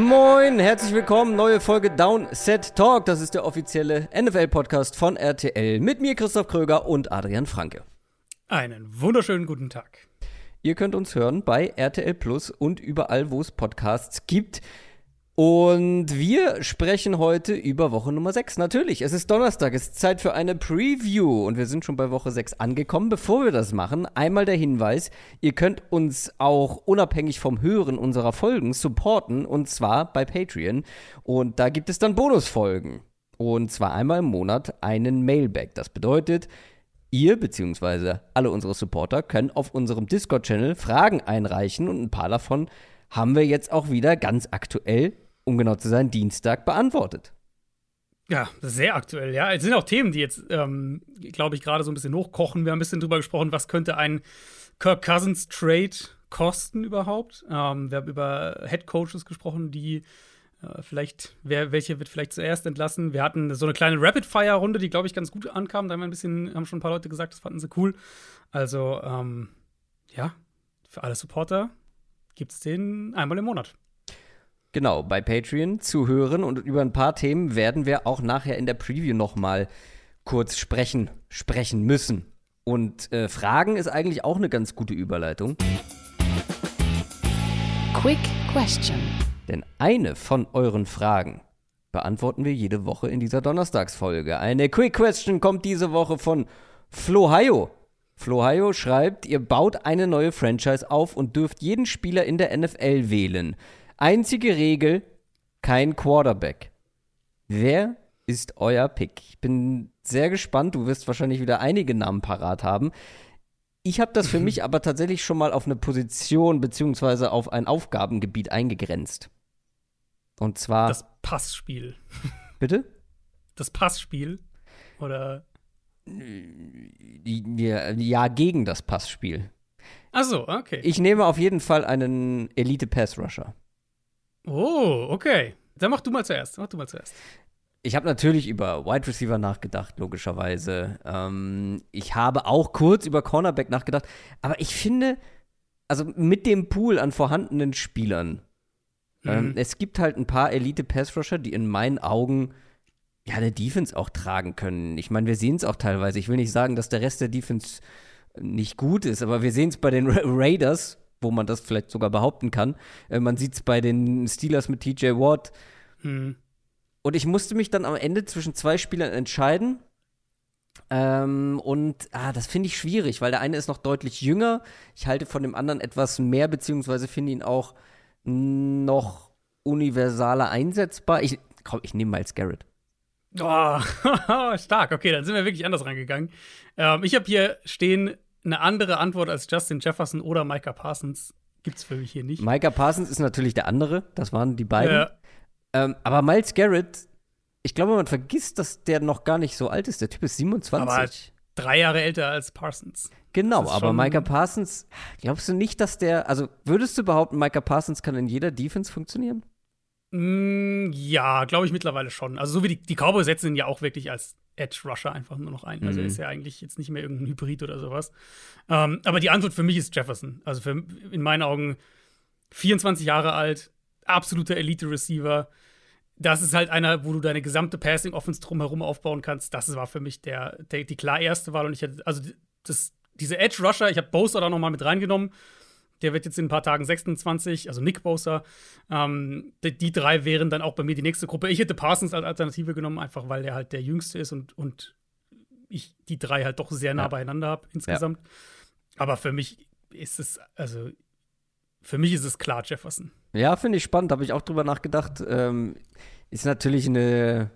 Moin, herzlich willkommen, neue Folge Down Set Talk. Das ist der offizielle NFL-Podcast von RTL mit mir, Christoph Kröger und Adrian Franke. Einen wunderschönen guten Tag. Ihr könnt uns hören bei RTL Plus und überall, wo es Podcasts gibt. Und wir sprechen heute über Woche Nummer 6. Natürlich, es ist Donnerstag, es ist Zeit für eine Preview und wir sind schon bei Woche 6 angekommen. Bevor wir das machen, einmal der Hinweis, ihr könnt uns auch unabhängig vom Hören unserer Folgen supporten und zwar bei Patreon und da gibt es dann Bonusfolgen. Und zwar einmal im Monat einen Mailback. Das bedeutet, ihr bzw. alle unsere Supporter können auf unserem Discord-Channel Fragen einreichen und ein paar davon haben wir jetzt auch wieder ganz aktuell um genau zu sein, Dienstag beantwortet. Ja, sehr aktuell, ja. Es sind auch Themen, die jetzt, ähm, glaube ich, gerade so ein bisschen hochkochen. Wir haben ein bisschen drüber gesprochen, was könnte ein Kirk Cousins Trade kosten überhaupt. Ähm, wir haben über Head Coaches gesprochen, die äh, vielleicht, wer, welche wird vielleicht zuerst entlassen. Wir hatten so eine kleine Rapid-Fire-Runde, die, glaube ich, ganz gut ankam. Da haben wir ein bisschen, haben schon ein paar Leute gesagt, das fanden sie cool. Also, ähm, ja, für alle Supporter gibt es den einmal im Monat. Genau, bei Patreon zu hören und über ein paar Themen werden wir auch nachher in der Preview nochmal kurz sprechen, sprechen müssen. Und äh, Fragen ist eigentlich auch eine ganz gute Überleitung. Quick Question. Denn eine von euren Fragen beantworten wir jede Woche in dieser Donnerstagsfolge. Eine Quick Question kommt diese Woche von Flohayo. Flohayo schreibt, ihr baut eine neue Franchise auf und dürft jeden Spieler in der NFL wählen. Einzige Regel, kein Quarterback. Wer ist euer Pick? Ich bin sehr gespannt. Du wirst wahrscheinlich wieder einige Namen parat haben. Ich habe das für mich aber tatsächlich schon mal auf eine Position beziehungsweise auf ein Aufgabengebiet eingegrenzt. Und zwar. Das Passspiel. Bitte? Das Passspiel? Oder? Ja, gegen das Passspiel. Ach so, okay. Ich nehme auf jeden Fall einen Elite-Pass-Rusher. Oh, okay. Dann mach du mal zuerst. Mach du mal zuerst. Ich habe natürlich über Wide Receiver nachgedacht, logischerweise. Ähm, ich habe auch kurz über Cornerback nachgedacht. Aber ich finde, also mit dem Pool an vorhandenen Spielern, ähm, mhm. ähm, es gibt halt ein paar Elite-Pass-Rusher, die in meinen Augen ja eine Defense auch tragen können. Ich meine, wir sehen es auch teilweise. Ich will nicht sagen, dass der Rest der Defense nicht gut ist, aber wir sehen es bei den Ra Raiders, wo man das vielleicht sogar behaupten kann. Äh, man sieht es bei den Steelers mit TJ Watt. Hm. Und ich musste mich dann am Ende zwischen zwei Spielern entscheiden. Ähm, und ah, das finde ich schwierig, weil der eine ist noch deutlich jünger. Ich halte von dem anderen etwas mehr, beziehungsweise finde ihn auch noch universaler einsetzbar. Ich, komm, ich nehme Miles Garrett. Oh, stark. Okay, dann sind wir wirklich anders rangegangen. Ähm, ich habe hier stehen eine andere Antwort als Justin Jefferson oder Micah Parsons gibt es für mich hier nicht. Micah Parsons ist natürlich der andere, das waren die beiden. Ja. Ähm, aber Miles Garrett, ich glaube, man vergisst, dass der noch gar nicht so alt ist. Der Typ ist 27. Aber drei Jahre älter als Parsons. Genau, aber Micah Parsons, glaubst du nicht, dass der, also würdest du behaupten, Micah Parsons kann in jeder Defense funktionieren? Mm, ja, glaube ich mittlerweile schon. Also so wie die, die Cowboys setzen ihn ja auch wirklich als Edge Rusher einfach nur noch ein. Also mhm. ist ja eigentlich jetzt nicht mehr irgendein Hybrid oder sowas. Ähm, aber die Antwort für mich ist Jefferson. Also für, in meinen Augen 24 Jahre alt, absoluter Elite-Receiver. Das ist halt einer, wo du deine gesamte Passing-Offense drumherum aufbauen kannst. Das war für mich der, der, die klar erste Wahl. Und ich hätte, also das, diese Edge-Rusher, ich habe Bosa da noch mal mit reingenommen. Der wird jetzt in ein paar Tagen 26, also Nick Bosa. Ähm, die, die, drei wären dann auch bei mir die nächste Gruppe. Ich hätte Parsons als Alternative genommen, einfach weil der halt der Jüngste ist und, und ich die drei halt doch sehr nah ja. beieinander habe insgesamt. Ja. Aber für mich ist es, also für mich ist es klar Jefferson. Ja, finde ich spannend, habe ich auch drüber nachgedacht. Ähm, ist natürlich eine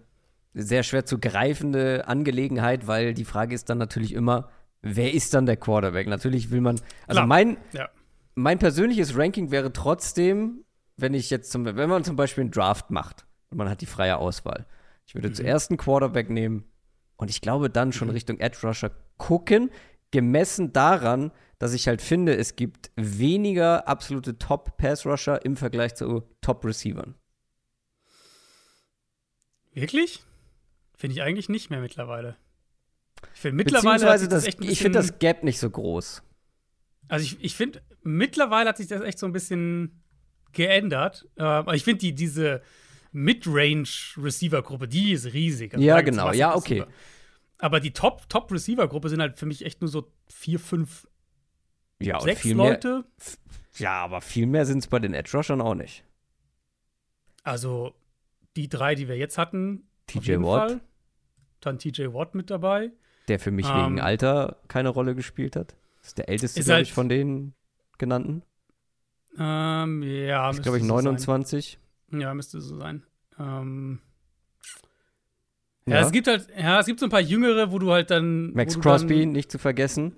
sehr schwer zu greifende Angelegenheit, weil die Frage ist dann natürlich immer, wer ist dann der Quarterback? Natürlich will man, also Klar. mein, ja mein persönliches Ranking wäre trotzdem, wenn ich jetzt zum, wenn man zum Beispiel einen Draft macht und man hat die freie Auswahl, Ich würde mhm. zuerst einen Quarterback nehmen und ich glaube dann schon mhm. Richtung Edge Rusher gucken, gemessen daran, dass ich halt finde, es gibt weniger absolute Top-Pass-Rusher im Vergleich zu Top-Receivern. Wirklich? Finde ich eigentlich nicht mehr mittlerweile. Ich finde mittlerweile. Beziehungsweise das, ich finde das Gap nicht so groß. Also ich, ich finde, mittlerweile hat sich das echt so ein bisschen geändert. Äh, ich finde die, diese Mid-Range-Receiver-Gruppe, die ist riesig. Also ja, genau, ja, okay. Aber die Top-Top-Receiver-Gruppe sind halt für mich echt nur so vier, fünf, ja, sechs Leute. Mehr, ja, aber viel mehr sind es bei den Edge-Rushern auch nicht. Also die drei, die wir jetzt hatten, TJ Watt. Fall. Dann TJ Watt mit dabei. Der für mich um, wegen ähm, Alter keine Rolle gespielt hat. Das ist der älteste, glaube halt, ich, von den genannten. Ähm, ja, ist, glaube ich, 29. So ja, müsste so sein. Ähm, ja. ja. es gibt halt, ja, es gibt so ein paar Jüngere, wo du halt dann. Max Crosby, dann, nicht zu vergessen.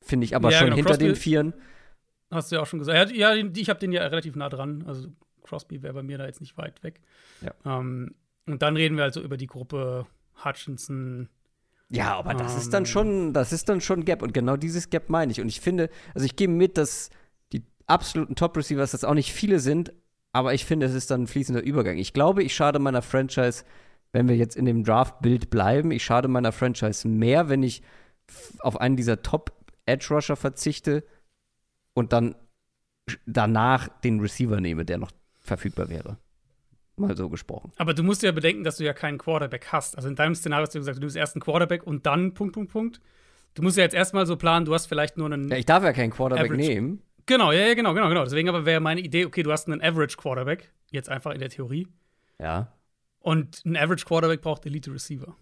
Finde ich aber ja, schon genau, hinter Crosby, den Vieren. Hast du ja auch schon gesagt. Ja, ich habe den ja relativ nah dran. Also Crosby wäre bei mir da jetzt nicht weit weg. Ja. Ähm, und dann reden wir also über die Gruppe Hutchinson. Ja, aber das ähm, ist dann ähm, schon, das ist dann schon Gap. Und genau dieses Gap meine ich. Und ich finde, also ich gehe mit, dass die absoluten Top-Receivers das auch nicht viele sind, aber ich finde, es ist dann ein fließender Übergang. Ich glaube, ich schade meiner Franchise, wenn wir jetzt in dem Draft-Bild bleiben, ich schade meiner Franchise mehr, wenn ich auf einen dieser Top-Edge-Rusher verzichte und dann danach den Receiver nehme, der noch verfügbar wäre. Mal so gesprochen. Aber du musst ja bedenken, dass du ja keinen Quarterback hast. Also in deinem Szenario hast du gesagt, du nimmst erst einen Quarterback und dann Punkt, Punkt, Punkt. Du musst ja jetzt erstmal so planen, du hast vielleicht nur einen. Ja, ich darf ja keinen Quarterback Average. nehmen. Genau, ja, ja, genau, genau, genau. Deswegen aber wäre meine Idee, okay, du hast einen Average Quarterback, jetzt einfach in der Theorie. Ja. Und ein Average Quarterback braucht Elite Receiver.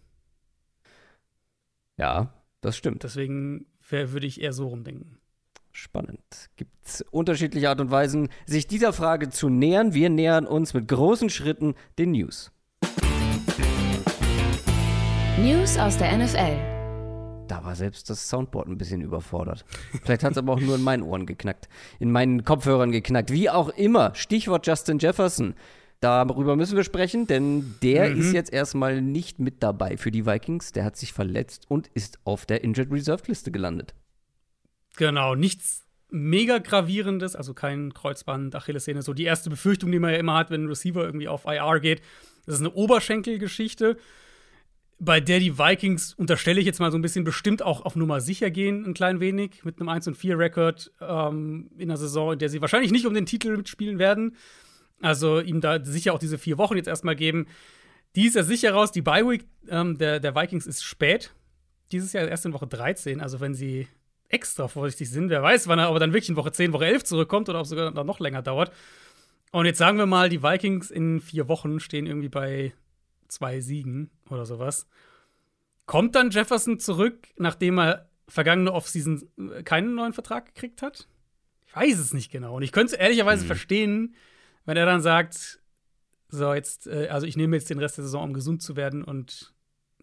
Ja, das stimmt. Deswegen würde ich eher so rumdenken. Spannend. Gibt es unterschiedliche Art und Weisen, sich dieser Frage zu nähern? Wir nähern uns mit großen Schritten den News. News aus der NFL. Da war selbst das Soundboard ein bisschen überfordert. Vielleicht hat es aber auch nur in meinen Ohren geknackt, in meinen Kopfhörern geknackt. Wie auch immer, Stichwort Justin Jefferson. Darüber müssen wir sprechen, denn der mhm. ist jetzt erstmal nicht mit dabei für die Vikings. Der hat sich verletzt und ist auf der Injured Reserved Liste gelandet. Genau, nichts mega gravierendes, also kein Kreuzband, Achillessehne, so die erste Befürchtung, die man ja immer hat, wenn ein Receiver irgendwie auf IR geht. Das ist eine Oberschenkelgeschichte, bei der die Vikings, unterstelle ich jetzt mal so ein bisschen, bestimmt auch auf Nummer sicher gehen, ein klein wenig, mit einem 1 und 4 Rekord ähm, in der Saison, in der sie wahrscheinlich nicht um den Titel mitspielen werden. Also ihm da sicher auch diese vier Wochen jetzt erstmal geben. Die ist ja sicher raus. Die Bye Week ähm, der, der Vikings ist spät. Dieses Jahr erst in Woche 13. Also wenn sie extra vorsichtig sind. Wer weiß, wann er aber dann wirklich in Woche 10, Woche 11 zurückkommt oder ob es sogar noch länger dauert. Und jetzt sagen wir mal, die Vikings in vier Wochen stehen irgendwie bei zwei Siegen oder sowas. Kommt dann Jefferson zurück, nachdem er vergangene Offseason äh, keinen neuen Vertrag gekriegt hat? Ich weiß es nicht genau. Und ich könnte es ehrlicherweise mhm. verstehen, wenn er dann sagt, so jetzt, äh, also ich nehme jetzt den Rest der Saison, um gesund zu werden und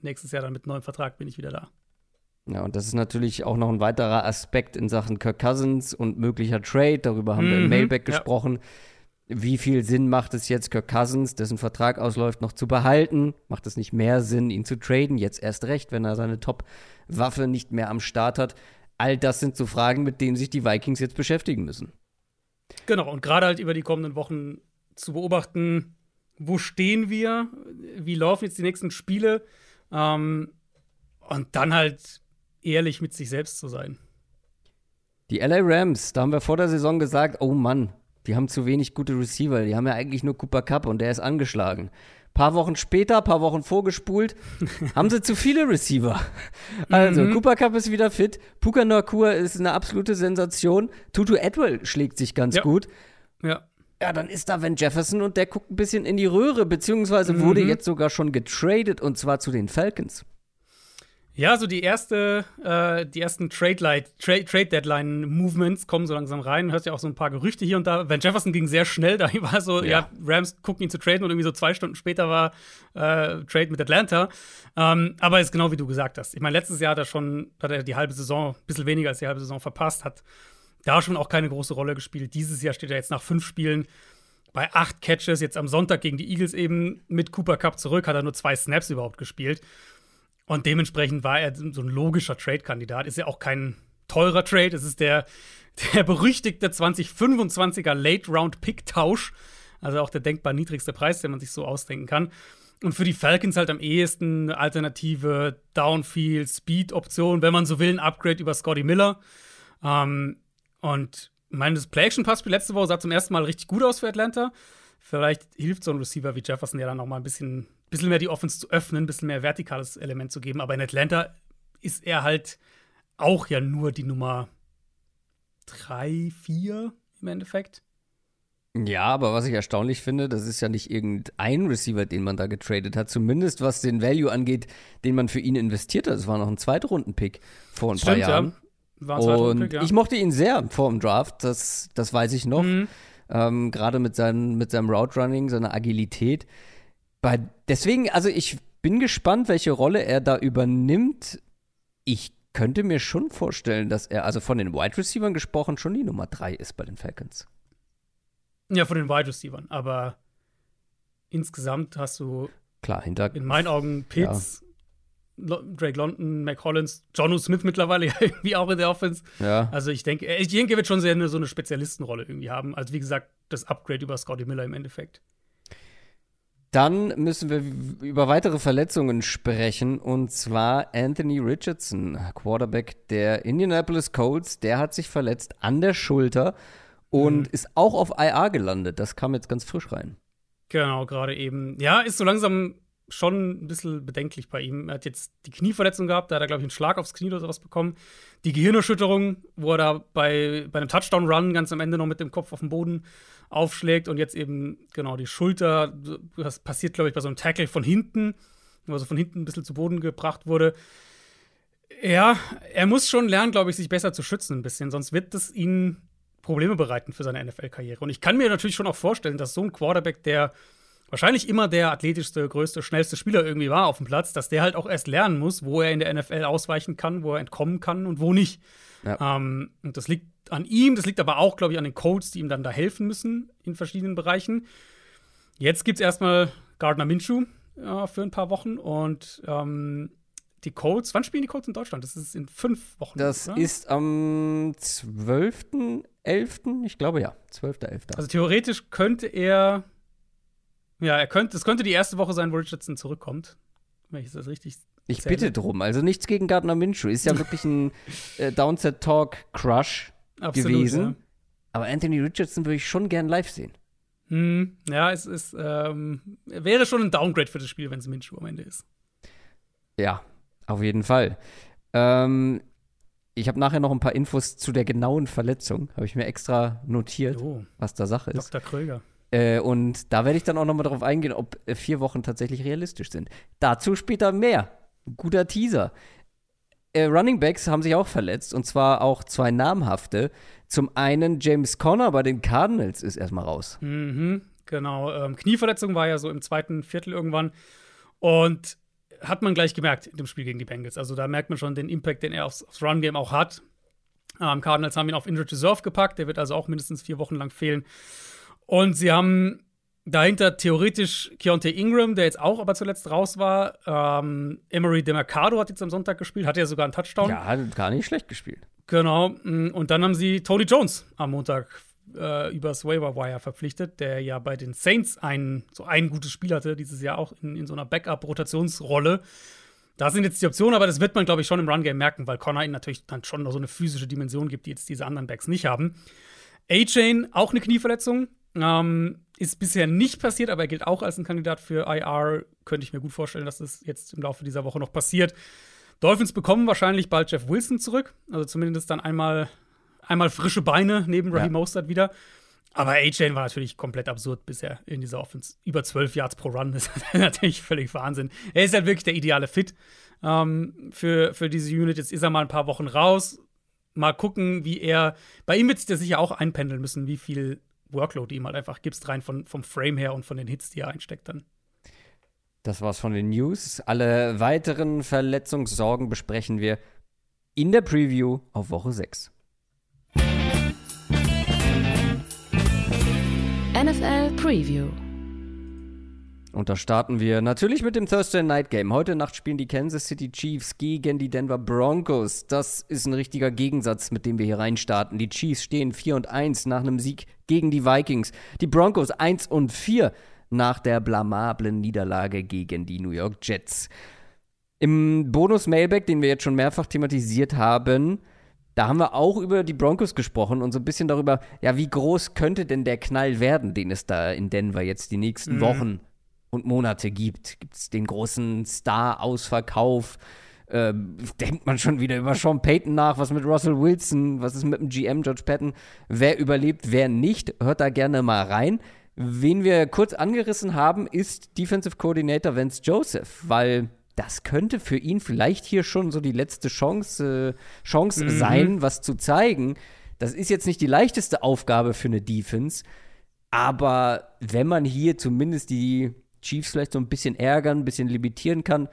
nächstes Jahr dann mit neuem Vertrag bin ich wieder da. Ja, und das ist natürlich auch noch ein weiterer Aspekt in Sachen Kirk Cousins und möglicher Trade. Darüber haben mhm, wir im mhm, Mailback ja. gesprochen. Wie viel Sinn macht es jetzt, Kirk Cousins, dessen Vertrag ausläuft, noch zu behalten? Macht es nicht mehr Sinn, ihn zu traden? Jetzt erst recht, wenn er seine Top-Waffe nicht mehr am Start hat. All das sind so Fragen, mit denen sich die Vikings jetzt beschäftigen müssen. Genau, und gerade halt über die kommenden Wochen zu beobachten, wo stehen wir, wie laufen jetzt die nächsten Spiele ähm, und dann halt ehrlich mit sich selbst zu sein. Die LA Rams, da haben wir vor der Saison gesagt, oh Mann, die haben zu wenig gute Receiver. Die haben ja eigentlich nur Cooper Cup und der ist angeschlagen. Paar Wochen später, paar Wochen vorgespult, haben sie zu viele Receiver. Also, mhm. Cooper Cup ist wieder fit. Puka Nakua ist eine absolute Sensation. Tutu Edwell schlägt sich ganz ja. gut. Ja. Ja, dann ist da Van Jefferson und der guckt ein bisschen in die Röhre, beziehungsweise mhm. wurde jetzt sogar schon getradet und zwar zu den Falcons. Ja, so die erste, äh, die ersten Trade-Deadline-Movements kommen so langsam rein. Hörst ja auch so ein paar Gerüchte hier und da. Van Jefferson ging sehr schnell. Da war so, ja, ja Rams gucken ihn zu traden und irgendwie so zwei Stunden später war äh, Trade mit Atlanta. Ähm, aber ist genau wie du gesagt hast. Ich meine, letztes Jahr hat er schon, hat er die halbe Saison, ein bisschen weniger als die halbe Saison verpasst, hat da schon auch keine große Rolle gespielt. Dieses Jahr steht er jetzt nach fünf Spielen bei acht Catches, jetzt am Sonntag gegen die Eagles eben mit Cooper Cup zurück, hat er nur zwei Snaps überhaupt gespielt. Und dementsprechend war er so ein logischer Trade-Kandidat. Ist ja auch kein teurer Trade. Es ist der, der berüchtigte 2025er Late-Round-Pick-Tausch. Also auch der denkbar niedrigste Preis, den man sich so ausdenken kann. Und für die Falcons halt am ehesten eine alternative Downfield, Speed-Option, wenn man so will, ein Upgrade über Scotty Miller. Ähm, und das Play-Action-Passspiel letzte Woche sah zum ersten Mal richtig gut aus für Atlanta. Vielleicht hilft so ein Receiver wie Jefferson ja dann noch mal ein bisschen, bisschen mehr die Offense zu öffnen, ein bisschen mehr vertikales Element zu geben. Aber in Atlanta ist er halt auch ja nur die Nummer 3, 4 im Endeffekt. Ja, aber was ich erstaunlich finde, das ist ja nicht irgendein Receiver, den man da getradet hat. Zumindest was den Value angeht, den man für ihn investiert hat. Es war noch ein Zweitrunden-Pick vor ein Stimmt, paar Jahren. Ja. Und ja. ich mochte ihn sehr vor dem Draft, das, das weiß ich noch. Mhm. Ähm, Gerade mit, mit seinem Route Running, seiner Agilität. Bei, deswegen, also ich bin gespannt, welche Rolle er da übernimmt. Ich könnte mir schon vorstellen, dass er, also von den Wide Receivers gesprochen, schon die Nummer 3 ist bei den Falcons. Ja, von den Wide Receivers. Aber insgesamt hast du Klar, hinter in meinen Augen Pitts, ja. Drake London, Mac Hollins, Jono Smith mittlerweile irgendwie auch in der Offense. Ja. Also ich denke, ich denke, er wird schon sehr eine, so eine Spezialistenrolle irgendwie haben. Also wie gesagt, das Upgrade über Scotty Miller im Endeffekt. Dann müssen wir über weitere Verletzungen sprechen und zwar Anthony Richardson, Quarterback der Indianapolis Colts, der hat sich verletzt an der Schulter und mhm. ist auch auf IR gelandet. Das kam jetzt ganz frisch rein. Genau, gerade eben. Ja, ist so langsam schon ein bisschen bedenklich bei ihm. Er hat jetzt die Knieverletzung gehabt, da hat er, glaube ich, einen Schlag aufs Knie oder sowas bekommen. Die Gehirnerschütterung, wo er da bei, bei einem Touchdown-Run ganz am Ende noch mit dem Kopf auf den Boden aufschlägt und jetzt eben, genau, die Schulter. Das passiert, glaube ich, bei so einem Tackle von hinten, wo er so von hinten ein bisschen zu Boden gebracht wurde. Ja, er muss schon lernen, glaube ich, sich besser zu schützen ein bisschen, sonst wird das ihn Probleme bereiten für seine NFL-Karriere. Und ich kann mir natürlich schon auch vorstellen, dass so ein Quarterback, der wahrscheinlich immer der athletischste, größte, schnellste Spieler irgendwie war auf dem Platz, dass der halt auch erst lernen muss, wo er in der NFL ausweichen kann, wo er entkommen kann und wo nicht. Ja. Ähm, und das liegt an ihm, das liegt aber auch, glaube ich, an den Codes, die ihm dann da helfen müssen in verschiedenen Bereichen. Jetzt gibt es erstmal Gardner Minshew ja, für ein paar Wochen und ähm, die Colts, wann spielen die Colts in Deutschland? Das ist in fünf Wochen. Das oder? ist am 12.11., ich glaube ja, 12.11. Also theoretisch könnte er, ja, er könnte, es könnte die erste Woche sein, wo Richardson zurückkommt. Wenn ich das richtig Ich bitte drum, also nichts gegen Gardner Minshew. Ist ja wirklich ein äh, Downset-Talk-Crush gewesen. Ja. Aber Anthony Richardson würde ich schon gern live sehen. Hm, ja, es ist, ähm, wäre schon ein Downgrade für das Spiel, wenn es Minshew am Ende ist. Ja, auf jeden Fall. Ähm, ich habe nachher noch ein paar Infos zu der genauen Verletzung. Habe ich mir extra notiert, oh. was da Sache ist. Dr. Kröger. Äh, und da werde ich dann auch noch mal darauf eingehen, ob äh, vier Wochen tatsächlich realistisch sind. Dazu später mehr. Guter Teaser. Äh, Running Backs haben sich auch verletzt und zwar auch zwei namhafte. Zum einen James Conner bei den Cardinals ist erstmal raus. Mhm, genau. Ähm, Knieverletzung war ja so im zweiten Viertel irgendwann. Und hat man gleich gemerkt in dem Spiel gegen die Bengals. Also da merkt man schon den Impact, den er aufs, aufs Run-Game auch hat. Ähm, Cardinals haben ihn auf Injured Reserve gepackt. Der wird also auch mindestens vier Wochen lang fehlen. Und sie haben dahinter theoretisch Keontae Ingram, der jetzt auch aber zuletzt raus war. Ähm, Emery DeMarcado hat jetzt am Sonntag gespielt, hat ja sogar einen Touchdown. Ja, hat gar nicht schlecht gespielt. Genau. Und dann haben sie Tony Jones am Montag äh, übers Waiver Wire verpflichtet, der ja bei den Saints ein, so ein gutes Spiel hatte, dieses Jahr auch in, in so einer Backup-Rotationsrolle. Da sind jetzt die Optionen, aber das wird man, glaube ich, schon im Run-Game merken, weil Connor ihnen natürlich dann schon noch so eine physische Dimension gibt, die jetzt diese anderen Backs nicht haben. A-Chain, auch eine Knieverletzung. Ähm, ist bisher nicht passiert, aber er gilt auch als ein Kandidat für IR. Könnte ich mir gut vorstellen, dass das jetzt im Laufe dieser Woche noch passiert. Dolphins bekommen wahrscheinlich bald Jeff Wilson zurück. Also zumindest dann einmal einmal frische Beine neben Raheem ja. Mostert wieder. Aber A-Chain war natürlich komplett absurd bisher in dieser Offense. Über 12 Yards pro Run, das ist natürlich völlig Wahnsinn. Er ist halt wirklich der ideale Fit ähm, für, für diese Unit. Jetzt ist er mal ein paar Wochen raus. Mal gucken, wie er. Bei ihm wird es sicher auch einpendeln müssen, wie viel Workload ihm halt einfach gibst, rein von, vom Frame her und von den Hits, die er einsteckt dann. Das war's von den News. Alle weiteren Verletzungssorgen besprechen wir in der Preview auf Woche 6. NFL Pre Preview. Und da starten wir natürlich mit dem Thursday Night Game. Heute Nacht spielen die Kansas City Chiefs gegen die Denver Broncos. Das ist ein richtiger Gegensatz, mit dem wir hier reinstarten. Die Chiefs stehen 4 und 1 nach einem Sieg gegen die Vikings. Die Broncos 1 und 4 nach der blamablen Niederlage gegen die New York Jets. Im Bonus-Mailback, den wir jetzt schon mehrfach thematisiert haben, da haben wir auch über die Broncos gesprochen und so ein bisschen darüber, ja, wie groß könnte denn der Knall werden, den es da in Denver jetzt die nächsten mhm. Wochen und Monate gibt. Gibt es den großen Star-Ausverkauf? Äh, denkt man schon wieder über Sean Payton nach, was mit Russell Wilson, was ist mit dem GM George Patton, wer überlebt, wer nicht, hört da gerne mal rein. Wen wir kurz angerissen haben, ist Defensive Coordinator Vance Joseph, weil das könnte für ihn vielleicht hier schon so die letzte Chance, äh, Chance mhm. sein, was zu zeigen. Das ist jetzt nicht die leichteste Aufgabe für eine Defense, aber wenn man hier zumindest die Chiefs vielleicht so ein bisschen ärgern, ein bisschen limitieren kann,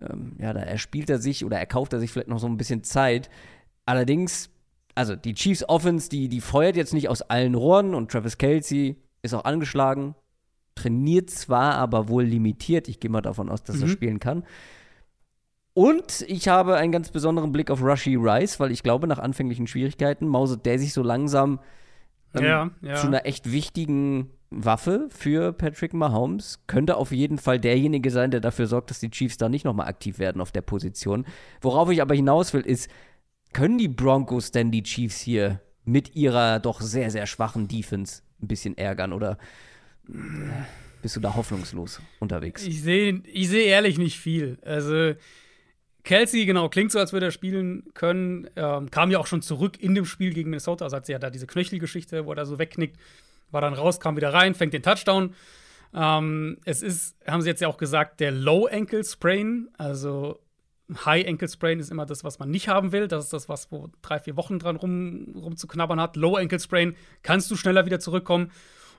ähm, ja, da erspielt er sich oder erkauft er sich vielleicht noch so ein bisschen Zeit. Allerdings, also die Chiefs Offense, die, die feuert jetzt nicht aus allen Rohren und Travis Kelsey ist auch angeschlagen, trainiert zwar, aber wohl limitiert. Ich gehe mal davon aus, dass mhm. er spielen kann. Und ich habe einen ganz besonderen Blick auf Rushy Rice, weil ich glaube, nach anfänglichen Schwierigkeiten mauset der sich so langsam ähm, ja, ja. zu einer echt wichtigen Waffe für Patrick Mahomes. Könnte auf jeden Fall derjenige sein, der dafür sorgt, dass die Chiefs da nicht nochmal aktiv werden auf der Position. Worauf ich aber hinaus will, ist, können die Broncos denn die Chiefs hier mit ihrer doch sehr, sehr schwachen Defense ein bisschen ärgern oder bist du da hoffnungslos unterwegs? Ich sehe ich seh ehrlich nicht viel. Also, Kelsey, genau, klingt so, als würde er spielen können. Ähm, kam ja auch schon zurück in dem Spiel gegen Minnesota. Also hat sie ja da diese Knöchelgeschichte, wo er da so wegknickt. War dann raus, kam wieder rein, fängt den Touchdown. Ähm, es ist, haben sie jetzt ja auch gesagt, der Low Ankle Sprain. Also High Ankle Sprain ist immer das, was man nicht haben will. Das ist das, was wo drei, vier Wochen dran rum, rumzuknabbern hat. Low Ankle Sprain kannst du schneller wieder zurückkommen.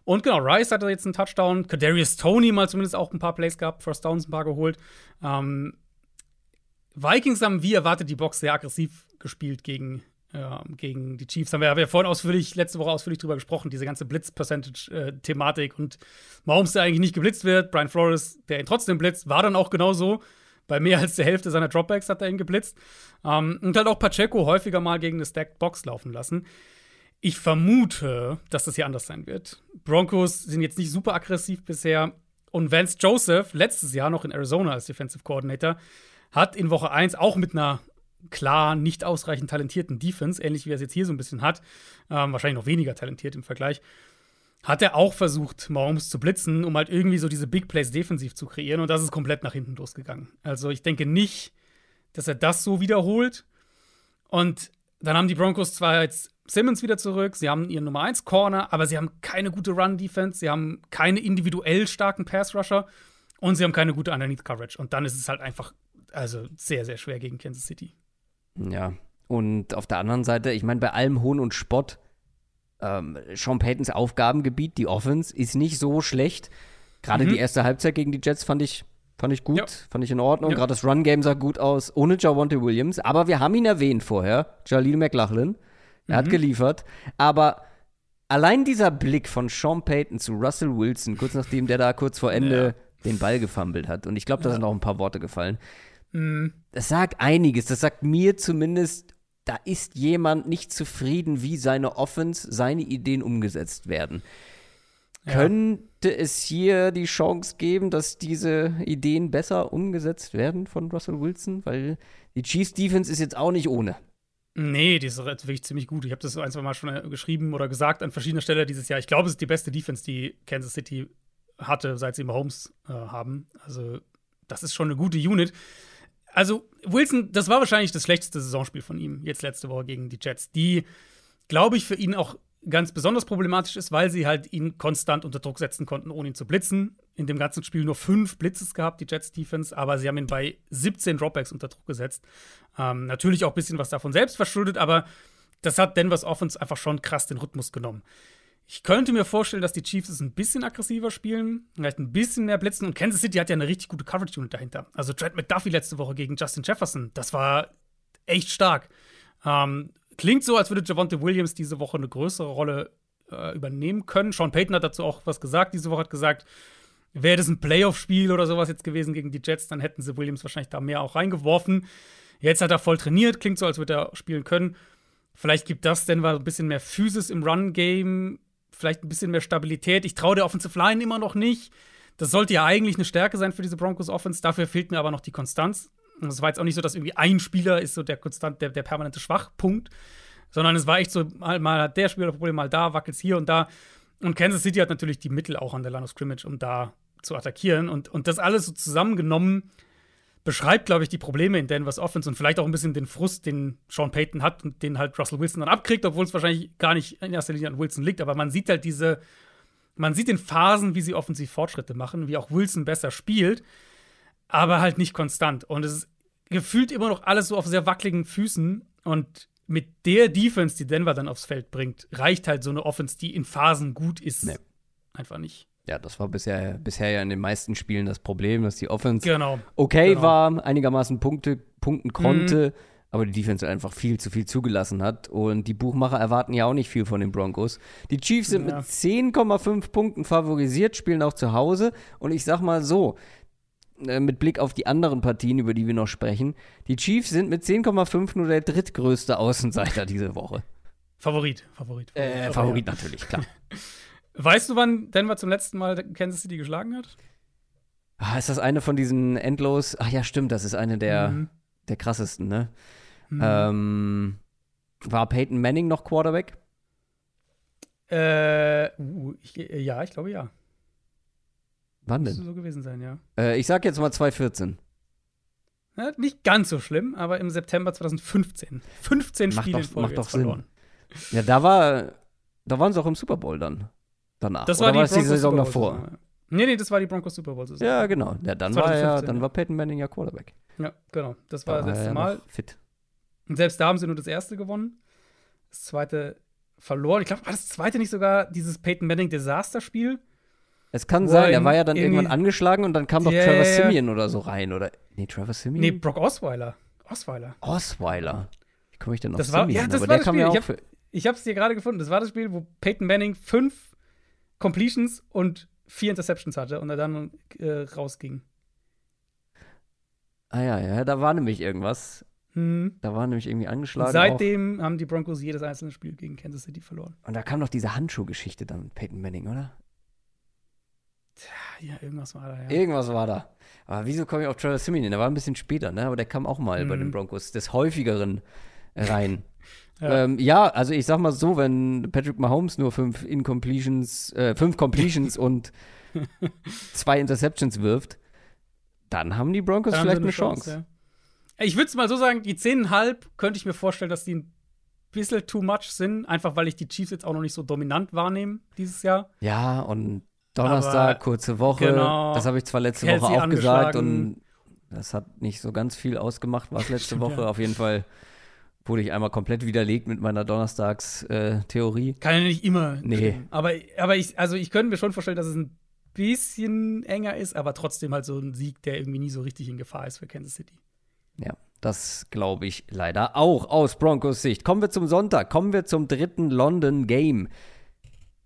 Und genau, Rice hatte jetzt einen Touchdown. Kadarius Tony mal zumindest auch ein paar Plays gehabt, First Downs ein paar geholt. Ähm, Vikings haben wie erwartet die Box sehr aggressiv gespielt gegen, äh, gegen die Chiefs. Haben wir, haben wir vorhin ausführlich, letzte Woche ausführlich drüber gesprochen, diese ganze Blitz-Percentage-Thematik und Mahomes, der eigentlich nicht geblitzt wird. Brian Flores, der ihn trotzdem blitzt, war dann auch genauso. Bei mehr als der Hälfte seiner Dropbacks hat er ihn geblitzt. Ähm, und hat auch Pacheco häufiger mal gegen eine Stacked Box laufen lassen. Ich vermute, dass das hier anders sein wird. Broncos sind jetzt nicht super aggressiv bisher. Und Vance Joseph, letztes Jahr noch in Arizona als Defensive Coordinator, hat in Woche 1 auch mit einer klar nicht ausreichend talentierten Defense, ähnlich wie er es jetzt hier so ein bisschen hat, ähm, wahrscheinlich noch weniger talentiert im Vergleich, hat er auch versucht, Mahomes zu blitzen, um halt irgendwie so diese Big Plays defensiv zu kreieren. Und das ist komplett nach hinten losgegangen. Also ich denke nicht, dass er das so wiederholt. Und dann haben die Broncos zwar jetzt Simmons wieder zurück, sie haben ihren Nummer 1 Corner, aber sie haben keine gute Run-Defense, sie haben keine individuell starken Pass-Rusher und sie haben keine gute Underneath-Coverage. Und dann ist es halt einfach, also sehr, sehr schwer gegen Kansas City. Ja, und auf der anderen Seite, ich meine, bei allem Hohn und Spott, ähm, Sean Paytons Aufgabengebiet, die Offense, ist nicht so schlecht. Gerade mhm. die erste Halbzeit gegen die Jets fand ich, fand ich gut, ja. fand ich in Ordnung. Ja. Gerade das Run-Game sah gut aus, ohne Javonte Williams. Aber wir haben ihn erwähnt vorher, Jaleel McLachlan. Er mhm. hat geliefert. Aber allein dieser Blick von Sean Payton zu Russell Wilson, kurz nachdem der da kurz vor Ende ja. den Ball gefummelt hat, und ich glaube, da sind auch ein paar Worte gefallen. Mhm. Das sagt einiges. Das sagt mir zumindest, da ist jemand nicht zufrieden, wie seine Offense, seine Ideen umgesetzt werden. Ja. Könnte es hier die Chance geben, dass diese Ideen besser umgesetzt werden von Russell Wilson? Weil die Chiefs Defense ist jetzt auch nicht ohne. Nee, die ist wirklich ziemlich gut. Ich habe das ein, zwei Mal schon äh, geschrieben oder gesagt an verschiedener Stellen dieses Jahr. Ich glaube, es ist die beste Defense, die Kansas City hatte, seit sie Mahomes äh, haben. Also, das ist schon eine gute Unit. Also, Wilson, das war wahrscheinlich das schlechteste Saisonspiel von ihm, jetzt letzte Woche gegen die Jets, die, glaube ich, für ihn auch ganz besonders problematisch ist, weil sie halt ihn konstant unter Druck setzen konnten, ohne ihn zu blitzen. In dem ganzen Spiel nur fünf Blitzes gehabt, die Jets Defense, aber sie haben ihn bei 17 Dropbacks unter Druck gesetzt. Ähm, natürlich auch ein bisschen was davon selbst verschuldet, aber das hat Denvers Offense einfach schon krass den Rhythmus genommen. Ich könnte mir vorstellen, dass die Chiefs es ein bisschen aggressiver spielen, vielleicht ein bisschen mehr blitzen. Und Kansas City hat ja eine richtig gute Coverage-Unit dahinter. Also Trent McDuffie letzte Woche gegen Justin Jefferson, das war echt stark. Ähm, klingt so, als würde Javonte Williams diese Woche eine größere Rolle äh, übernehmen können. Sean Payton hat dazu auch was gesagt. Diese Woche hat gesagt, wäre das ein Playoff-Spiel oder sowas jetzt gewesen gegen die Jets, dann hätten sie Williams wahrscheinlich da mehr auch reingeworfen. Jetzt hat er voll trainiert, klingt so, als würde er spielen können. Vielleicht gibt das Denver ein bisschen mehr Physis im Run-Game, vielleicht ein bisschen mehr Stabilität. Ich traue der Offensive Line immer noch nicht. Das sollte ja eigentlich eine Stärke sein für diese Broncos Offense. Dafür fehlt mir aber noch die Konstanz. Und es war jetzt auch nicht so, dass irgendwie ein Spieler ist so der konstant, der, der permanente Schwachpunkt, sondern es war echt so, mal, hat der Spieler Problem, mal da, wackelt es hier und da. Und Kansas City hat natürlich die Mittel auch an der Line of Scrimmage, um da zu attackieren. Und, und das alles so zusammengenommen beschreibt, glaube ich, die Probleme in Denvers Offense und vielleicht auch ein bisschen den Frust, den Sean Payton hat und den halt Russell Wilson dann abkriegt, obwohl es wahrscheinlich gar nicht in erster Linie an Wilson liegt. Aber man sieht halt diese, man sieht in Phasen, wie sie offensiv Fortschritte machen, wie auch Wilson besser spielt, aber halt nicht konstant. Und es ist gefühlt immer noch alles so auf sehr wackeligen Füßen. Und mit der Defense, die Denver dann aufs Feld bringt, reicht halt so eine Offense, die in Phasen gut ist, nee. einfach nicht. Ja, das war bisher, bisher ja in den meisten Spielen das Problem, dass die Offense genau. okay genau. war, einigermaßen Punkte, punkten konnte, mhm. aber die Defense einfach viel zu viel zugelassen hat. Und die Buchmacher erwarten ja auch nicht viel von den Broncos. Die Chiefs sind ja. mit 10,5 Punkten favorisiert, spielen auch zu Hause. Und ich sag mal so, äh, mit Blick auf die anderen Partien, über die wir noch sprechen, die Chiefs sind mit 10,5 nur der drittgrößte Außenseiter diese Woche. Favorit, Favorit. Favorit, äh, Favorit natürlich, klar. Weißt du, wann Denver zum letzten Mal Kansas City geschlagen hat? Ah, ist das eine von diesen endlos? Ach ja, stimmt, das ist eine der, mhm. der krassesten, ne? Mhm. Ähm, war Peyton Manning noch Quarterback? Äh, uh, ich, ja, ich glaube ja. Wann denn? Müsste so gewesen sein, ja. Äh, ich sag jetzt mal 2014. Ja, nicht ganz so schlimm, aber im September 2015. 15 macht Spiele doch, in Folge macht doch Sinn. Ja, da war, da waren sie auch im Super Bowl dann danach. Das war Oder die, war die Saison davor. Nee, nee, das war die Broncos Super Bowl Saison. Ja, genau. Ja, dann war ja, dann war Peyton Manning ja Quarterback. Ja, genau. Das war da das letzte Mal. Fit. Und selbst da haben sie nur das erste gewonnen. Das zweite verloren. Ich glaube, war das zweite nicht sogar dieses Peyton Manning Desaster-Spiel? Es kann sein, er war ja dann irgendwann angeschlagen und dann kam doch yeah, Trevor Simeon oder so rein, oder? Nee, Trevor Simeon? Nee, Brock Osweiler. Osweiler. Osweiler. Wie komme ich denn auf das war, Simeon? Ja, das Aber war das Spiel. ja ich habe hab's dir gerade gefunden. Das war das Spiel, wo Peyton Manning fünf Completions und vier Interceptions hatte und er dann äh, rausging. Ah ja, ja, da war nämlich irgendwas. Hm. Da war nämlich irgendwie angeschlagen. Und seitdem auch. haben die Broncos jedes einzelne Spiel gegen Kansas City verloren. Und da kam noch diese Handschuhgeschichte dann mit Peyton Manning, oder? Tja, ja, irgendwas war da, ja. Irgendwas war da. Aber wieso komme ich auf Trevor Simeon? Der war ein bisschen später, ne? Aber der kam auch mal mhm. bei den Broncos des häufigeren rein. Ja. Ähm, ja. also ich sag mal so, wenn Patrick Mahomes nur fünf Incompletions, äh, fünf Completions und zwei Interceptions wirft, dann haben die Broncos dann vielleicht eine, eine Chance. Chance ja. Ich würde es mal so sagen, die 10,5 könnte ich mir vorstellen, dass die ein bisschen too much sind, einfach weil ich die Chiefs jetzt auch noch nicht so dominant wahrnehme dieses Jahr. Ja, und Donnerstag, Aber kurze Woche. Genau, das habe ich zwar letzte Kelsey Woche auch gesagt und das hat nicht so ganz viel ausgemacht, war es letzte Woche. Ja. Auf jeden Fall wurde ich einmal komplett widerlegt mit meiner Donnerstags-Theorie. Äh, Kann ja nicht immer. Nee. Aber, aber ich, also ich könnte mir schon vorstellen, dass es ein bisschen enger ist, aber trotzdem halt so ein Sieg, der irgendwie nie so richtig in Gefahr ist für Kansas City. Ja, das glaube ich leider auch aus Broncos Sicht. Kommen wir zum Sonntag, kommen wir zum dritten London Game.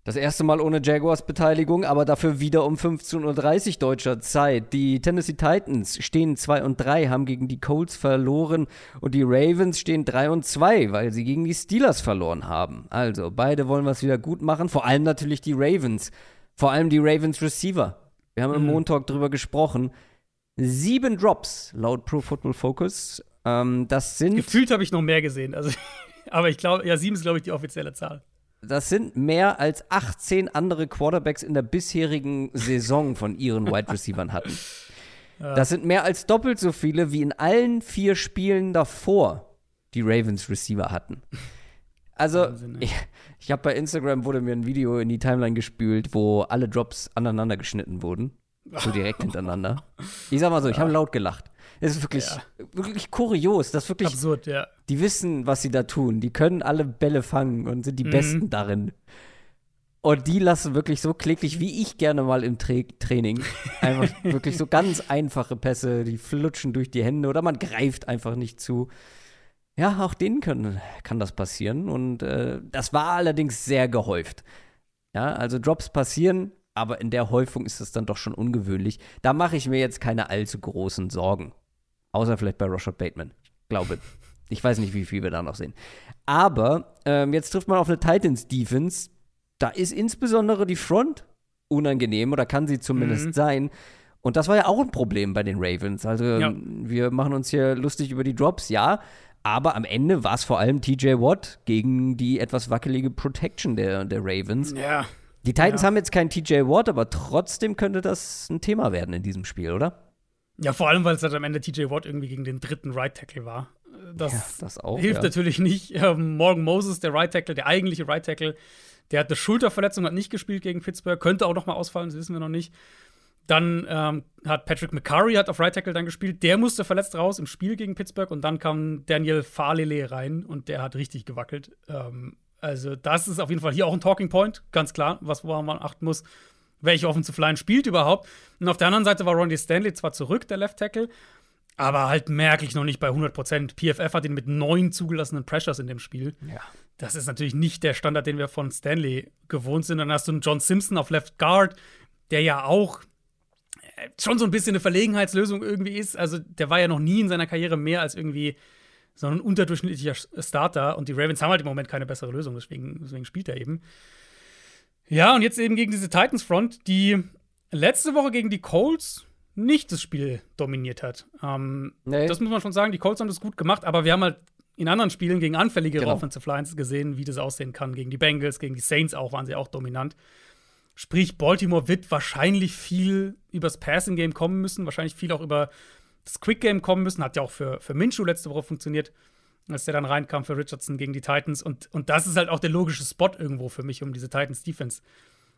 Das erste Mal ohne Jaguars Beteiligung, aber dafür wieder um 15.30 Uhr deutscher Zeit. Die Tennessee Titans stehen 2 und 3, haben gegen die Colts verloren und die Ravens stehen 3 und 2, weil sie gegen die Steelers verloren haben. Also, beide wollen was wieder gut machen, vor allem natürlich die Ravens. Vor allem die Ravens Receiver. Wir haben im mhm. Montag drüber gesprochen. Sieben Drops laut Pro Football Focus. Ähm, das sind. Gefühlt habe ich noch mehr gesehen. Also, aber ich glaube, ja, sieben ist, glaube ich, die offizielle Zahl. Das sind mehr als 18 andere Quarterbacks in der bisherigen Saison von ihren Wide Receivers hatten. Das sind mehr als doppelt so viele, wie in allen vier Spielen davor die Ravens Receiver hatten. Also, Wahnsinn, ich, ich habe bei Instagram wurde mir ein Video in die Timeline gespült, wo alle Drops aneinander geschnitten wurden. So direkt hintereinander. Ich sag mal so, ich habe laut gelacht. Es ist wirklich, ja. wirklich kurios. Das ist wirklich. Absurd, ja. Die wissen, was sie da tun. Die können alle Bälle fangen und sind die mhm. Besten darin. Und die lassen wirklich so kläglich, wie ich gerne mal im Tra Training. Einfach wirklich so ganz einfache Pässe, die flutschen durch die Hände oder man greift einfach nicht zu. Ja, auch denen können, kann das passieren. Und äh, das war allerdings sehr gehäuft. Ja, also Drops passieren, aber in der Häufung ist es dann doch schon ungewöhnlich. Da mache ich mir jetzt keine allzu großen Sorgen. Außer vielleicht bei Rashad Bateman. Glaube. Ich weiß nicht, wie viel wir da noch sehen. Aber ähm, jetzt trifft man auf eine Titans-Defense. Da ist insbesondere die Front unangenehm oder kann sie zumindest Mhm. sein. Und das war ja auch ein Problem bei den Ravens. Also Ja. wir machen uns hier lustig über die Drops, ja. Aber am Ende war es vor allem TJ Watt gegen die etwas wackelige Protection der, der Ravens. Ja. Die Titans Ja. haben jetzt keinen TJ Watt, aber trotzdem könnte das ein Thema werden in diesem Spiel, oder? Ja, vor allem, weil es halt am Ende TJ Watt irgendwie gegen den dritten Right Tackle war. Das, Ja, das auch, hilft ja. natürlich nicht. Ähm, Morgan Moses, der Right Tackle, der eigentliche Right Tackle, der hat eine Schulterverletzung, hat nicht gespielt gegen Pittsburgh, könnte auch noch mal ausfallen, das wissen wir noch nicht. Dann ähm, hat Patrick McCurry hat auf Right Tackle dann gespielt, der musste verletzt raus im Spiel gegen Pittsburgh und dann kam Daniel Falele rein und der hat richtig gewackelt. Ähm, also das ist auf jeden Fall hier auch ein Talking Point, ganz klar, was woran man achten muss. Welche Offensive Line spielt überhaupt? Und auf der anderen Seite war Ronnie Stanley zwar zurück, der Left Tackle, aber halt merklich noch nicht bei 100 Prozent. PFF hat ihn mit neun zugelassenen Pressures in dem Spiel. Ja. Das ist natürlich nicht der Standard, den wir von Stanley gewohnt sind. Dann hast du einen John Simpson auf Left Guard, der ja auch äh, schon so ein bisschen eine Verlegenheitslösung irgendwie ist. Also der war ja noch nie in seiner Karriere mehr als irgendwie so ein unterdurchschnittlicher Starter. Und die Ravens haben halt im Moment keine bessere Lösung, deswegen, deswegen spielt er eben. Ja, und jetzt eben gegen diese Titans Front, die letzte Woche gegen die Colts nicht das Spiel dominiert hat. Ähm, Nee. Das muss man schon sagen, die Colts haben das gut gemacht, aber wir haben halt in anderen Spielen gegen anfälligere Genau. Offensive Lines gesehen, wie das aussehen kann. Gegen die Bengals, gegen die Saints auch waren sie auch dominant. Sprich, Baltimore wird wahrscheinlich viel übers Passing Game kommen müssen, wahrscheinlich viel auch über das Quick Game kommen müssen. Hat ja auch für, für Minshew letzte Woche funktioniert, als der dann reinkam für Richardson gegen die Titans. Und, und das ist halt auch der logische Spot irgendwo für mich, um diese Titans Defense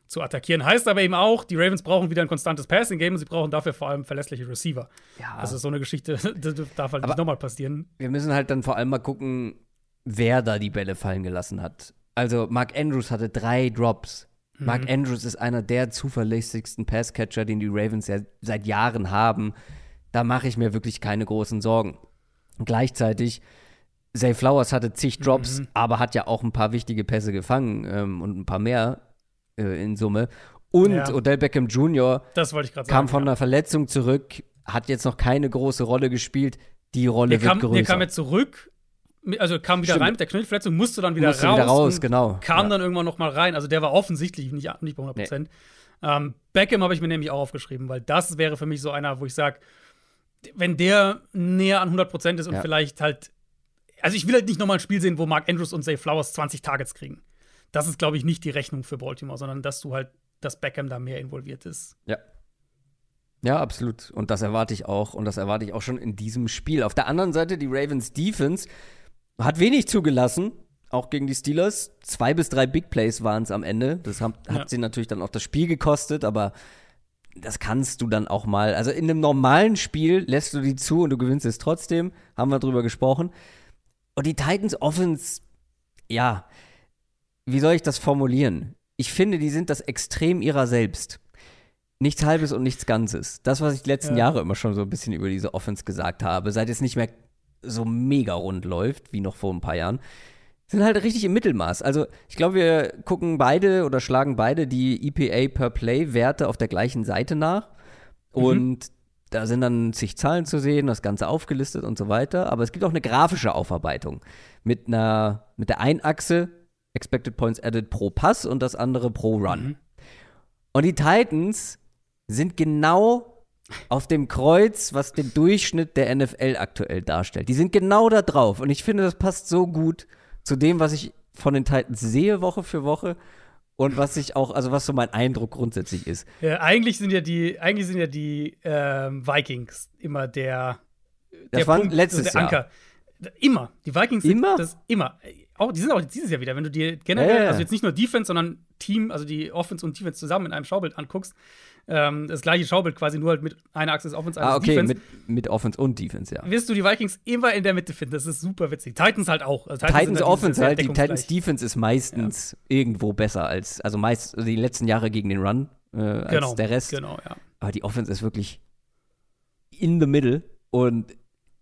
zu attackieren. Heißt aber eben auch, die Ravens brauchen wieder ein konstantes Passing Game und sie brauchen dafür vor allem verlässliche Receiver. Ja. Also so eine Geschichte das darf halt Aber- nicht nochmal passieren. Wir müssen halt dann vor allem mal gucken, wer da die Bälle fallen gelassen hat. Also Mark Andrews hatte drei Drops. Mark Andrews ist einer der zuverlässigsten Passcatcher, den die Ravens ja seit Jahren haben. Da mache ich mir wirklich keine großen Sorgen. Und gleichzeitig, Zay Flowers hatte zig Drops, aber hat ja auch ein paar wichtige Pässe gefangen ähm, und ein paar mehr äh, in Summe. Und Ja. Odell Beckham Jr. Das wollte ich gerade sagen. kam von ja. einer Verletzung zurück, hat jetzt noch keine große Rolle gespielt. Die Rolle der wird kam, größer. der kam jetzt zurück, also kam wieder Stimmt. rein mit der Knöchelverletzung, musste dann wieder Musste raus. wieder raus, genau. Kam Ja. dann irgendwann noch mal rein. Also der war offensichtlich nicht, nicht bei 100 Prozent. Ähm, Beckham habe ich mir nämlich auch aufgeschrieben, weil das wäre für mich so einer, wo ich sage, wenn der näher an 100 Prozent ist und vielleicht halt, also ich will halt nicht noch mal ein Spiel sehen, wo Mark Andrews und Zay Flowers 20 Targets kriegen. Das ist, glaube ich, nicht die Rechnung für Baltimore, sondern dass du halt, dass Beckham da mehr involviert ist. Ja. Ja, absolut. Und das erwarte ich auch. Und das erwarte ich auch schon in diesem Spiel. Auf der anderen Seite, die Ravens Defense hat wenig zugelassen, auch gegen die Steelers. Zwei bis drei Big Plays waren es am Ende. Das hat, hat Ja. sie natürlich dann auch das Spiel gekostet, aber das kannst du dann auch mal. Also in einem normalen Spiel lässt du die zu und du gewinnst es trotzdem. Haben wir drüber gesprochen. Und die Titans Offense, ja, wie soll ich das formulieren? Ich finde, die sind das Extrem ihrer selbst. Nichts Halbes und nichts Ganzes. Das, was ich die letzten Ja. Jahre immer schon so ein bisschen über diese Offense gesagt habe, seit es nicht mehr so mega rund läuft, wie noch vor ein paar Jahren, sind halt richtig im Mittelmaß. Also, ich glaube, wir gucken beide oder schlagen beide die EPA per Play-Werte auf der gleichen Seite nach. Und da sind dann zig Zahlen zu sehen, das Ganze aufgelistet und so weiter. Aber es gibt auch eine grafische Aufarbeitung mit einer, mit der einen Achse Expected Points Added pro Pass und das andere pro Run. Und die Titans sind genau auf dem Kreuz, was den Durchschnitt der NFL aktuell darstellt. Die sind genau da drauf. Und ich finde, das passt so gut zu dem, was ich von den Titans sehe, Woche für Woche. Und was ich auch, also was so mein Eindruck grundsätzlich ist. Ja, eigentlich sind ja die, eigentlich sind ja die ähm, Vikings immer der, Das der war Punkt, letztes der Anker. Immer. Die Vikings sind Immer? das immer. Auch, die sind auch dieses Jahr wieder. Wenn du dir generell, ja. also jetzt nicht nur Defense, sondern Team, also die Offense und Defense zusammen in einem Schaubild anguckst, ähm, das gleiche Schaubild quasi nur halt mit einer Achse ist Offense, einer Ah, okay, Defense, mit, mit Offense und Defense, ja. wirst du die Vikings immer in der Mitte finden. Das ist super witzig. Titans halt auch. Also sind Titans halt Offense halt, die. Titans Defense ist meistens irgendwo besser als, also meist also die letzten Jahre gegen den Run äh, als genau, der Rest. Genau, ja. Aber die Offense ist wirklich in the middle und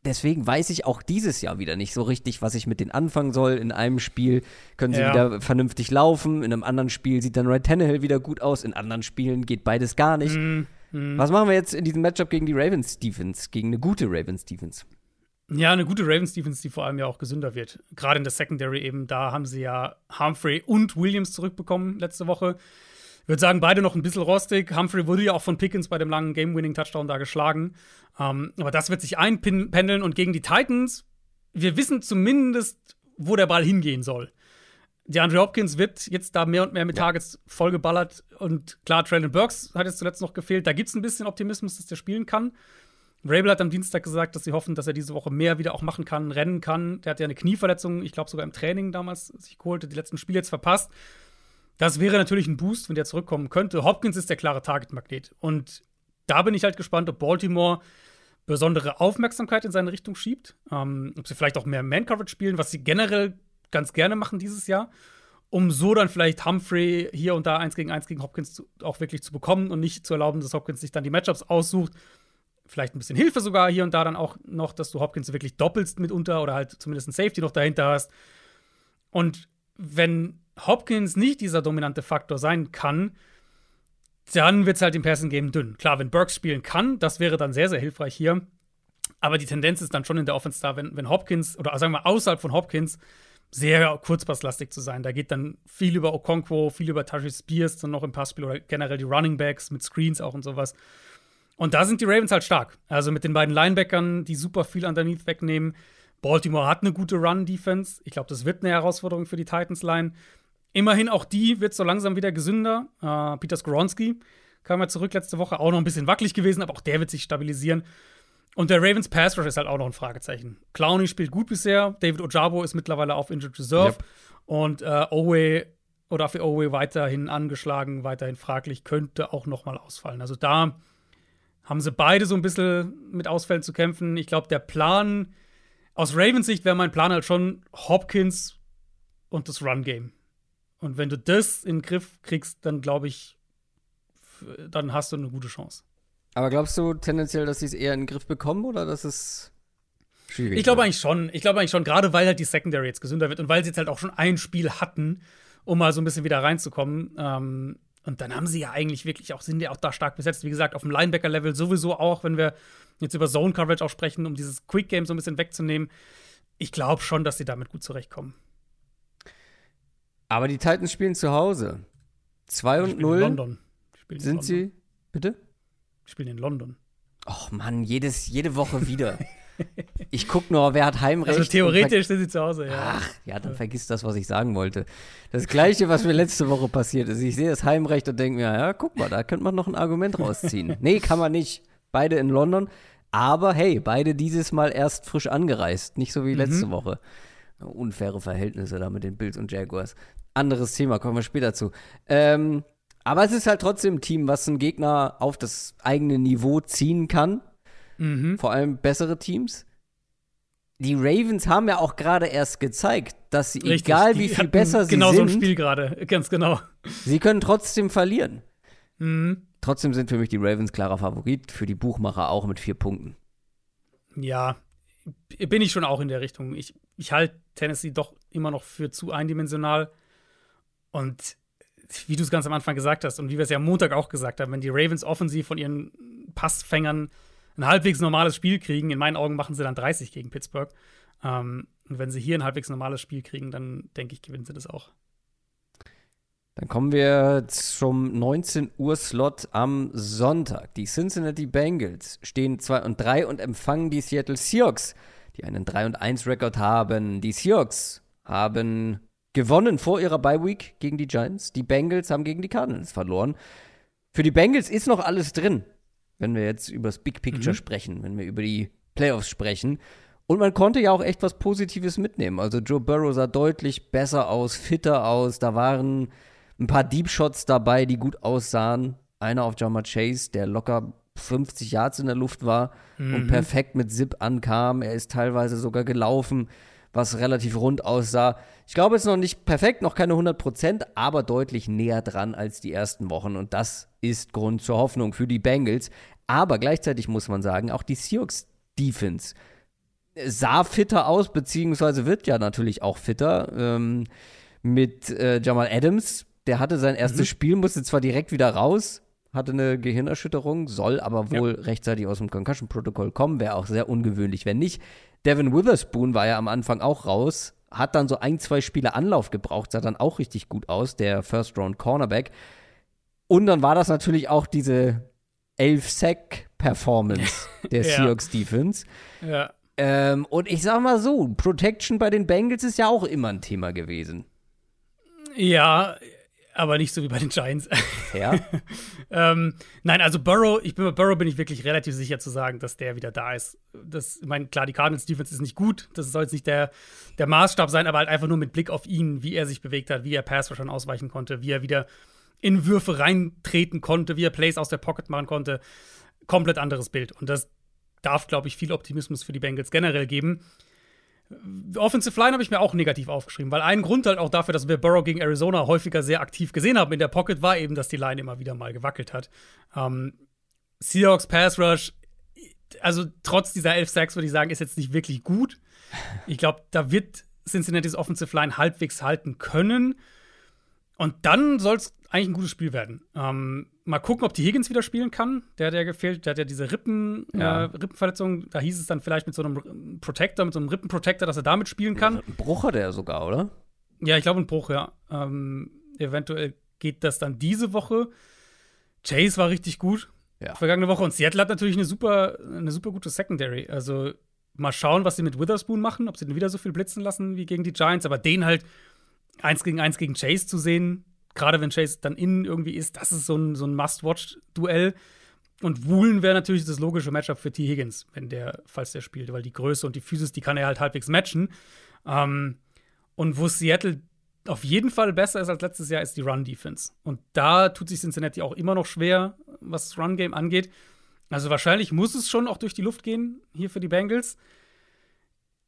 deswegen weiß ich auch dieses Jahr wieder nicht so richtig, was ich mit denen anfangen soll. In einem Spiel können sie ja. wieder vernünftig laufen, in einem anderen Spiel sieht dann Red Tannehill wieder gut aus, in anderen Spielen geht beides gar nicht. Mm, mm. Was machen wir jetzt in diesem Matchup gegen die Ravens Defense, gegen eine gute Ravens Defense? Ja, eine gute Ravens Defense, die vor allem ja auch gesünder wird. Gerade in der Secondary eben, da haben sie ja Humphrey und Williams zurückbekommen letzte Woche. Ich würde sagen, beide noch ein bisschen rostig. Humphrey wurde ja auch von Pickens bei dem langen Game-Winning-Touchdown da geschlagen. Ähm, aber das wird sich einpendeln und gegen die Titans, wir wissen zumindest, wo der Ball hingehen soll. DeAndre Hopkins wird jetzt da mehr und mehr mit ja. Targets vollgeballert. Und klar, Traylon Burks hat jetzt zuletzt noch gefehlt. Da gibt es ein bisschen Optimismus, dass der spielen kann. Rabel hat am Dienstag gesagt, dass sie hoffen, dass er diese Woche mehr wieder auch machen kann, rennen kann. Der hat ja eine Knieverletzung, ich glaube sogar im Training damals sich geholt, die letzten Spiele jetzt verpasst. Das wäre natürlich ein Boost, wenn der zurückkommen könnte. Hopkins ist der klare Target-Magnet. Und da bin ich halt gespannt, ob Baltimore besondere Aufmerksamkeit in seine Richtung schiebt. Ähm, ob sie vielleicht auch mehr Man-Coverage spielen, was sie generell ganz gerne machen dieses Jahr. Um so dann vielleicht Humphrey hier und da eins gegen eins gegen Hopkins zu, auch wirklich zu bekommen und nicht zu erlauben, dass Hopkins sich dann die Matchups aussucht. Vielleicht ein bisschen Hilfe sogar hier und da dann auch noch, dass du Hopkins wirklich doppelst mitunter oder halt zumindest ein Safety noch dahinter hast. Und wenn Hopkins nicht dieser dominante Faktor sein kann, dann wird es halt im Passing Game dünn. Klar, wenn Burks spielen kann, das wäre dann sehr, sehr hilfreich hier. Aber die Tendenz ist dann schon in der Offense da, wenn, wenn Hopkins, oder sagen wir außerhalb von Hopkins, sehr kurzpasslastig zu sein. Da geht dann viel über Okonkwo, viel über Tashi Spears dann noch im Passspiel oder generell die Running Backs mit Screens auch und sowas. Und da sind die Ravens halt stark. Also mit den beiden Linebackern, die super viel underneath wegnehmen. Baltimore hat eine gute Run-Defense. Ich glaube, das wird eine Herausforderung für die Titans-Line. Immerhin auch die wird so langsam wieder gesünder. Äh, Peter Skoronski kam ja zurück letzte Woche, auch noch ein bisschen wackelig gewesen, aber auch der wird sich stabilisieren. Und der Ravens Pass Rush ist halt auch noch ein Fragezeichen. Clowney spielt gut bisher, David Ojabo ist mittlerweile auf Injured Reserve yep. und äh, Owe oder für Owe weiterhin angeschlagen, weiterhin fraglich, könnte auch noch mal ausfallen. Also da haben sie beide so ein bisschen mit Ausfällen zu kämpfen. Ich glaube, der Plan aus Ravens Sicht wäre mein Plan halt schon Hopkins und das Run Game. Und wenn du das in den Griff kriegst, dann glaube ich, dann hast du eine gute Chance. Aber glaubst du tendenziell, dass sie es eher in den Griff bekommen oder dass es schwierig Ich glaube eigentlich schon. Ich glaube eigentlich schon, gerade weil halt die Secondary jetzt gesünder wird und weil sie jetzt halt auch schon ein Spiel hatten, um mal so ein bisschen wieder reinzukommen. Ähm, und dann haben sie ja eigentlich wirklich auch, sind ja auch da stark besetzt. Wie gesagt, auf dem Linebacker-Level sowieso auch, wenn wir jetzt über Zone-Coverage auch sprechen, um dieses Quick-Game so ein bisschen wegzunehmen. Ich glaube schon, dass sie damit gut zurechtkommen. Aber die Titans spielen zu Hause. 2 und 0. In London. Sind in London. sie? Bitte? Die spielen in London. Och Mann, jedes, jede Woche wieder. ich gucke nur, wer hat Heimrecht. Also theoretisch sind sie zu Hause, ja. Ach, ja, dann vergiss das, was ich sagen wollte. Das gleiche, was mir letzte Woche passiert ist. Ich sehe das Heimrecht und denke mir, ja, guck mal, da könnte man noch ein Argument rausziehen. nee, kann man nicht. Beide in London. Aber hey, beide dieses Mal erst frisch angereist. Nicht so wie letzte mhm. Woche. Unfaire Verhältnisse da mit den Bills und Jaguars. Anderes Thema, kommen wir später zu. Ähm, aber es ist halt trotzdem ein Team, was einen Gegner auf das eigene Niveau ziehen kann. Mhm. Vor allem bessere Teams. Die Ravens haben ja auch gerade erst gezeigt, dass sie, Richtig, egal wie viel besser sie genau sind, genau so ein Spiel gerade, ganz genau. Sie können trotzdem verlieren. Mhm. Trotzdem sind für mich die Ravens klarer Favorit, für die Buchmacher auch mit vier Punkten. Ja, bin ich schon auch in der Richtung. Ich, ich halte Tennessee doch immer noch für zu eindimensional. Und wie du es ganz am Anfang gesagt hast und wie wir es ja am Montag auch gesagt haben, wenn die Ravens offensiv von ihren Passfängern ein halbwegs normales Spiel kriegen, in meinen Augen machen sie dann 30 gegen Pittsburgh. Ähm, und wenn sie hier ein halbwegs normales Spiel kriegen, dann denke ich, gewinnen sie das auch. Dann kommen wir zum 19 Uhr Slot am Sonntag. Die Cincinnati Bengals stehen 2 und 3 und empfangen die Seattle Seahawks, die einen 3 und 1 Rekord haben. Die Seahawks haben gewonnen vor ihrer Bye Week gegen die Giants. Die Bengals haben gegen die Cardinals verloren. Für die Bengals ist noch alles drin, wenn wir jetzt über das Big Picture mhm. sprechen, wenn wir über die Playoffs sprechen. Und man konnte ja auch echt was Positives mitnehmen. Also Joe Burrow sah deutlich besser aus, fitter aus. Da waren ein paar Deep Shots dabei, die gut aussahen. Einer auf Jama Chase, der locker 50 Yards in der Luft war mhm. und perfekt mit Zip ankam. Er ist teilweise sogar gelaufen was relativ rund aussah. Ich glaube, es ist noch nicht perfekt, noch keine 100% aber deutlich näher dran als die ersten Wochen. Und das ist Grund zur Hoffnung für die Bengals. Aber gleichzeitig muss man sagen, auch die Seahawks Defense sah fitter aus, beziehungsweise wird ja natürlich auch fitter. Ähm, mit äh, Jamal Adams, der hatte sein erstes mhm. Spiel, musste zwar direkt wieder raus, hatte eine Gehirnerschütterung, soll aber wohl ja. rechtzeitig aus dem Concussion-Protokoll kommen, wäre auch sehr ungewöhnlich, wenn nicht. Devin Witherspoon war ja am Anfang auch raus, hat dann so ein, zwei Spiele Anlauf gebraucht, sah dann auch richtig gut aus, der First-Round-Cornerback. Und dann war das natürlich auch diese 11-Sack-Performance der ja. Seahawks Defense. Ja. Ähm, und ich sag mal so, Protection bei den Bengals ist ja auch immer ein Thema gewesen. Ja, aber nicht so wie bei den Giants. Ja. ähm, nein, also Burrow, ich bin bei Burrow bin ich wirklich relativ sicher zu sagen, dass der wieder da ist. Das, ich meine, klar, die Cardinals Defense ist nicht gut, das soll jetzt nicht der, der Maßstab sein, aber halt einfach nur mit Blick auf ihn, wie er sich bewegt hat, wie er Pass schon ausweichen konnte, wie er wieder in Würfe reintreten konnte, wie er Plays aus der Pocket machen konnte. Komplett anderes Bild. Und das darf, glaube ich, viel Optimismus für die Bengals generell geben. Offensive Line habe ich mir auch negativ aufgeschrieben, weil ein Grund halt auch dafür, dass wir Burrow gegen Arizona häufiger sehr aktiv gesehen haben in der Pocket, war eben, dass die Line immer wieder mal gewackelt hat. Ähm, Seahawks Pass Rush, also trotz dieser 11 Sacks würde ich sagen, ist jetzt nicht wirklich gut. Ich glaube, da wird Cincinnati's Offensive Line halbwegs halten können. Und dann soll es eigentlich ein gutes Spiel werden. Ähm, mal gucken, ob die Higgins wieder spielen kann. Der hat ja gefehlt, der hat ja diese Rippen, ja. Äh, Rippenverletzung. Da hieß es dann vielleicht mit so einem Protector, mit so einem Rippenprotector, dass er damit spielen kann. Ja, ein Bruch hat er sogar, oder? Ja, ich glaube ein Bruch, ja. Ähm, eventuell geht das dann diese Woche. Chase war richtig gut. Ja. Vergangene Woche. Und Seattle hat natürlich eine super, eine super gute Secondary. Also mal schauen, was sie mit Witherspoon machen, ob sie den wieder so viel blitzen lassen wie gegen die Giants, aber den halt eins gegen eins gegen Chase zu sehen, gerade wenn Chase dann innen irgendwie ist, das ist so ein, so ein Must-Watch-Duell. Und Woolen wäre natürlich das logische Matchup für T. Higgins, wenn der, falls der spielt, weil die Größe und die Physis, die kann er halt halbwegs matchen. Ähm, und wo Seattle auf jeden Fall besser ist als letztes Jahr, ist die Run-Defense. Und da tut sich Cincinnati auch immer noch schwer, was das Run-Game angeht. Also wahrscheinlich muss es schon auch durch die Luft gehen, hier für die Bengals.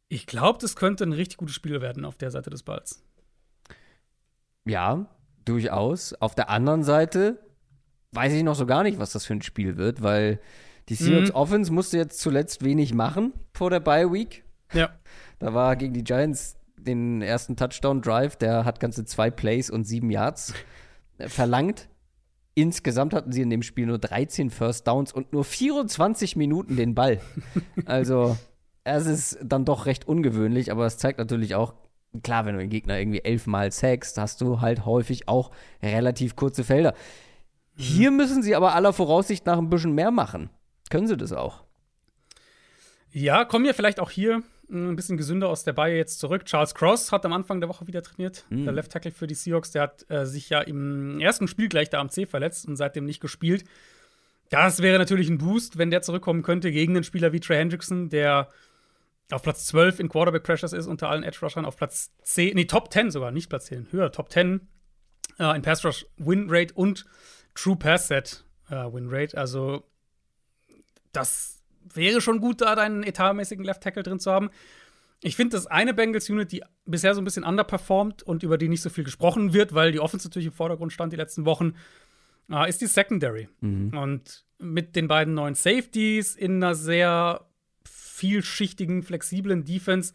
Ich glaube, das könnte ein richtig gutes Spiel werden auf der Seite des Balls. Ja, durchaus. Auf der anderen Seite weiß ich noch so gar nicht, was das für ein Spiel wird, weil die Seahawks mhm. Offense musste jetzt zuletzt wenig machen vor der Bye Week. Ja. Da war gegen die Giants den ersten Touchdown Drive, der hat ganze zwei Plays und sieben Yards verlangt. Insgesamt hatten sie in dem Spiel nur 13 First Downs und nur 24 Minuten den Ball. Also, es ist dann doch recht ungewöhnlich, aber es zeigt natürlich auch, klar, wenn du den Gegner irgendwie elfmal sackst, hast du halt häufig auch relativ kurze Felder. Hier müssen sie aber aller Voraussicht nach ein bisschen mehr machen. Können sie das auch? Ja, kommen ja vielleicht auch hier hm, ein bisschen gesünder aus der Bayer jetzt zurück. Charles Cross hat am Anfang der Woche wieder trainiert, mhm. der Left Tackle für die Seahawks. Der hat äh, sich ja im ersten Spiel gleich da am C verletzt und seitdem nicht gespielt. Das wäre natürlich ein Boost, wenn der zurückkommen könnte gegen einen Spieler wie Trey Hendrickson, der auf Platz 12 in Quarterback Pressures ist unter allen Edge Rushern, auf Platz 10, nee, Top 10 sogar, nicht Platz 10, höher, Top 10 äh, in Pass Rush Win Rate und True Pass Set äh, Win Rate. Also, das wäre schon gut, da deinen etatmäßigen Left Tackle drin zu haben. Ich finde, das eine Bengals Unit, die bisher so ein bisschen underperformt und über die nicht so viel gesprochen wird, weil die Offense natürlich im Vordergrund stand die letzten Wochen, äh, ist die Secondary. Mhm. Und mit den beiden neuen Safeties in einer sehr vielschichtigen, flexiblen Defense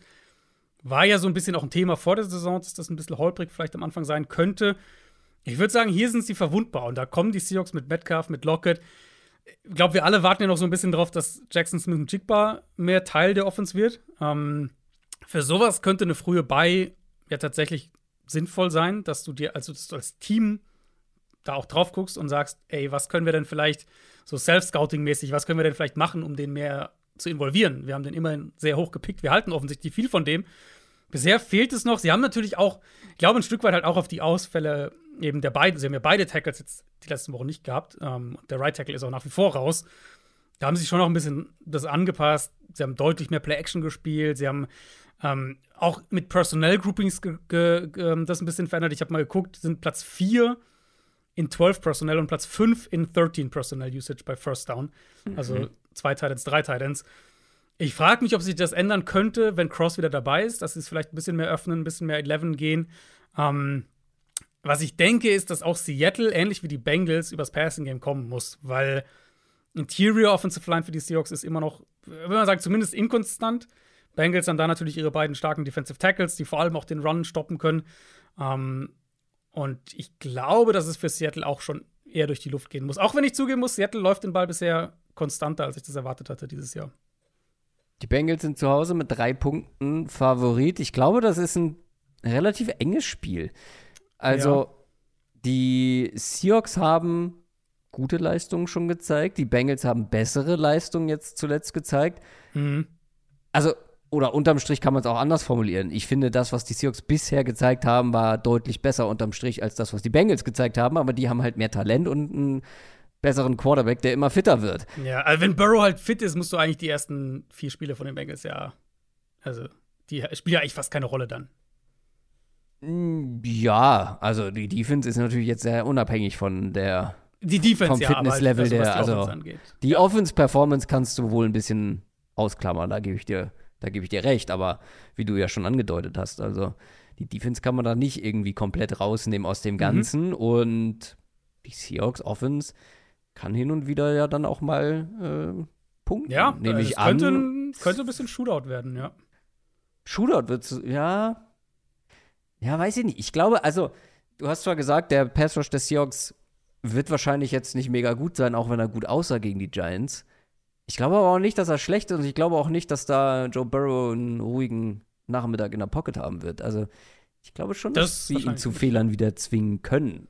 war ja so ein bisschen auch ein Thema vor der Saison, dass das ein bisschen holprig vielleicht am Anfang sein könnte. Ich würde sagen, hier sind sie verwundbar und da kommen die Seahawks mit Metcalf, mit Lockett. Ich glaube, wir alle warten ja noch so ein bisschen drauf, dass Jackson Smith und Jigba mehr Teil der Offense wird. Ähm, für sowas könnte eine frühe Buy ja tatsächlich sinnvoll sein, dass du dir, also dass du als Team da auch drauf guckst und sagst, ey, was können wir denn vielleicht so Self-Scouting-mäßig, was können wir denn vielleicht machen, um den mehr zu involvieren. Wir haben den immerhin sehr hoch gepickt. Wir halten offensichtlich viel von dem. Bisher fehlt es noch. Sie haben natürlich auch, ich glaube, ein Stück weit halt auch auf die Ausfälle eben der beiden. Sie haben ja beide Tackles jetzt die letzten Wochen nicht gehabt. Ähm, der Right Tackle ist auch nach wie vor raus. Da haben sie schon noch ein bisschen das angepasst. Sie haben deutlich mehr Play-Action gespielt. Sie haben ähm, auch mit Personnel-Groupings ähm, das ein bisschen verändert. Ich habe mal geguckt, sind Platz 4 in 12 Personnel und Platz 5 in 13 Personnel Usage bei First Down. Also mhm zwei Titans, drei Titans. Ich frage mich, ob sich das ändern könnte, wenn Cross wieder dabei ist, dass sie es vielleicht ein bisschen mehr öffnen, ein bisschen mehr 11 gehen. Ähm, was ich denke, ist, dass auch Seattle, ähnlich wie die Bengals, übers Passing Game kommen muss, weil Interior Offensive Line für die Seahawks ist immer noch, wenn man sagt, zumindest inkonstant. Bengals haben da natürlich ihre beiden starken Defensive Tackles, die vor allem auch den Run stoppen können. Ähm, und ich glaube, dass es für Seattle auch schon eher durch die Luft gehen muss. Auch wenn ich zugeben muss, Seattle läuft den Ball bisher konstanter, als ich das erwartet hatte dieses Jahr. Die Bengals sind zu Hause mit drei Punkten Favorit. Ich glaube, das ist ein relativ enges Spiel. Also, ja. die Seahawks haben gute Leistungen schon gezeigt. Die Bengals haben bessere Leistungen jetzt zuletzt gezeigt. Mhm. Also, oder unterm Strich kann man es auch anders formulieren. Ich finde, das, was die Seahawks bisher gezeigt haben, war deutlich besser unterm Strich als das, was die Bengals gezeigt haben. Aber die haben halt mehr Talent und einen besseren Quarterback, der immer fitter wird. Ja, also wenn Burrow halt fit ist, musst du eigentlich die ersten vier Spiele von den Bengals ja. Also, die spielen ja eigentlich fast keine Rolle dann. Mm, ja, also die Defense ist natürlich jetzt sehr unabhängig von der die Defense, vom ja, Fitnesslevel also, der also die ja. Offense Performance kannst du wohl ein bisschen ausklammern, da gebe ich dir da gebe ich dir recht, aber wie du ja schon angedeutet hast, also die Defense kann man da nicht irgendwie komplett rausnehmen aus dem mhm. Ganzen mhm. und die Seahawks Offense kann hin und wieder ja dann auch mal äh, punkten, ja, nehme ich an. Könnte, könnte ein bisschen Shootout werden, ja. Shootout wird ja ja, weiß ich nicht. Ich glaube, also, du hast zwar gesagt, der Pass Rush des Seahawks wird wahrscheinlich jetzt nicht mega gut sein, auch wenn er gut aussah gegen die Giants. Ich glaube aber auch nicht, dass er schlecht ist und ich glaube auch nicht, dass da Joe Burrow einen ruhigen Nachmittag in der Pocket haben wird. Also, ich glaube schon, das dass sie ihn zu. Fehlern wieder zwingen können.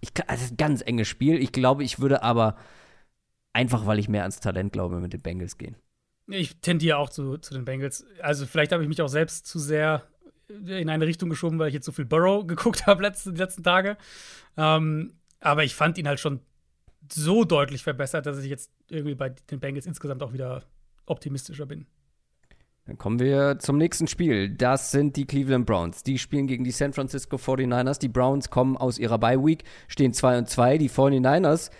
Ich, also, ist ein ganz enges Spiel. Ich glaube, ich würde aber einfach, weil ich mehr ans Talent glaube, mit den Bengals gehen. Ich tendiere auch zu, zu den Bengals. Also, vielleicht habe ich mich auch selbst zu sehr in eine Richtung geschoben, weil ich jetzt so viel Burrow geguckt habe letzte, die letzten Tage. Ähm, aber ich fand ihn halt schon so deutlich verbessert, dass ich jetzt irgendwie bei den Bengals insgesamt auch wieder optimistischer bin. Dann kommen wir zum nächsten Spiel. Das sind die Cleveland Browns. Die spielen gegen die San Francisco 49ers. Die Browns kommen aus ihrer Bye Week, stehen 2 und 2. Die 49ers,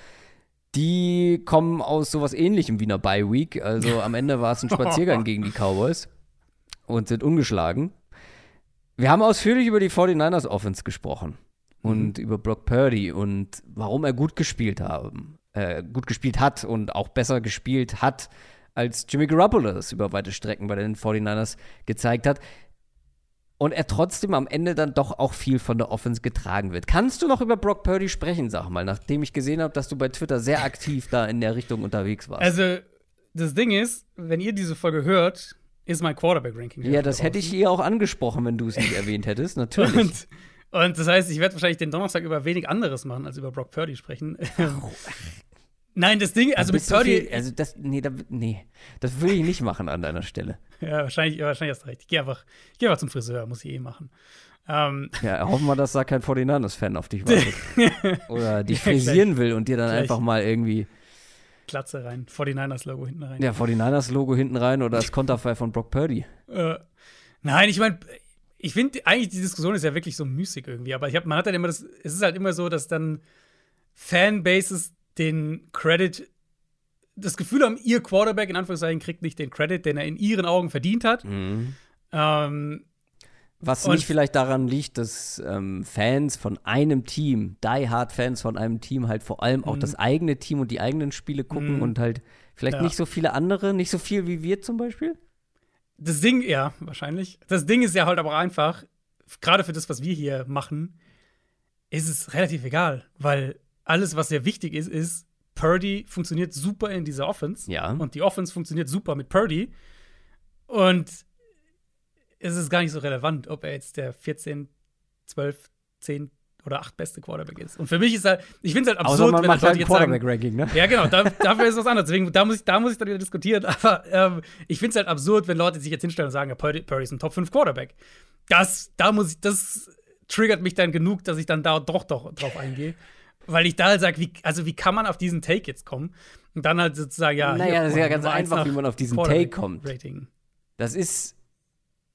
die kommen aus sowas ähnlichem wie einer Bye Week. Also am Ende war es ein Spaziergang gegen die Cowboys und sind ungeschlagen. Wir haben ausführlich über die 49ers Offense gesprochen und mhm. über Brock Purdy und warum er gut gespielt haben, äh, gut gespielt hat und auch besser gespielt hat, als Jimmy Garoppolo das über weite Strecken bei den 49ers gezeigt hat. Und er trotzdem am Ende dann doch auch viel von der Offense getragen wird. Kannst du noch über Brock Purdy sprechen, sag mal, nachdem ich gesehen habe, dass du bei Twitter sehr aktiv da in der Richtung unterwegs warst? Also, das Ding ist, wenn ihr diese Folge hört, ist mein Quarterback-Ranking. Ja, das hätte ich hier auch angesprochen, wenn du es nicht erwähnt hättest, natürlich. Und, und, das heißt, ich werde wahrscheinlich den Donnerstag über wenig anderes machen, als über Brock Purdy sprechen. Nein, das Ding, also mit Purdy. So also das, nee, da, nee, das würde ich nicht machen an deiner Stelle. ja, wahrscheinlich, wahrscheinlich hast du recht. Ich gehe einfach, geh einfach zum Friseur, muss ich eh machen. Ähm, ja, hoffen wir, dass da kein 49ers-Fan auf dich wartet. Oder dich frisieren will und dir dann einfach mal irgendwie Glatze rein. 49ers-Logo hinten rein. Ja, 49ers-Logo hinten rein oder das Konterfei von Brock Purdy. Äh, nein, ich meine, ich finde eigentlich, die Diskussion ist ja wirklich so müßig irgendwie. Aber ich hab, man hat halt immer das, es ist halt immer so, dass dann Fanbases den Credit, das Gefühl haben, ihr Quarterback in Anführungszeichen kriegt nicht den Credit, den er in ihren Augen verdient hat. Mhm. Ähm, was nicht vielleicht daran liegt, dass ähm, Fans von einem Team, die Hard Fans von einem Team halt vor allem auch mhm. das eigene Team und die eigenen Spiele gucken mhm. und halt vielleicht ja. nicht so viele andere, nicht so viel wie wir zum Beispiel? Das Ding, ja, wahrscheinlich. Das Ding ist ja halt aber einfach, gerade für das, was wir hier machen, ist es relativ egal, weil alles, was sehr wichtig ist, ist, Purdy funktioniert super in dieser Offense. Ja. Und die Offense funktioniert super mit Purdy. Und ist es gar nicht so relevant, ob er jetzt der 14, 12, 10 oder 8 beste Quarterback ist. Und für mich ist halt, ich finde es halt absurd, Außer man wenn macht halt Quarterback-Ranking, ne? Ja, genau, da, dafür ist was anderes. Deswegen, da muss ich, da muss ich dann wieder diskutieren. Aber ähm, ich finde es halt absurd, wenn Leute sich jetzt hinstellen und sagen, ja, Purdy, Purdy ist ein Top 5 Quarterback. Das, da muss ich, das triggert mich dann genug, dass ich dann da doch, doch drauf eingehe. Weil ich da halt sage, wie, also wie kann man auf diesen Take jetzt kommen? Und dann halt sozusagen, ja. Naja, das ist ja ganz einfach, wie man auf diesen Take kommt. Rating. Das ist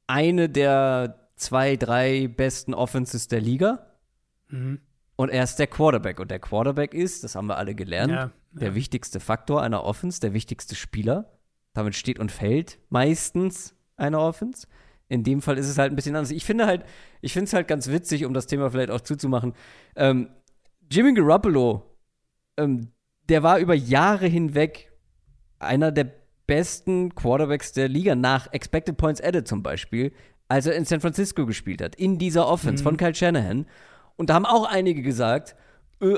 eine der zwei, drei besten Offenses der Liga. Mhm. Und er ist der Quarterback. Und der Quarterback ist, das haben wir alle gelernt, ja, ja. der wichtigste Faktor einer Offense, der wichtigste Spieler. Damit steht und fällt meistens eine Offense. In dem Fall ist es halt ein bisschen anders. Ich finde halt, ich finde es halt ganz witzig, um das Thema vielleicht auch zuzumachen. Ähm, Jimmy Garoppolo, ähm, der war über Jahre hinweg einer der besten Quarterbacks der Liga nach Expected Points Added zum Beispiel, als er in San Francisco gespielt hat, in dieser Offense Mhm. von Kyle Shanahan. Und da haben auch einige gesagt,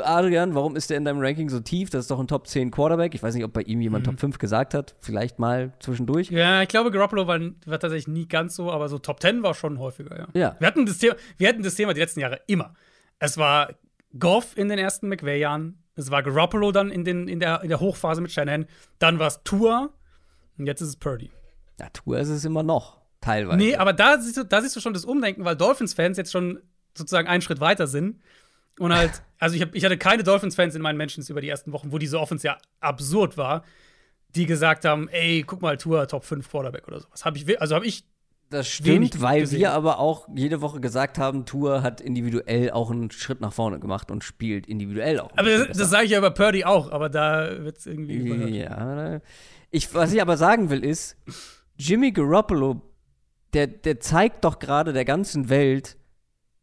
Adrian, warum ist der in deinem Ranking so tief? Das ist doch ein Top 10 Quarterback. Ich weiß nicht, ob bei ihm jemand Top 5 gesagt hat. Vielleicht mal zwischendurch. Mhm. Ja, ich glaube, Garoppolo war, war tatsächlich nie ganz so, aber so Top 10 war schon häufiger, ja. Ja. Wir hatten das Thema, wir hatten das Thema die letzten Jahre immer. Es war Goff in den ersten McVay-Jahren, es war Garoppolo dann in, den, in, der, in der Hochphase mit Shanahan, dann war es Tua und jetzt ist es Purdy. Ja, Tour ist es immer noch. Teilweise. Nee, aber da siehst, du, da siehst du schon das Umdenken, weil Dolphins-Fans jetzt schon sozusagen einen Schritt weiter sind. Und halt, also ich, hab, ich hatte keine Dolphins-Fans in meinen Mentions über die ersten Wochen, wo diese Offense ja absurd war, die gesagt haben, ey, guck mal, Tour Top 5 Quarterback oder sowas. Hab ich, also habe ich Das stimmt, weil gesehen. wir aber auch jede Woche gesagt haben, Tour hat individuell auch einen Schritt nach vorne gemacht und spielt individuell auch. Aber das, das sage ich ja über Purdy auch, aber da wird es irgendwie überhört. Ja, ich, was ich aber sagen will ist, Jimmy Garoppolo, der, der zeigt doch gerade der ganzen Welt,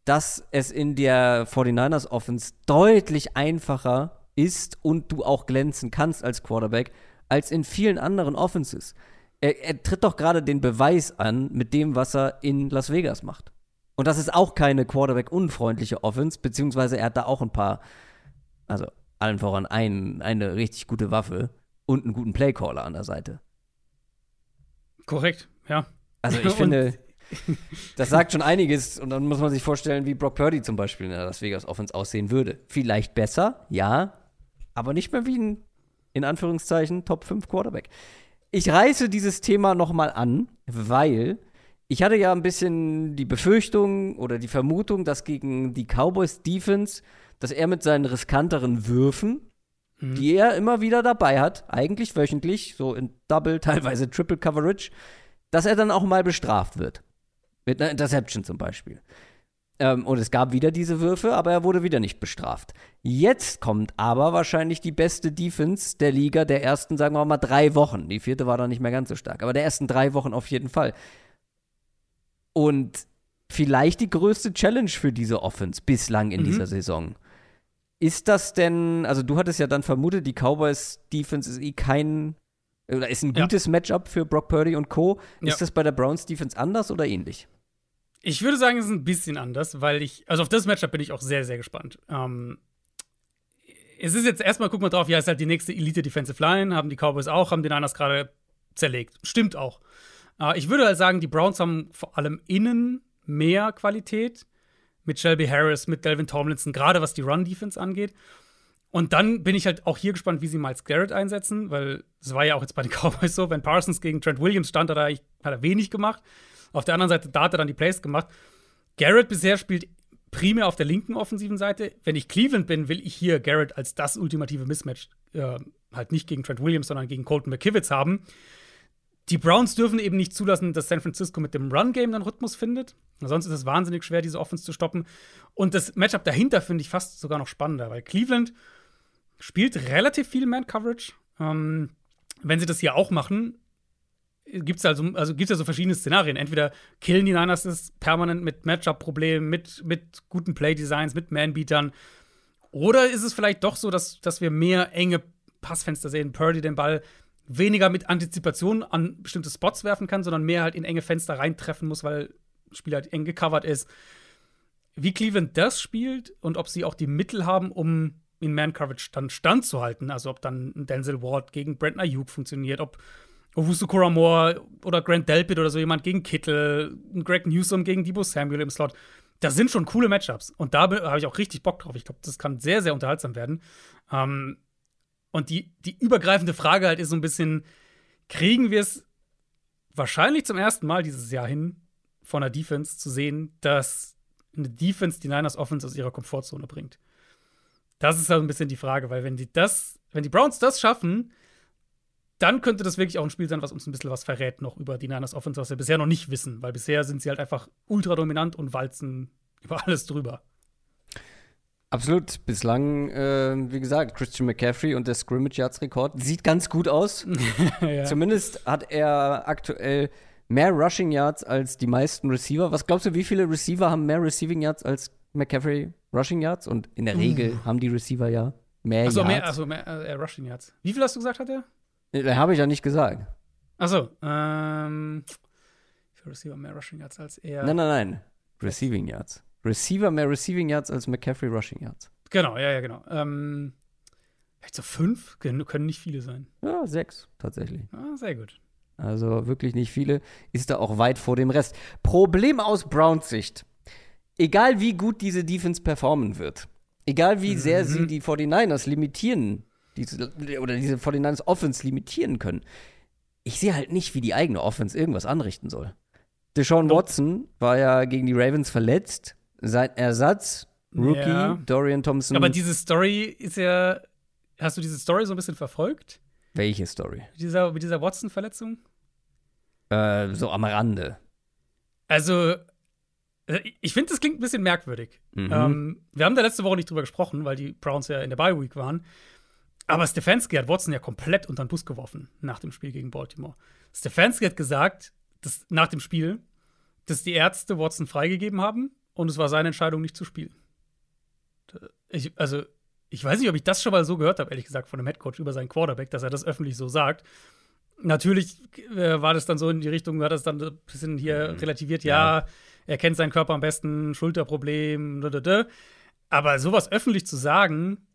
dass es in der 49ers Offense deutlich einfacher ist und du auch glänzen kannst als Quarterback, als in vielen anderen Offenses. Er, er tritt doch gerade den Beweis an mit dem, was er in Las Vegas macht. Und das ist auch keine Quarterback-unfreundliche Offense, beziehungsweise er hat da auch ein paar, also allen voran ein, eine richtig gute Waffe und einen guten Playcaller an der Seite. Korrekt, ja. Also ich Und- finde, das sagt schon einiges und dann muss man sich vorstellen, wie Brock Purdy zum Beispiel in der Las Vegas Offense aussehen würde. Vielleicht besser, ja, aber nicht mehr wie ein, in Anführungszeichen, Top 5 Quarterback. Ich reiße dieses Thema nochmal an, weil ich hatte ja ein bisschen die Befürchtung oder die Vermutung, dass gegen die Cowboys Defense, dass er mit seinen riskanteren Würfen, die er immer wieder dabei hat, eigentlich wöchentlich, so in Double, teilweise Triple Coverage, dass er dann auch mal bestraft wird. Mit einer Interception zum Beispiel. Ähm, und es gab wieder diese Würfe, aber er wurde wieder nicht bestraft. Jetzt kommt aber wahrscheinlich die beste Defense der Liga der ersten, sagen wir mal, drei Wochen. Die vierte war dann nicht mehr ganz so stark, aber der ersten drei Wochen auf jeden Fall. Und vielleicht die größte Challenge für diese Offense bislang in Mhm. dieser Saison. Ist das denn, also du hattest ja dann vermutet, die Cowboys Defense ist eh kein, oder ist ein Ja. gutes Matchup für Brock Purdy und Co. Ist Ja. das bei der Browns Defense anders oder ähnlich? Ich würde sagen, es ist ein bisschen anders, weil ich, also auf das Matchup bin ich auch sehr, sehr gespannt. Ähm, es ist jetzt erstmal, guck mal drauf, ja, ist halt die nächste Elite Defensive Line, haben die Cowboys auch, haben den Niners gerade zerlegt. Stimmt auch. Äh, ich würde halt sagen, die Browns haben vor allem innen mehr Qualität mit Shelby Harris, mit Delvin Tomlinson, gerade was die Run-Defense angeht. Und dann bin ich halt auch hier gespannt, wie sie Miles Garrett einsetzen, weil es war ja auch jetzt bei den Cowboys so, wenn Parsons gegen Trent Williams stand, hat er, hat er wenig gemacht. Auf der anderen Seite, da hat er dann die Plays gemacht. Garrett bisher spielt primär auf der linken offensiven Seite. Wenn ich Cleveland bin, will ich hier Garrett als das ultimative Mismatch äh, halt nicht gegen Trent Williams, sondern gegen Colton McKivitz haben. Die Browns dürfen eben nicht zulassen, dass San Francisco mit dem Run-Game dann Rhythmus findet. Sonst ist es wahnsinnig schwer, diese Offense zu stoppen. Und das Matchup dahinter finde ich fast sogar noch spannender, weil Cleveland spielt relativ viel Man-Coverage. Ähm, wenn sie das hier auch machen, gibt es also, also gibt's ja so verschiedene Szenarien. Entweder killen die Niners es permanent mit Matchup-Problemen, mit, mit guten Play-Designs, mit Man-Beatern. Oder ist es vielleicht doch so, dass, dass wir mehr enge Passfenster sehen, Purdy den Ball weniger mit Antizipation an bestimmte Spots werfen kann, sondern mehr halt in enge Fenster reintreffen muss, weil das Spiel halt eng gecovert ist. Wie Cleveland das spielt und ob sie auch die Mittel haben, um in Man-Coverage dann standzuhalten. Also ob dann Denzel Ward gegen Brent Ayuk funktioniert, ob Owusu Koramoa oder Grant Delpit oder so jemand gegen Kittel, Greg Newsom gegen Debo Samuel im Slot. Das sind schon coole Matchups. Und da habe ich auch richtig Bock drauf. Ich glaube, das kann sehr, sehr unterhaltsam werden. Ähm, und die, die übergreifende Frage halt ist so ein bisschen, kriegen wir es wahrscheinlich zum ersten Mal dieses Jahr hin, von der Defense zu sehen, dass eine Defense die Niners Offense aus ihrer Komfortzone bringt? Das ist halt ein bisschen die Frage, weil wenn die das, wenn die Browns das schaffen, dann könnte das wirklich auch ein Spiel sein, was uns ein bisschen was verrät noch über die Niners Offense, was wir bisher noch nicht wissen, weil bisher sind sie halt einfach ultra dominant und walzen über alles drüber. Absolut. Bislang, äh, wie gesagt, Christian McCaffrey und der Scrimmage Yards Rekord sieht ganz gut aus. ja. Zumindest hat er aktuell mehr Rushing Yards als die meisten Receiver. Was glaubst du, wie viele Receiver haben mehr Receiving Yards als McCaffrey Rushing Yards? Und in der Regel haben die Receiver ja mehr Achso, Yards. mehr, also mehr äh, Rushing Yards. Wie viel hast du gesagt, hat er? Äh, Habe ich ja nicht gesagt. Achso, ähm. Für Receiver mehr Rushing Yards als er. Nein, nein, nein. Receiving Yards. Receiver mehr Receiving Yards als McCaffrey Rushing Yards. Genau, ja, ja, genau. Ähm, vielleicht so fünf? Können, können nicht viele sein. Ja, sechs tatsächlich. Ah, sehr gut. Also wirklich nicht viele. Ist da auch weit vor dem Rest. Problem aus Browns Sicht. Egal wie gut diese Defense performen wird, egal wie sehr sie die 49ers limitieren, diese, oder diese 49ers Offense limitieren können, ich sehe halt nicht, wie die eigene Offense irgendwas anrichten soll. Deshaun. Watson war ja gegen die Ravens verletzt. Sein Ersatz, Rookie, Ja. Dorian Thompson. Aber diese Story ist ja. Hast du diese Story so ein bisschen verfolgt? Welche Story? Mit dieser, mit dieser Watson-Verletzung? Äh, so am Rande. Also, äh, ich finde, das klingt ein bisschen merkwürdig. Mhm. Ähm, wir haben da letzte Woche nicht drüber gesprochen, weil die Browns ja in der Bye Week waren. Aber Stefanski hat Watson ja komplett unter den Bus geworfen nach dem Spiel gegen Baltimore. Stefanski hat gesagt, dass nach dem Spiel, dass die Ärzte Watson freigegeben haben und es war seine Entscheidung, nicht zu spielen. Ich, also, ich weiß nicht, ob ich das schon mal so gehört habe, ehrlich gesagt, von einem Headcoach über seinen Quarterback, dass er das öffentlich so sagt. Natürlich äh, war das dann so in die Richtung, hat das dann ein bisschen hier relativiert, ja, er kennt seinen Körper am besten, Schulterproblem, da. aber sowas öffentlich zu sagen,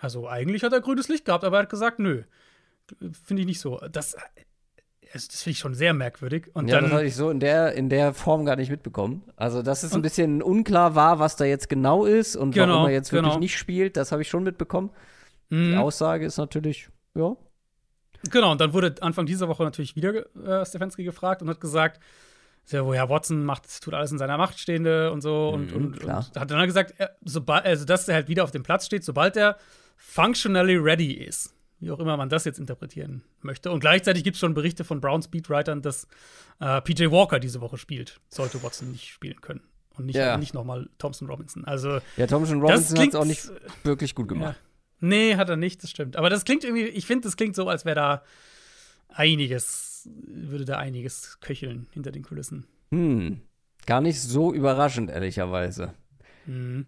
also eigentlich hat er grünes Licht gehabt, aber er hat gesagt, nö, finde ich nicht so. Das, also das finde ich schon sehr merkwürdig. Und ja, dann, das hatte ich so in der, in der Form gar nicht mitbekommen. Also, dass es ein bisschen unklar war, was da jetzt genau ist und Genau, warum er jetzt wirklich genau. nicht spielt, das habe ich schon mitbekommen. Die Mhm. Aussage ist natürlich, ja. Genau, und dann wurde Anfang dieser Woche natürlich wieder äh, Stefanski gefragt und hat gesagt, ja, woher Watson macht, tut alles in seiner Macht Stehende und so. und, Mhm, und, klar. und hat dann gesagt, er, sobald, also dass er halt wieder auf dem Platz steht, sobald er functionally ready ist. Wie auch immer man das jetzt interpretieren möchte. Und gleichzeitig gibt es schon Berichte von Browns Speedwritern, dass äh, PJ Walker diese Woche spielt. Sollte Watson nicht spielen können. Und nicht, Ja. nicht nochmal Thompson Robinson. Also, Ja, Thompson Robinson hat es auch nicht wirklich gut ja. gemacht. Nee, hat er nicht, das stimmt. Aber das klingt irgendwie, ich finde, das klingt so, als wäre da einiges, würde da einiges köcheln hinter den Kulissen. Hm. Gar nicht so überraschend, ehrlicherweise. Mhm.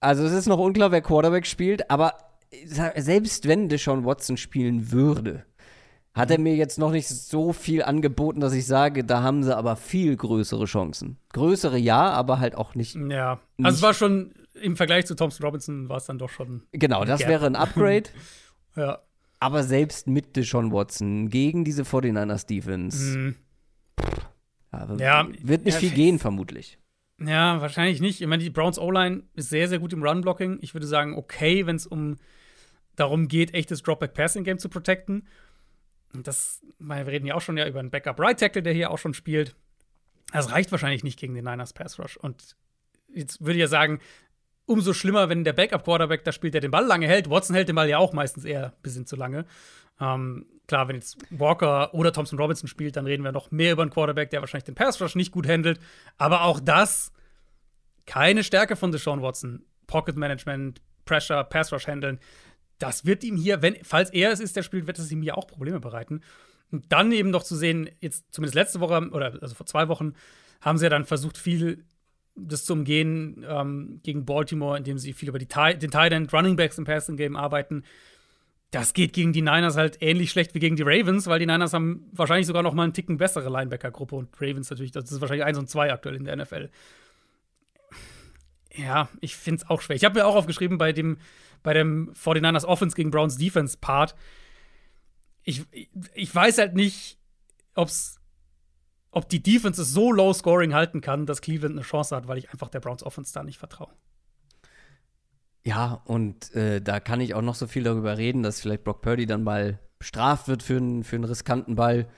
Also, es ist noch unklar, wer Quarterback spielt, aber selbst wenn Deshaun Watson spielen würde, hat er mir jetzt noch nicht so viel angeboten, dass ich sage, da haben sie aber viel größere Chancen. Größere ja, aber halt auch nicht. Ja, Nicht- also es war schon, im Vergleich zu Thompson Robinson war es dann doch schon, Genau, das Gap. wäre ein Upgrade. ja. Aber selbst mit Deshaun Watson gegen diese 49ers Defense Mhm. ja, Ja, wird nicht ja, viel gehen, vermutlich. Ja, wahrscheinlich nicht. Ich meine, die Browns O-Line ist sehr, sehr gut im Run-Blocking. Ich würde sagen, okay, wenn es um darum geht, echtes Dropback-Passing-Game zu protecten. Das, wir reden ja auch schon ja über einen Backup-Right-Tackle, der hier auch schon spielt. Das reicht wahrscheinlich nicht gegen den Niners Pass-Rush. Und jetzt würde ich ja sagen, umso schlimmer, wenn der Backup-Quarterback da spielt, der den Ball lange hält. Watson hält den Ball ja auch meistens eher ein bisschen zu lange. Ähm, klar, wenn jetzt Walker oder Thompson Robinson spielt, dann reden wir noch mehr über einen Quarterback, der wahrscheinlich den Pass-Rush nicht gut handelt. Aber auch das keine Stärke von Deshaun Watson. Pocket Management, Pressure, Pass Rush handeln. Das wird ihm hier, wenn, falls er es ist, der spielt, wird es ihm hier auch Probleme bereiten. Und dann eben noch zu sehen, jetzt zumindest letzte Woche oder also vor zwei Wochen, haben sie ja dann versucht, viel das zu umgehen ähm, gegen Baltimore, indem sie viel über die den Tight End Running Backs im Passing Game arbeiten. Das geht gegen die Niners halt ähnlich schlecht wie gegen die Ravens, weil die Niners haben wahrscheinlich sogar noch mal einen Ticken bessere Linebacker-Gruppe und Ravens natürlich, das ist wahrscheinlich 1 und 2 aktuell in der NFL. Ja, ich finde es auch schwer. Ich habe mir auch aufgeschrieben bei dem, bei dem 49ers Offense gegen Browns Defense Part. Ich, ich, weiß halt nicht, ob's, ob die Defense es so low scoring halten kann, dass Cleveland eine Chance hat, weil ich einfach der Browns Offense da nicht vertraue. Ja, und äh, da kann ich auch noch so viel darüber reden, dass vielleicht Brock Purdy dann mal bestraft wird für einen, für einen riskanten Ball.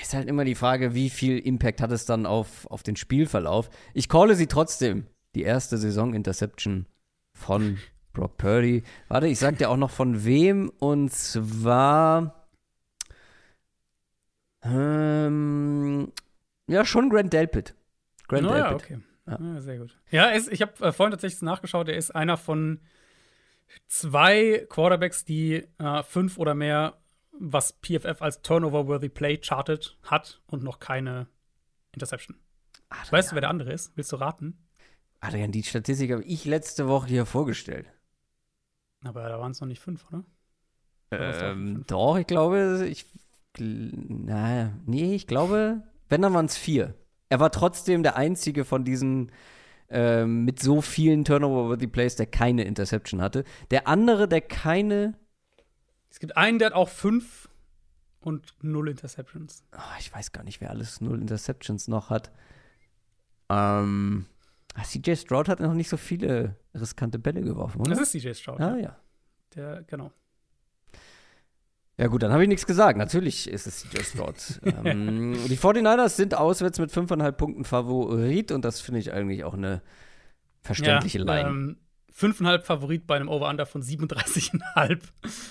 Ist halt immer die Frage, wie viel Impact hat es dann auf, auf den Spielverlauf. Ich calle sie trotzdem. Die erste Saison-Interception von Brock Purdy. Warte, ich sag dir auch noch von wem. Und zwar. Ähm, ja, schon Grant Delpit. Grant Na ja, Delpit. okay. Ja. Ja, sehr gut. Ja, ist, ich habe äh, vorhin tatsächlich nachgeschaut, er ist einer von zwei Quarterbacks, die äh, fünf oder mehr, was PFF als Turnover-worthy Play chartet hat und noch keine Interception. Adrian, Weißt du, wer der andere ist? Willst du raten? Adrian, die Statistik habe ich letzte Woche hier vorgestellt. Aber da waren es noch nicht fünf, oder? Ähm, fünf? doch, ich glaube, ich naja, nee, ich glaube, wenn, dann waren es vier. Er war trotzdem der einzige von diesen äh, mit so vielen Turnover-worthy Plays, der keine Interception hatte. Der andere, der keine. Es gibt einen, der hat auch fünf und null Interceptions. Oh, ich weiß gar nicht, wer alles null Interceptions noch hat. Ähm. Ah, CJ Stroud hat noch nicht so viele riskante Bälle geworfen, oder? Das ist CJ Stroud. Ah, ja. Der, genau. Ja, gut, dann habe ich nichts gesagt. Natürlich ist es CJ Stroud. ähm, die 49ers sind auswärts mit 5,5 Punkten Favorit und das finde ich eigentlich auch eine verständliche ja, Line. Ähm, 5,5 Favorit bei einem Over-Under von 37,5.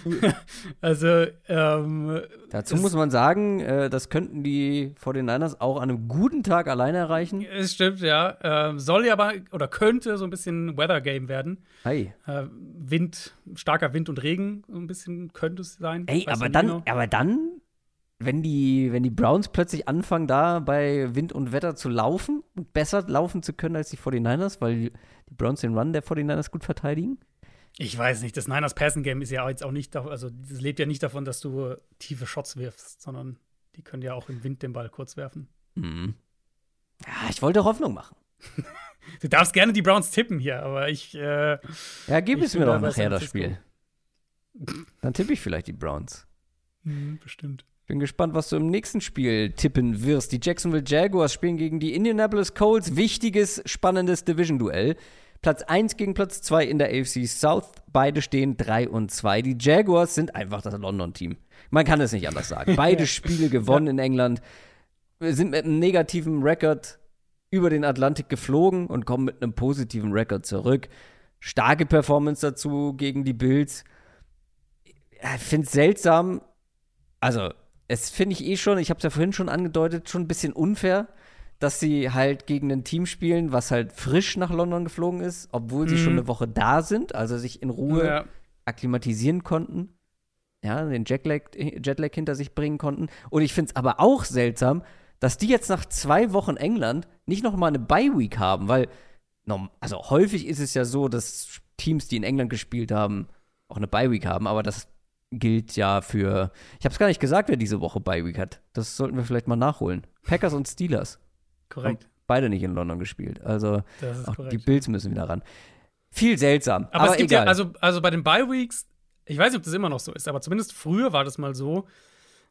also, ähm, Dazu muss man sagen, äh, das könnten die 49ers auch an einem guten Tag alleine erreichen. Es stimmt, ja. Ähm, soll ja aber oder könnte so ein bisschen Weather Game werden. Hey. Äh, Wind, starker Wind und Regen, so ein bisschen könnte es sein. Ey, aber dann, genau. aber dann, wenn die, wenn die Browns plötzlich anfangen, da bei Wind und Wetter zu laufen und besser laufen zu können als die 49ers, weil die Browns den Run der 49ers gut verteidigen. Ich weiß nicht, das Niners Passing Game ist ja jetzt auch nicht, also das lebt ja nicht davon, dass du tiefe Shots wirfst, sondern die können ja auch im Wind den Ball kurz werfen. Mhm. Ja, ich wollte Hoffnung machen. Du darfst gerne die Browns tippen hier, aber ich, äh, Ja, gib Ich es mir doch nachher, das. Spiel. Dann tippe ich vielleicht die Browns. hm, bestimmt. Bin gespannt, was du im nächsten Spiel tippen wirst. Die Jacksonville Jaguars spielen gegen die Indianapolis Colts. Wichtiges, spannendes Division-Duell. Platz 1 gegen Platz 2 in der AFC South. Beide stehen 3 und 2. Die Jaguars sind einfach das London-Team. Man kann es nicht anders sagen. Beide Spiele gewonnen in England. Wir sind mit einem negativen Rekord über den Atlantik geflogen und kommen mit einem positiven Rekord zurück. Starke Performance dazu gegen die Bills. Ich finde es seltsam. Also, es finde ich eh schon, ich habe es ja vorhin schon angedeutet, schon ein bisschen unfair, dass sie halt gegen ein Team spielen, was halt frisch nach London geflogen ist, obwohl sie Mhm. schon eine Woche da sind, also sich in Ruhe Ja. akklimatisieren konnten. Ja, den Jetlag, Jetlag hinter sich bringen konnten. Und ich finde es aber auch seltsam, dass die jetzt nach zwei Wochen England nicht noch mal eine Bye-Week haben, weil, also häufig ist es ja so, dass Teams, die in England gespielt haben, auch eine Bye-Week haben, aber das gilt ja für, ich habe es gar nicht gesagt, wer diese Woche Bye-Week hat. Das sollten wir vielleicht mal nachholen. Packers und Steelers Korrekt. haben beide nicht in London gespielt. Also auch korrekt. die Bills müssen wieder ran. Viel seltsam, Aber, aber, es gibt egal. ja, also, also bei den Bye-Weeks, ich weiß nicht, ob das immer noch so ist, aber zumindest früher war das mal so,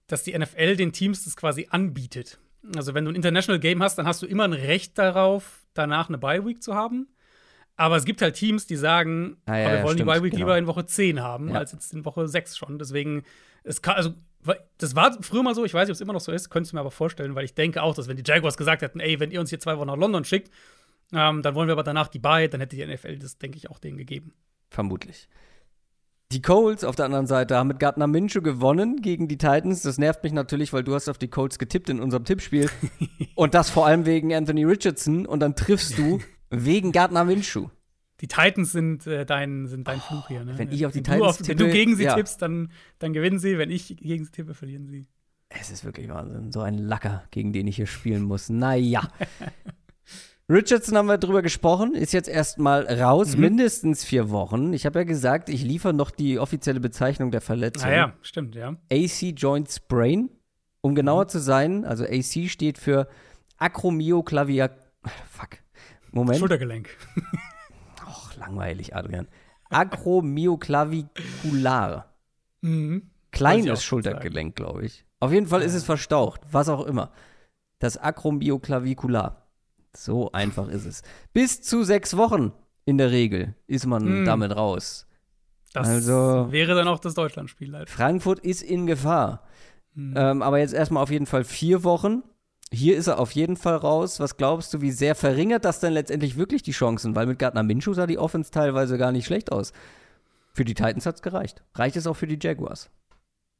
dass die NFL den Teams das quasi anbietet. Also, wenn du ein International Game hast, dann hast du immer ein Recht darauf, danach eine Bye-Week zu haben. Aber es gibt halt Teams, die sagen, Ah, ja, wir ja, wollen stimmt, die Bye-Week genau. lieber in Woche 10 haben, Ja. als jetzt in Woche 6 schon. Deswegen, es kann, also, das war früher mal so, ich weiß nicht, ob es immer noch so ist, könntest du mir aber vorstellen, weil ich denke auch, dass wenn die Jaguars gesagt hätten, ey, wenn ihr uns hier zwei Wochen nach London schickt, ähm, dann wollen wir aber danach die Bye, dann hätte die NFL das, denke ich, auch denen gegeben. Vermutlich. Die Colts auf der anderen Seite haben mit Gardner Minshew gewonnen gegen die Titans. Das nervt mich natürlich, weil du hast auf die Colts getippt in unserem Tippspiel. und das vor allem wegen Anthony Richardson. Und dann triffst du wegen Gardner Minshew. Die Titans sind äh, dein, sind dein Fluch hier. Ne? Oh, wenn ich auf die wenn Titans du auf, Wenn tippe, du gegen sie ja. tippst, dann, dann gewinnen sie. Wenn ich gegen sie tippe, verlieren sie. Es ist wirklich Wahnsinn. So ein Lacker, gegen den ich hier spielen muss. Naja. Richardson haben wir drüber gesprochen, ist jetzt erstmal raus, Mhm. mindestens vier Wochen. Ich habe ja gesagt, ich liefere noch die offizielle Bezeichnung der Verletzung. Ah ja, stimmt, ja. AC Joint Sprain. Um genauer zu sein, also AC steht für Acromioclavia. Fuck. Moment. Schultergelenk. Och, langweilig, Adrian. Acromioclavicular. Mhm. Kleines Schultergelenk, glaube ich. Auf jeden Fall ist es verstaucht, was auch immer. Das Acromioclavicular. So einfach ist es. Bis zu sechs Wochen in der Regel ist man Hm. damit raus. Das Also- wäre dann auch das Deutschlandspiel halt. Frankfurt ist in Gefahr. Mhm. Ähm, aber jetzt erstmal auf jeden Fall vier Wochen. Hier ist er auf jeden Fall raus. Was glaubst du, wie sehr verringert das denn letztendlich wirklich die Chancen? Weil mit Gardner Minshew sah die Offense teilweise gar nicht schlecht aus. Für die Titans hat es gereicht. Reicht es auch für die Jaguars?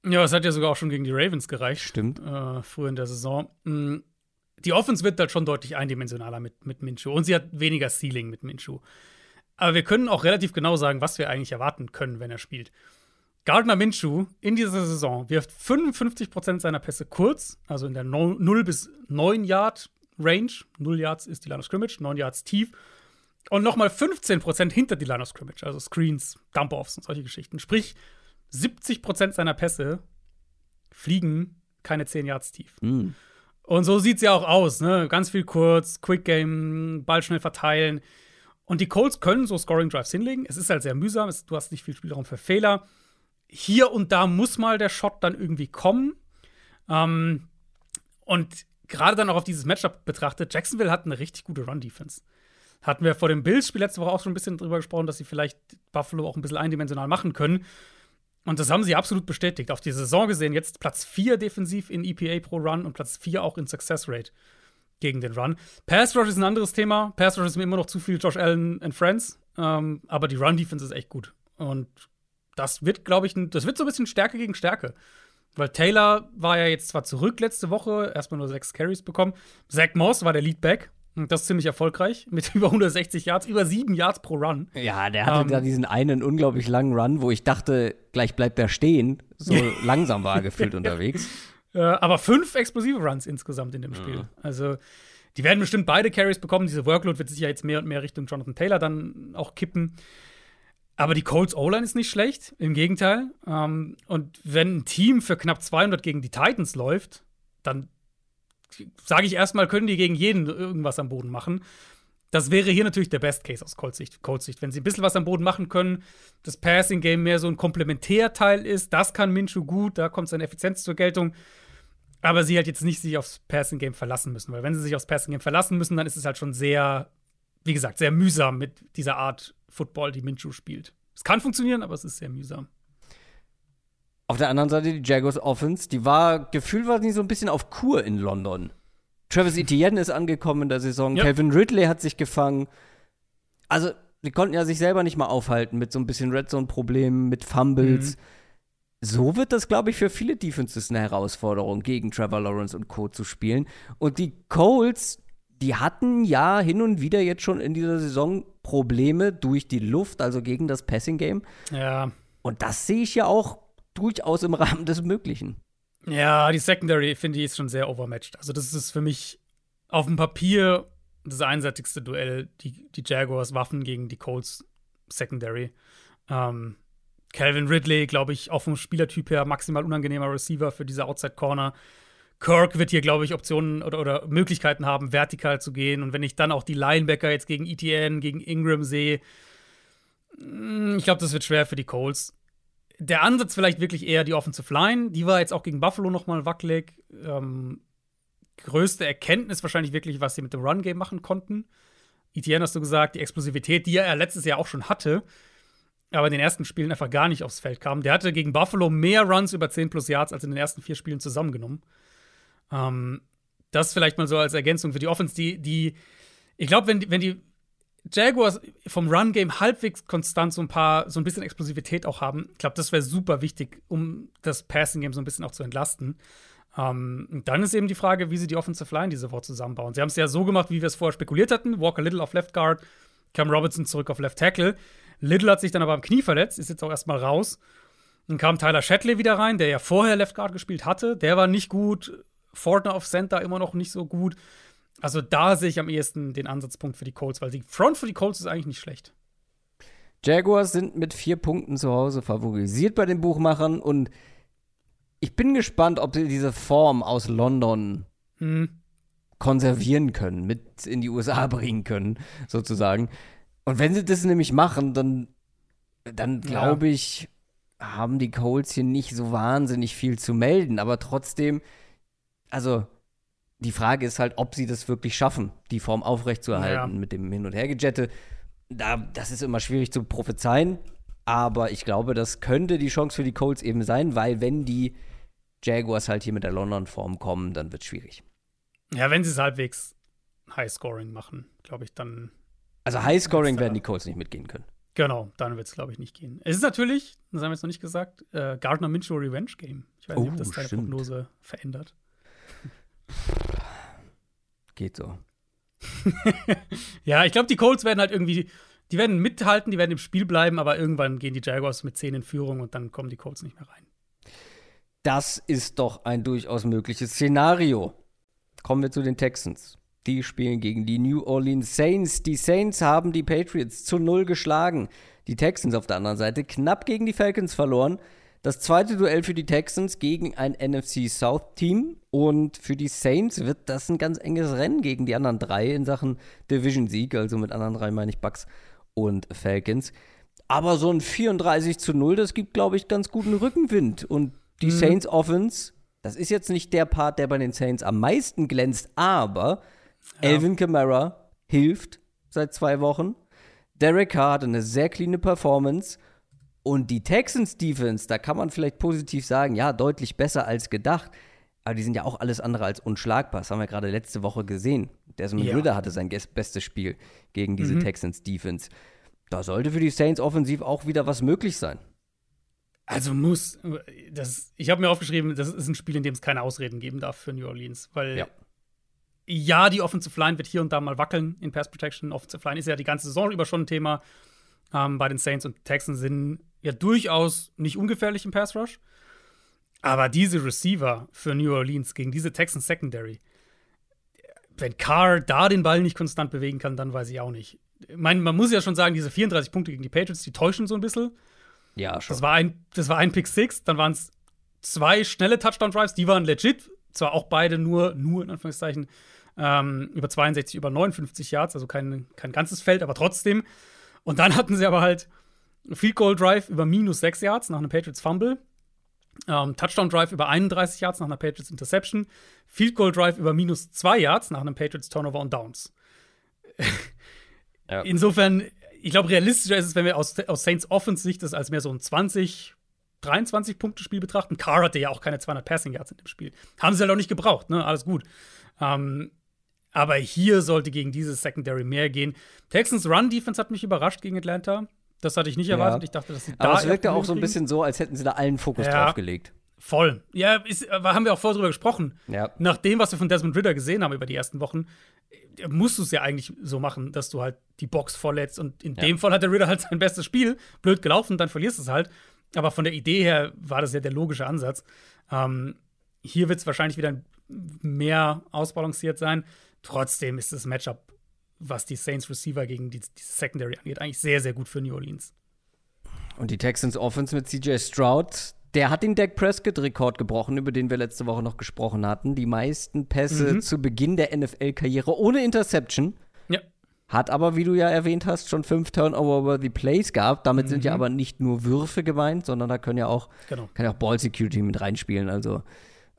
Ja, es hat ja sogar auch schon gegen die Ravens gereicht. Stimmt. Äh, früher in der Saison. Mhm. Die Offense wird halt schon deutlich eindimensionaler mit, mit Minshew. Und sie hat weniger Ceiling mit Minshew. Aber wir können auch relativ genau sagen, was wir eigentlich erwarten können, wenn er spielt. Gardner Minshew in dieser Saison wirft 55% seiner Pässe kurz, also in der no 0 bis 9 Yard Range. 0 Yards ist die Line of Scrimmage, 9 Yards tief. Und nochmal 15% hinter die Line of Scrimmage, also Screens, Dump-Offs und solche Geschichten. Sprich, 70% seiner Pässe fliegen keine 10 Yards tief. Mhm. Und so sieht es ja auch aus, ne? Ganz viel kurz, Quick Game, Ball schnell verteilen. Und die Colts können so Scoring Drives hinlegen. Es ist halt sehr mühsam, es, du hast nicht viel Spielraum für Fehler. Hier und da muss mal der Shot dann irgendwie kommen. Ähm, und gerade dann auch auf dieses Matchup betrachtet, Jacksonville hat eine richtig gute Run-Defense. Hatten wir vor dem Bills-Spiel letzte Woche auch schon ein bisschen drüber gesprochen, dass sie vielleicht Buffalo auch ein bisschen eindimensional machen können. Und das haben sie absolut bestätigt. Auf die Saison gesehen, jetzt Platz 4 defensiv in EPA pro Run und Platz 4 auch in Success Rate gegen den Run. Pass Rush ist ein anderes Thema. Pass Rush ist mir immer noch zu viel Josh Allen and Friends. Ähm, aber die Run Defense ist echt gut. Und das wird, glaube ich, das wird so ein bisschen Stärke gegen Stärke. Weil Taylor war ja jetzt zwar zurück letzte Woche, erstmal nur sechs Carries bekommen. Zach Moss war der Leadback. Und das ist ziemlich erfolgreich. Mit über 160 Yards, über sieben Yards pro Run. Ja, der hatte Ähm. da diesen einen unglaublich langen Run, wo ich dachte, gleich bleibt er stehen. So langsam war er gefühlt unterwegs. Äh, aber fünf explosive Runs insgesamt in dem Spiel. Also, die werden bestimmt beide Carries bekommen. Diese Workload wird sich ja jetzt mehr und mehr Richtung Jonathan Taylor dann auch kippen. Aber die Colts O-Line ist nicht schlecht, im Gegenteil. Ähm, und wenn ein Team für knapp 200 gegen die Titans läuft, dann sage ich erstmal, können die gegen jeden irgendwas am Boden machen. Das wäre hier natürlich der Best Case aus Colts Sicht. Colts Sicht. Wenn sie ein bisschen was am Boden machen können, das Passing Game mehr so ein Komplementärteil ist, das kann Minshew gut, da kommt seine Effizienz zur Geltung. Aber sie halt jetzt nicht sich aufs Passing Game verlassen müssen, weil wenn sie sich aufs Passing Game verlassen müssen, dann ist es halt schon sehr, wie gesagt, sehr mühsam mit dieser Art Football, die Minshew spielt. Es kann funktionieren, aber es ist sehr mühsam. Auf der anderen Seite die Jaguars Offense, die war, gefühlt war sie so ein bisschen auf Kur in London. Travis Etienne ist angekommen in der Saison, Ja. Calvin Ridley hat sich gefangen. Also, die konnten ja sich selber nicht mal aufhalten mit so ein bisschen Red Zone-Problemen, mit Fumbles. Mhm. So wird das, glaube ich, für viele Defenses eine Herausforderung, gegen Trevor Lawrence und Co. zu spielen. Und die Colts, die hatten ja hin und wieder jetzt schon in dieser Saison Probleme durch die Luft, also gegen das Passing-Game. Ja. Und das sehe ich ja auch durchaus im Rahmen des Möglichen. Ja, die Secondary, finde ich, ist schon sehr overmatched. Also, das ist für mich auf dem Papier das einseitigste Duell, die, die Jaguars Waffen gegen die Colts Secondary. Ähm, Calvin Ridley, glaube ich, auch vom Spielertyp her maximal unangenehmer Receiver für diese Outside Corner. Kirk wird hier, glaube ich, Optionen oder, oder Möglichkeiten haben, vertikal zu gehen. Und wenn ich dann auch die Linebacker jetzt gegen ETN, gegen Ingram sehe, mh, ich glaube, das wird schwer für die Colts der Ansatz vielleicht wirklich eher die Offensive Line. Die war jetzt auch gegen Buffalo noch mal wackelig. Ähm, größte Erkenntnis wahrscheinlich wirklich, was sie mit dem Run-Game machen konnten. Etienne hast du gesagt, die Explosivität, die er letztes Jahr auch schon hatte, aber in den ersten Spielen einfach gar nicht aufs Feld kam. Der hatte gegen Buffalo mehr Runs über 10 plus Yards als in den ersten vier Spielen zusammengenommen. Ähm, das vielleicht mal so als Ergänzung für die Offense, die, die ich glaube, wenn, die- wenn die Jaguars vom Run-Game halbwegs konstant so ein paar, so ein bisschen Explosivität auch haben, ich glaube, das wäre super wichtig, um das Passing-Game so ein bisschen auch zu entlasten. Ähm, und dann ist eben die Frage, wie sie die Offensive Line diese Woche zusammenbauen. Sie haben es ja so gemacht, wie wir es vorher spekuliert hatten. Walker Little auf Left Guard, Cam Robinson zurück auf Left Tackle. Little hat sich dann aber am Knie verletzt, ist jetzt auch erstmal raus. Dann kam Tyler Shatley wieder rein, der ja vorher Left Guard gespielt hatte. Der war nicht gut. Fortner auf Center immer noch nicht so gut. Also da sehe ich am ehesten den Ansatzpunkt für die Colts, weil die Front für die Colts ist eigentlich nicht schlecht. Jaguars sind mit vier Punkten zu Hause favorisiert bei den Buchmachern und ich bin gespannt, ob sie diese Form aus London Hm. konservieren können, mit in die USA bringen können, sozusagen. Und wenn sie das nämlich machen, dann, dann Ja. glaube ich, haben die Colts hier nicht so wahnsinnig viel zu melden. Aber trotzdem, also die Frage ist halt, ob sie das wirklich schaffen, die Form aufrechtzuerhalten Ja. mit dem Hin- und Hergejette. Da, das ist immer schwierig zu prophezeien. Aber ich glaube, das könnte die Chance für die Colts eben sein, weil wenn die Jaguars halt hier mit der London-Form kommen, dann wird es schwierig. Ja, wenn sie es halbwegs High-Scoring machen, glaube ich, dann Also Highscoring werden die Colts nicht mitgehen können. Genau, dann wird es, glaube ich, nicht gehen. Es ist natürlich, das haben wir jetzt noch nicht gesagt, äh, Gardner Minshew Revenge Game. Ich weiß nicht, ob Oh, das deine stimmt. Prognose verändert. Geht so. Ja, ich glaube, die Colts werden halt irgendwie, die werden mithalten, die werden im Spiel bleiben, aber irgendwann gehen die Jaguars mit 10 in Führung und dann kommen die Colts nicht mehr rein. Das ist doch ein durchaus mögliches Szenario. Kommen wir zu den Texans. Die spielen gegen die New Orleans Saints. Die Saints haben die Patriots zu null geschlagen. Die Texans auf der anderen Seite knapp gegen die Falcons verloren. Das zweite Duell für die Texans gegen ein NFC South Team und für die Saints wird das ein ganz enges Rennen gegen die anderen drei in Sachen Division Sieg. Also mit anderen drei meine ich Bucks und Falcons. Aber so ein 34 zu 0, das gibt, glaube ich, ganz guten Rückenwind. Und die mhm. Saints Offense, das ist jetzt nicht der Part, der bei den Saints am meisten glänzt, aber ja. Elvin Kamara hilft seit zwei Wochen. Derek Carr hatte eine sehr cleane Performance. Und die Texans Defense, da kann man vielleicht positiv sagen, ja, deutlich besser als gedacht. Aber die sind ja auch alles andere als unschlagbar. Das haben wir gerade letzte Woche gesehen. Desmond ja. Ritter hatte sein bestes Spiel gegen diese mhm. Texans Defense. Da sollte für die Saints offensiv auch wieder was möglich sein. Also muss, das, ich habe mir aufgeschrieben, das ist ein Spiel, in dem es keine Ausreden geben darf für New Orleans, weil ja, ja die Offensive Line wird hier und da mal wackeln in Pass Protection. Offensive Line ist ja die ganze Saison über schon ein Thema ähm, bei den Saints und Texans sind ja durchaus nicht ungefährlich im Pass Rush. Aber diese Receiver für New Orleans gegen diese Texans Secondary, wenn Carr da den Ball nicht konstant bewegen kann, dann weiß ich auch nicht. Ich meine, man muss ja schon sagen, diese 34 Punkte gegen die Patriots, die täuschen so ein bisschen. Ja, schon. Das war ein, das war ein Pick Six, dann waren es zwei schnelle Touchdown-Drives, die waren legit. Zwar auch beide nur, nur in Anführungszeichen, ähm, über 62, über 59 Yards, also kein, kein ganzes Feld, aber trotzdem. Und dann hatten sie aber halt Field Goal Drive über minus 6 Yards nach einem Patriots Fumble. Ähm, Touchdown Drive über 31 Yards nach einer Patriots Interception. Field Goal Drive über minus 2 Yards nach einem Patriots Turnover und Downs. ja. Insofern, ich glaube, realistischer ist es, wenn wir aus, aus Saints Offense Sicht das als mehr so ein 20, 23 Punkte Spiel betrachten. Carr hatte ja auch keine 200 Passing Yards in dem Spiel. Haben sie halt auch nicht gebraucht, ne? Alles gut. Ähm, aber hier sollte gegen dieses Secondary mehr gehen. Texans Run Defense hat mich überrascht gegen Atlanta. Das hatte ich nicht erwartet. Ja. Ich dachte, dass sie da. Aber es wirkte auch so ein bisschen so, als hätten sie da allen Fokus ja. drauf gelegt. Voll. Ja, ist, äh, haben wir auch vorher drüber gesprochen. Ja. Nach dem, was wir von Desmond Ritter gesehen haben über die ersten Wochen, äh, musst du es ja eigentlich so machen, dass du halt die Box vorletzt. Und in ja. dem Fall hat der Ritter halt sein bestes Spiel. Blöd gelaufen, dann verlierst du es halt. Aber von der Idee her war das ja der logische Ansatz. Ähm, hier wird es wahrscheinlich wieder mehr ausbalanciert sein. Trotzdem ist das Matchup was die Saints Receiver gegen die, die Secondary angeht, eigentlich sehr, sehr gut für New Orleans. Und die Texans Offense mit CJ Stroud, der hat den Dak Prescott-Rekord gebrochen, über den wir letzte Woche noch gesprochen hatten. Die meisten Pässe mhm. zu Beginn der NFL-Karriere ohne Interception. Ja. Hat aber, wie du ja erwähnt hast, schon fünf Turnover-worthy Plays gehabt. Damit mhm. sind ja mhm. aber nicht nur Würfe gemeint, sondern da können ja auch, genau. kann ja auch Ball Security mit reinspielen. Also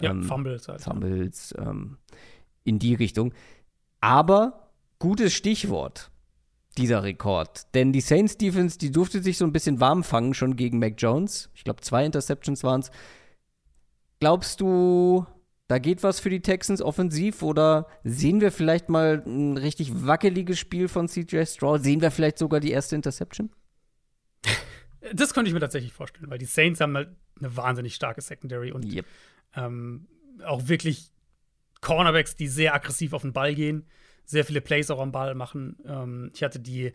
ja, ähm, Fumbles. Halt. Fumbles ähm, in die Richtung. Aber gutes Stichwort, dieser Rekord. Denn die Saints Defense, die durfte sich so ein bisschen warm fangen schon gegen Mac Jones. Ich glaube, zwei Interceptions waren es. Glaubst du, da geht was für die Texans offensiv oder sehen wir vielleicht mal ein richtig wackeliges Spiel von CJ Stroud? Sehen wir vielleicht sogar die erste Interception? Das könnte ich mir tatsächlich vorstellen, weil die Saints haben halt eine wahnsinnig starke Secondary und yep. ähm, auch wirklich Cornerbacks, die sehr aggressiv auf den Ball gehen sehr viele Plays auch am Ball machen. Ähm, ich hatte die,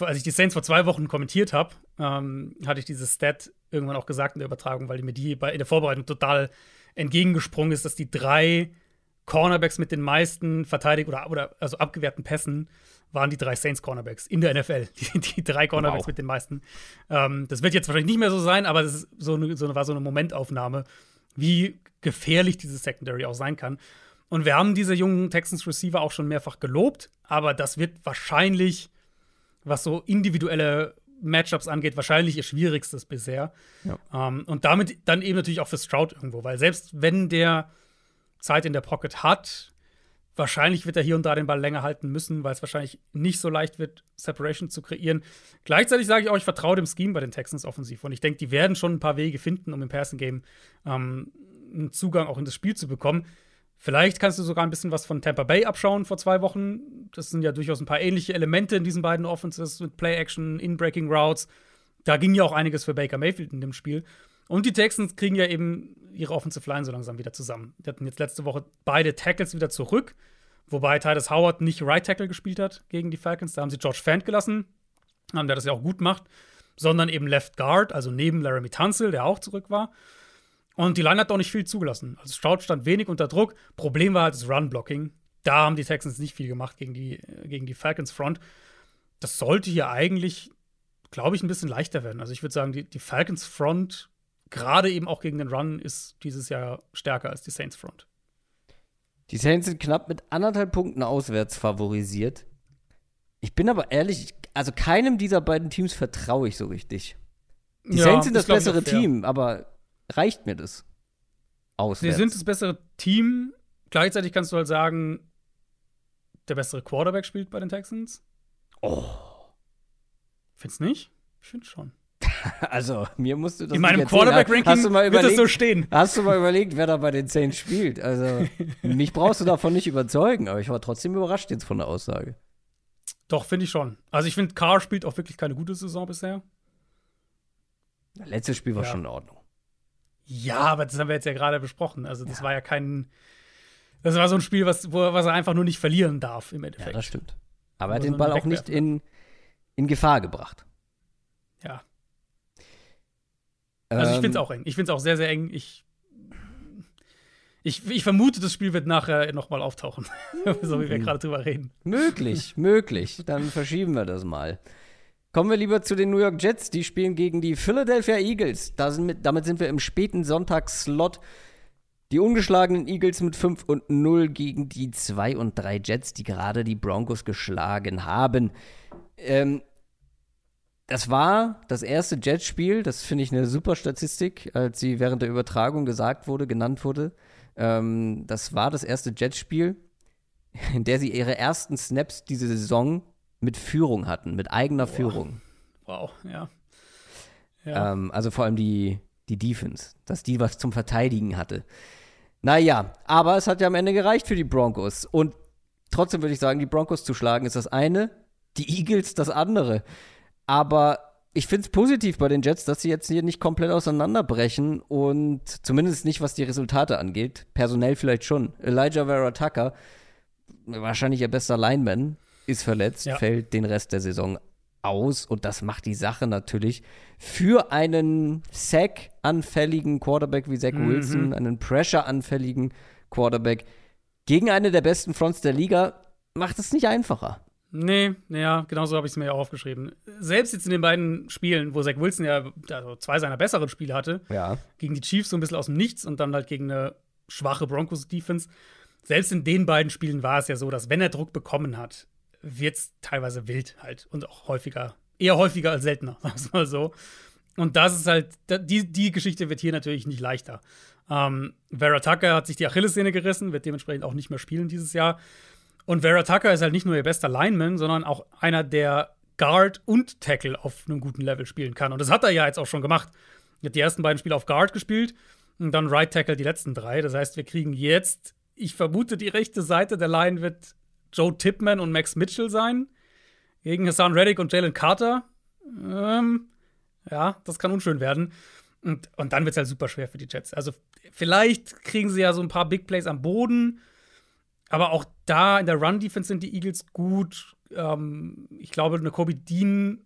als ich die Saints vor zwei Wochen kommentiert habe, ähm, hatte ich dieses Stat irgendwann auch gesagt in der Übertragung, weil mir die bei, in der Vorbereitung total entgegengesprungen ist, dass die drei Cornerbacks mit den meisten verteidigt oder, oder also abgewehrten Pässen waren die drei Saints Cornerbacks in der NFL. Die, die drei Cornerbacks wow. mit den meisten. Ähm, das wird jetzt wahrscheinlich nicht mehr so sein, aber das ist so eine, so eine, war so eine Momentaufnahme, wie gefährlich dieses Secondary auch sein kann. Und wir haben diese jungen Texans Receiver auch schon mehrfach gelobt, aber das wird wahrscheinlich, was so individuelle Matchups angeht, wahrscheinlich ihr schwierigstes bisher. Ja. Ähm, und damit dann eben natürlich auch für Stroud irgendwo, weil selbst wenn der Zeit in der Pocket hat, wahrscheinlich wird er hier und da den Ball länger halten müssen, weil es wahrscheinlich nicht so leicht wird, Separation zu kreieren. Gleichzeitig sage ich auch, ich vertraue dem Scheme bei den Texans offensiv und ich denke, die werden schon ein paar Wege finden, um im Passing Game ähm, einen Zugang auch in das Spiel zu bekommen. Vielleicht kannst du sogar ein bisschen was von Tampa Bay abschauen vor zwei Wochen. Das sind ja durchaus ein paar ähnliche Elemente in diesen beiden Offenses mit Play-Action, In-Breaking Routes. Da ging ja auch einiges für Baker Mayfield in dem Spiel. Und die Texans kriegen ja eben ihre Offensive Line so langsam wieder zusammen. Die hatten jetzt letzte Woche beide Tackles wieder zurück, wobei Titus Howard nicht Right Tackle gespielt hat gegen die Falcons. Da haben sie George Fant gelassen, der das ja auch gut macht, sondern eben Left Guard, also neben Laramie Tunsil, der auch zurück war. Und die Line hat auch nicht viel zugelassen. Also Stroud stand wenig unter Druck. Problem war halt das Run-Blocking. Da haben die Texans nicht viel gemacht gegen die, gegen die Falcons Front. Das sollte hier eigentlich, glaube ich, ein bisschen leichter werden. Also ich würde sagen, die, die Falcons Front gerade eben auch gegen den Run ist dieses Jahr stärker als die Saints Front. Die Saints sind knapp mit anderthalb Punkten auswärts favorisiert. Ich bin aber ehrlich, also keinem dieser beiden Teams vertraue ich so richtig. Die Ja, Saints sind das bessere. Team, aber reicht mir das? Sie Auswärts. sind das bessere Team. Gleichzeitig kannst du halt sagen, der bessere Quarterback spielt bei den Texans. oh. Findest du nicht? Ich finde schon. Also, mir musst du das In meinem. Quarterback-Ranking Hast du mal wird das so stehen. Hast du mal überlegt, wer da bei den Saints spielt? Also, mich brauchst du davon nicht überzeugen, aber ich war trotzdem überrascht jetzt von der Aussage. Doch, finde ich schon. Also ich finde, Carr spielt auch wirklich keine gute Saison bisher. Das letzte Spiel war Ja. schon in Ordnung. Ja, aber das haben wir jetzt ja gerade besprochen. Also das war ja kein. Das war so ein Spiel, was, wo, was er einfach nur nicht verlieren darf im Ja, Endeffekt. das stimmt. Aber er hat den Ball auch nicht in, in Gefahr gebracht. Ja. Also ich Ähm, finde es auch eng. Ich finde es auch sehr, sehr eng. Ich, ich, ich vermute, das Spiel wird nachher nochmal auftauchen. so wie wir Mhm. gerade drüber reden. Möglich, möglich. Dann verschieben wir das mal. Kommen wir lieber zu den New York Jets. Die spielen gegen die Philadelphia Eagles. Da sind mit, damit sind wir im späten Sonntagsslot. Die ungeschlagenen Eagles mit 5 und 0 gegen die 2 und 3 Jets, die gerade die Broncos geschlagen haben. Ähm, das war das erste Jets-Spiel. Das finde ich eine super Statistik, als sie während der Übertragung gesagt wurde, genannt wurde. Ähm, das war das erste Jets-Spiel, in der sie ihre ersten Snaps diese Saison mit Führung hatten, mit eigener Führung. Wow, ja. Ja. Ähm, also vor allem die, die Defense, dass die was zum Verteidigen hatte. Naja, aber es hat ja am Ende gereicht für die Broncos. Und trotzdem würde ich sagen, die Broncos zu schlagen ist das eine, die Eagles das andere. Aber ich finde es positiv bei den Jets, dass sie jetzt hier nicht komplett auseinanderbrechen und zumindest nicht, was die Resultate angeht. Personell vielleicht schon. Elijah Vera Tucker, wahrscheinlich ihr bester Lineman, ist verletzt, Ja. fällt den Rest der Saison aus und das macht die Sache natürlich für einen Sack-anfälligen Quarterback wie Zach Mhm. Wilson, einen Pressure-anfälligen Quarterback gegen eine der besten Fronts der Liga, macht es nicht einfacher. Nee, ja, genau so habe ich es mir ja auch aufgeschrieben. Selbst jetzt in den beiden Spielen, wo Zach Wilson ja also zwei seiner besseren Spiele hatte, Ja. gegen die Chiefs so ein bisschen aus dem Nichts und dann halt gegen eine schwache Broncos-Defense. Selbst in den beiden Spielen war es ja so, dass wenn er Druck bekommen hat, wird es teilweise wild halt und auch häufiger, eher häufiger als seltener, sagen wir mal so. Und das ist halt, die, die Geschichte wird hier natürlich nicht leichter. Ähm, Vera Tucker hat sich die Achillessehne gerissen, wird dementsprechend auch nicht mehr spielen dieses Jahr. Und Vera Tucker ist halt nicht nur ihr bester Lineman, sondern auch einer, der Guard und Tackle auf einem guten Level spielen kann. Und das hat er ja jetzt auch schon gemacht. Er hat die ersten beiden Spiele auf Guard gespielt und dann Right Tackle die letzten drei. Das heißt, wir kriegen jetzt, ich vermute, die rechte Seite der Line wird Joe Tipman und Max Mitchell sein. Gegen Hassan Reddick und Jalen Carter. Ähm, ja, das kann unschön werden. Und, und dann wird es halt super schwer für die Jets. Also vielleicht kriegen sie ja so ein paar Big Plays am Boden. Aber auch da in der Run-Defense sind die Eagles gut. Ähm, ich glaube, eine Kobe Dean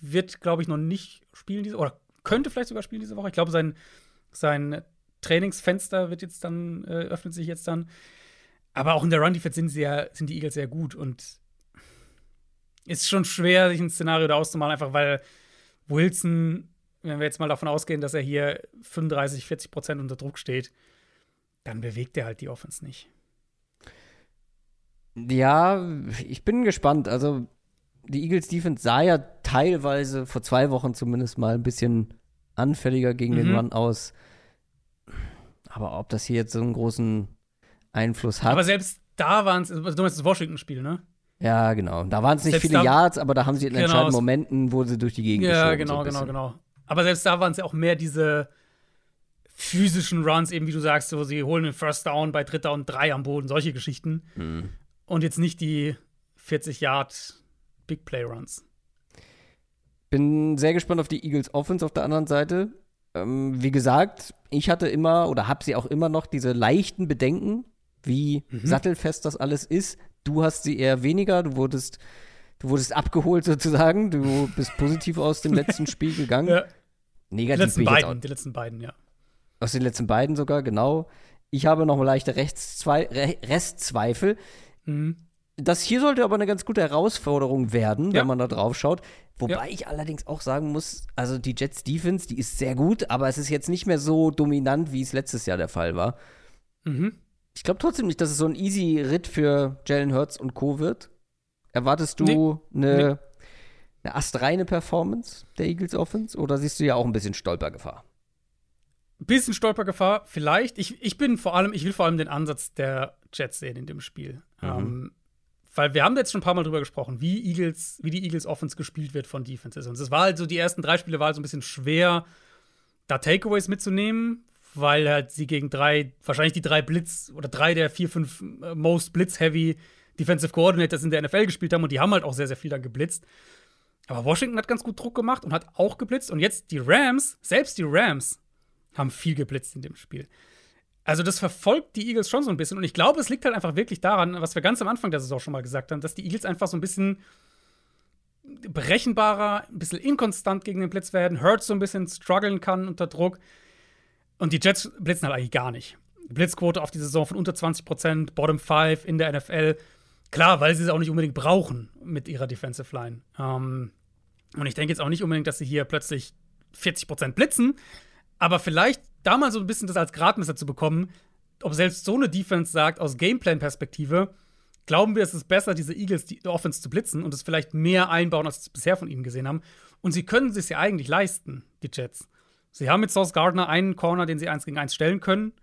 wird, glaube ich, noch nicht spielen diese oder könnte vielleicht sogar spielen diese Woche. Ich glaube, sein, sein Trainingsfenster wird jetzt dann, äh, öffnet sich jetzt dann. Aber auch in der Run-Defense sind, sie ja, sind die Eagles sehr gut und ist schon schwer, sich ein Szenario da auszumalen, einfach weil Wilson, wenn wir jetzt mal davon ausgehen, dass er hier 35, 40 Prozent unter Druck steht, dann bewegt er halt die Offense nicht. Ja, ich bin gespannt. Also, die Eagles Defense sah ja teilweise vor zwei Wochen zumindest mal ein bisschen anfälliger gegen den Mhm. Run aus. Aber ob das hier jetzt so einen großen Einfluss hat. Aber selbst da waren es, du meinst das Washington-Spiel, ne? ja, genau. Da waren es nicht Selbst viele Yards, aber da haben sie in Genau, entscheidenden Momenten, wo sie durch die Gegend Ja, genau, so genau, genau. Aber selbst da waren es ja auch mehr diese physischen Runs, eben wie du sagst, wo sie holen den First Down bei Dritter und Drei am Boden, solche Geschichten. Mhm. Und jetzt nicht die 40 Yard Big Play Runs. Bin sehr gespannt auf die Eagles Offense auf der anderen Seite. Ähm, wie gesagt, ich hatte immer oder habe sie auch immer noch diese leichten Bedenken, wie Mhm. sattelfest das alles ist. Du hast sie eher weniger. Du wurdest, du wurdest abgeholt sozusagen. Du bist positiv aus dem letzten Spiel gegangen. Ja, die Negativ letzten ich jetzt beiden, die letzten beiden, ja. aus den letzten beiden sogar, genau. Ich habe noch leichte Rechtszwei Re Restzweifel. Mhm. das hier sollte aber eine ganz gute Herausforderung werden, Ja. wenn man da drauf schaut. Wobei Ja. ich allerdings auch sagen muss, also die Jets Defense, die ist sehr gut, aber es ist jetzt nicht mehr so dominant, wie es letztes Jahr der Fall war. Mhm. Ich glaube trotzdem nicht, dass es so ein easy Ritt für Jalen Hurts und Co. wird. Erwartest du eine, eine astreine Performance der Eagles Offense oder siehst du ja auch ein bisschen Stolpergefahr? Bisschen Stolpergefahr, vielleicht. Ich, ich bin vor allem, ich will vor allem den Ansatz der Jets sehen in dem Spiel. Ähm, weil wir haben jetzt schon ein paar Mal drüber gesprochen, wie Eagles, wie die Eagles Offense gespielt wird von Defenses. Und es war halt so, die ersten drei Spiele war halt so ein bisschen schwer, da Takeaways mitzunehmen, weil halt sie gegen drei, wahrscheinlich die drei Blitz oder drei der vier, fünf äh, most Blitz-heavy Defensive Coordinators in der NFL gespielt haben und die haben halt auch sehr, sehr viel dann geblitzt. Aber Washington hat ganz gut Druck gemacht und hat auch geblitzt. Und jetzt die Rams, selbst die Rams, haben viel geblitzt in dem Spiel. Also das verfolgt die Eagles schon so ein bisschen. Und ich glaube, es liegt halt einfach wirklich daran, was wir ganz am Anfang der Saison schon mal gesagt haben, dass die Eagles einfach so ein bisschen berechenbarer, ein bisschen inkonstant gegen den Blitz werden, Hurts so ein bisschen strugglen kann unter Druck. Und die Jets blitzen halt eigentlich gar nicht. Blitzquote auf die Saison von unter 20 Prozent, Bottom 5 in der NFL. Klar, weil sie es auch nicht unbedingt brauchen mit ihrer Defensive Line. Ähm, und ich denke jetzt auch nicht unbedingt, dass sie hier plötzlich 40 Prozent blitzen, aber vielleicht da mal so ein bisschen das als Gradmesser zu bekommen, ob selbst so eine Defense sagt, aus Gameplan-Perspektive, glauben wir, es ist besser, diese Eagles die Offense zu blitzen und es vielleicht mehr einbauen, als wir bisher von ihnen gesehen haben. Und sie können es sich ja eigentlich leisten, die Jets. Sie haben mit Sauce Gardner einen Corner, den sie eins gegen eins stellen können.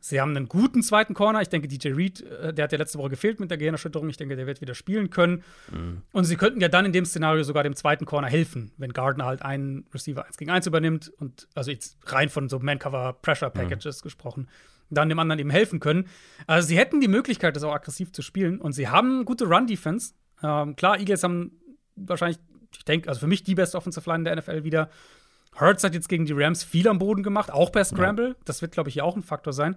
Sie haben einen guten zweiten Corner. Ich denke, DJ Reed, äh, der hat ja letzte Woche gefehlt mit der Gehirnerschütterung. Ich denke, der wird wieder spielen können. Und sie könnten ja dann in dem Szenario sogar dem zweiten Corner helfen, wenn Gardner halt einen Receiver 1 gegen 1 übernimmt und also jetzt rein von so Man-Cover-Pressure-Packages gesprochen, dann dem anderen eben helfen können. Also sie hätten die Möglichkeit, das auch aggressiv zu spielen und sie haben gute Run-Defense. Ähm, klar, Eagles haben wahrscheinlich, ich denke, also für mich die beste Offensive Line der NFL wieder. Hurts hat jetzt gegen die Rams viel am Boden gemacht, auch per Scramble. Das wird, glaube ich, hier auch ein Faktor sein.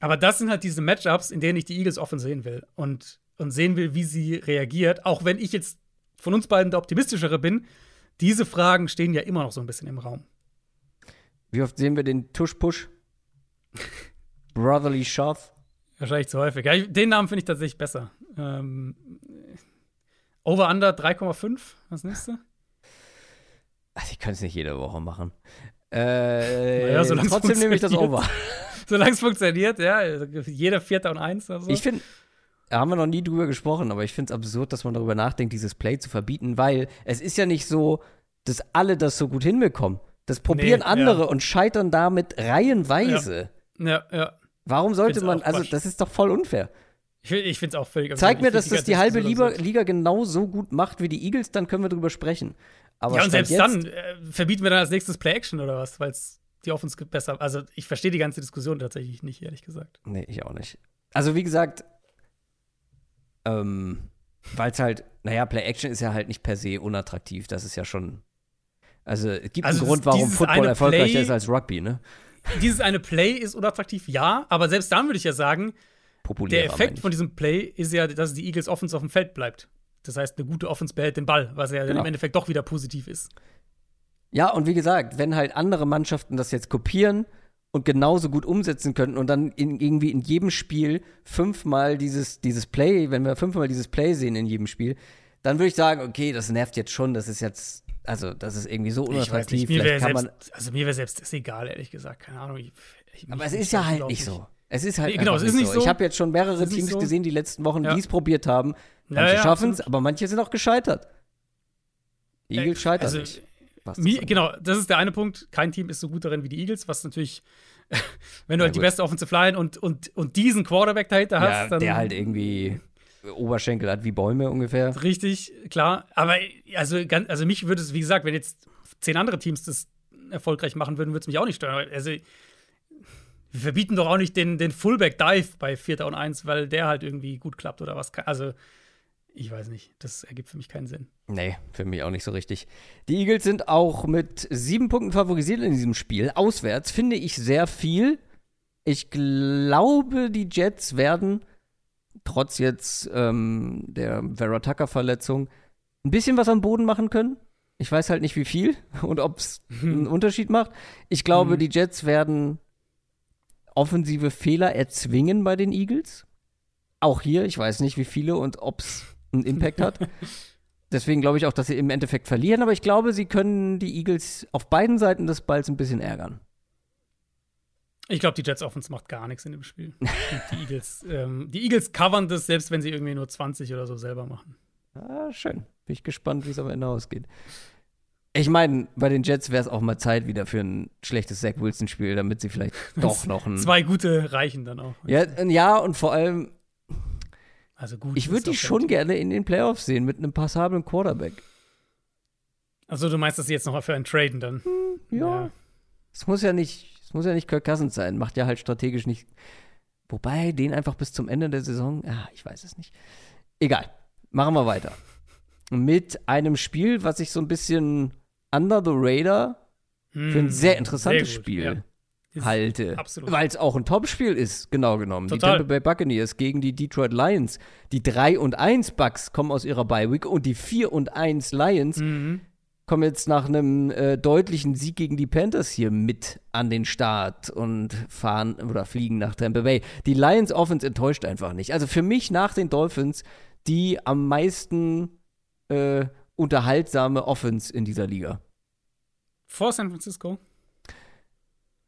Aber das sind halt diese Matchups, in denen ich die Eagles offen sehen will und, und sehen will, wie sie reagiert. Auch wenn ich jetzt von uns beiden der optimistischere bin, diese Fragen stehen ja immer noch so ein bisschen im Raum. Wie oft sehen wir den Tush-Push? Brotherly Shove? Wahrscheinlich zu häufig. Ja, den Namen finde ich tatsächlich besser. Ähm, Over-Under 3,5. Was nimmst du? Also, ich könnte es nicht jede Woche machen. Äh, Naja, trotzdem nehme ich das. Over. Solange es funktioniert, ja. Jeder Vierter und Eins oder so. Ich finde, da haben wir noch nie drüber gesprochen, aber ich finde es absurd, dass man darüber nachdenkt, dieses Play zu verbieten, weil es ist ja nicht so, dass alle das so gut hinbekommen. Das probieren Nee, andere ja. und scheitern damit reihenweise. ja, ja. Warum sollte man, also Quatsch. das ist doch voll unfair. Ich, ich finde es auch völlig Zeig mir, dass das die halbe Liga. Liga genau so gut macht wie die Eagles, dann können wir drüber sprechen. Aber Ja, und selbst jetzt, dann äh, verbieten wir dann als nächstes Play-Action oder was, weil es die Offense besser. Also, ich verstehe die ganze Diskussion tatsächlich nicht, ehrlich gesagt. Nee, ich auch nicht. Also, wie gesagt, ähm, weil es halt, naja, Play-Action ist ja halt nicht per se unattraktiv. Das ist ja schon. Also, es gibt Also einen Grund, warum Football erfolgreicher Play- ist als Rugby, ne? Dieses eine Play ist unattraktiv, ja, aber selbst dann würde ich ja sagen, Populärer. der Effekt von diesem Play ist ja, dass die Eagles Offense auf dem Feld bleibt. Das heißt, eine gute Offense behält den Ball, was ja dann Genau. im Endeffekt doch wieder positiv ist. Ja, und wie gesagt, wenn halt andere Mannschaften das jetzt kopieren und genauso gut umsetzen könnten und dann in, irgendwie in jedem Spiel fünfmal dieses, dieses Play, wenn wir fünfmal dieses Play sehen in jedem Spiel, dann würde ich sagen, okay, das nervt jetzt schon, das ist jetzt, also das ist irgendwie so Ich weiß unattraktiv. mir Vielleicht kann man, selbst, also mir wäre selbst das egal, ehrlich gesagt. Keine Ahnung. Ich, ich, aber es ist ja halt nicht so. Es ist halt Nee, genau, es ist nicht so. Ich habe jetzt schon mehrere Teams so. gesehen die letzten Wochen, Ja. die es probiert haben. Manche ja, schaffen es, aber manche sind auch gescheitert. Eagles scheitern also, nicht. das genau, das ist der eine Punkt. Kein Team ist so gut darin wie die Eagles, was natürlich, wenn du Ja, halt die gut. beste Offensive Line und, und, und diesen Quarterback dahinter hast, Ja, dann der halt irgendwie Oberschenkel hat wie Bäume ungefähr. richtig, klar. Aber also, also mich würde es, wie gesagt, wenn jetzt zehn andere Teams das erfolgreich machen würden, würde es mich auch nicht stören. Also wir verbieten doch auch nicht den, den Fullback Dive bei 4. und 1, weil der halt irgendwie gut klappt oder was. Also ich weiß nicht, das ergibt für mich keinen Sinn. Nee, für mich auch nicht so richtig. Die Eagles sind auch mit sieben Punkten favorisiert in diesem Spiel. Auswärts finde ich sehr viel. Ich glaube, die Jets werden trotz jetzt ähm, der Vera Tucker-Verletzung ein bisschen was am Boden machen können. Ich weiß halt nicht, wie viel und ob es einen Unterschied macht. Ich glaube, Mhm. die Jets werden offensive Fehler erzwingen bei den Eagles. Auch hier, ich weiß nicht, wie viele und ob es einen Impact hat. Deswegen glaube ich auch, dass sie im Endeffekt verlieren, aber ich glaube, sie können die Eagles auf beiden Seiten des Balls ein bisschen ärgern. Ich glaube, die Jets Offense macht gar nichts in dem Spiel. die, Eagles, ähm, die Eagles covern das, selbst wenn sie irgendwie nur 20 oder so selber machen. Ah, schön. Bin ich gespannt, wie es am Ende ausgeht. Ich meine, bei den Jets wäre es auch mal Zeit wieder für ein schlechtes Zach Wilson-Spiel, damit sie vielleicht doch noch ein. Zwei gute reichen dann auch. Ja, ja und vor allem, Also gut. ich würde die schon gerne in den Playoffs sehen mit einem passablen Quarterback. Also du meinst, dass sie jetzt noch für einen traden dann? Ja. Es muss ja nicht, es muss ja nicht Kirk Cousins sein. Macht ja halt strategisch nicht. Wobei, den einfach bis zum Ende der Saison, ah, ich weiß es nicht. Egal. Machen wir weiter. Mit einem Spiel, was ich so ein bisschen under the radar für ein sehr interessantes Hm, gut, Spiel ja. Ist halte. absolut. Weil es auch ein Topspiel ist, genau genommen. Total. Die Tampa Bay Buccaneers gegen die Detroit Lions. Die 3 und 1 Bucks kommen aus ihrer Bye Week und die 4 und 1 Lions Mhm. kommen jetzt nach einem äh, deutlichen Sieg gegen die Panthers hier mit an den Start und fahren oder fliegen nach Tampa Bay. Die Lions Offense enttäuscht einfach nicht. Also für mich nach den Dolphins die am meisten äh, unterhaltsame Offense in dieser Liga. Vor San Francisco?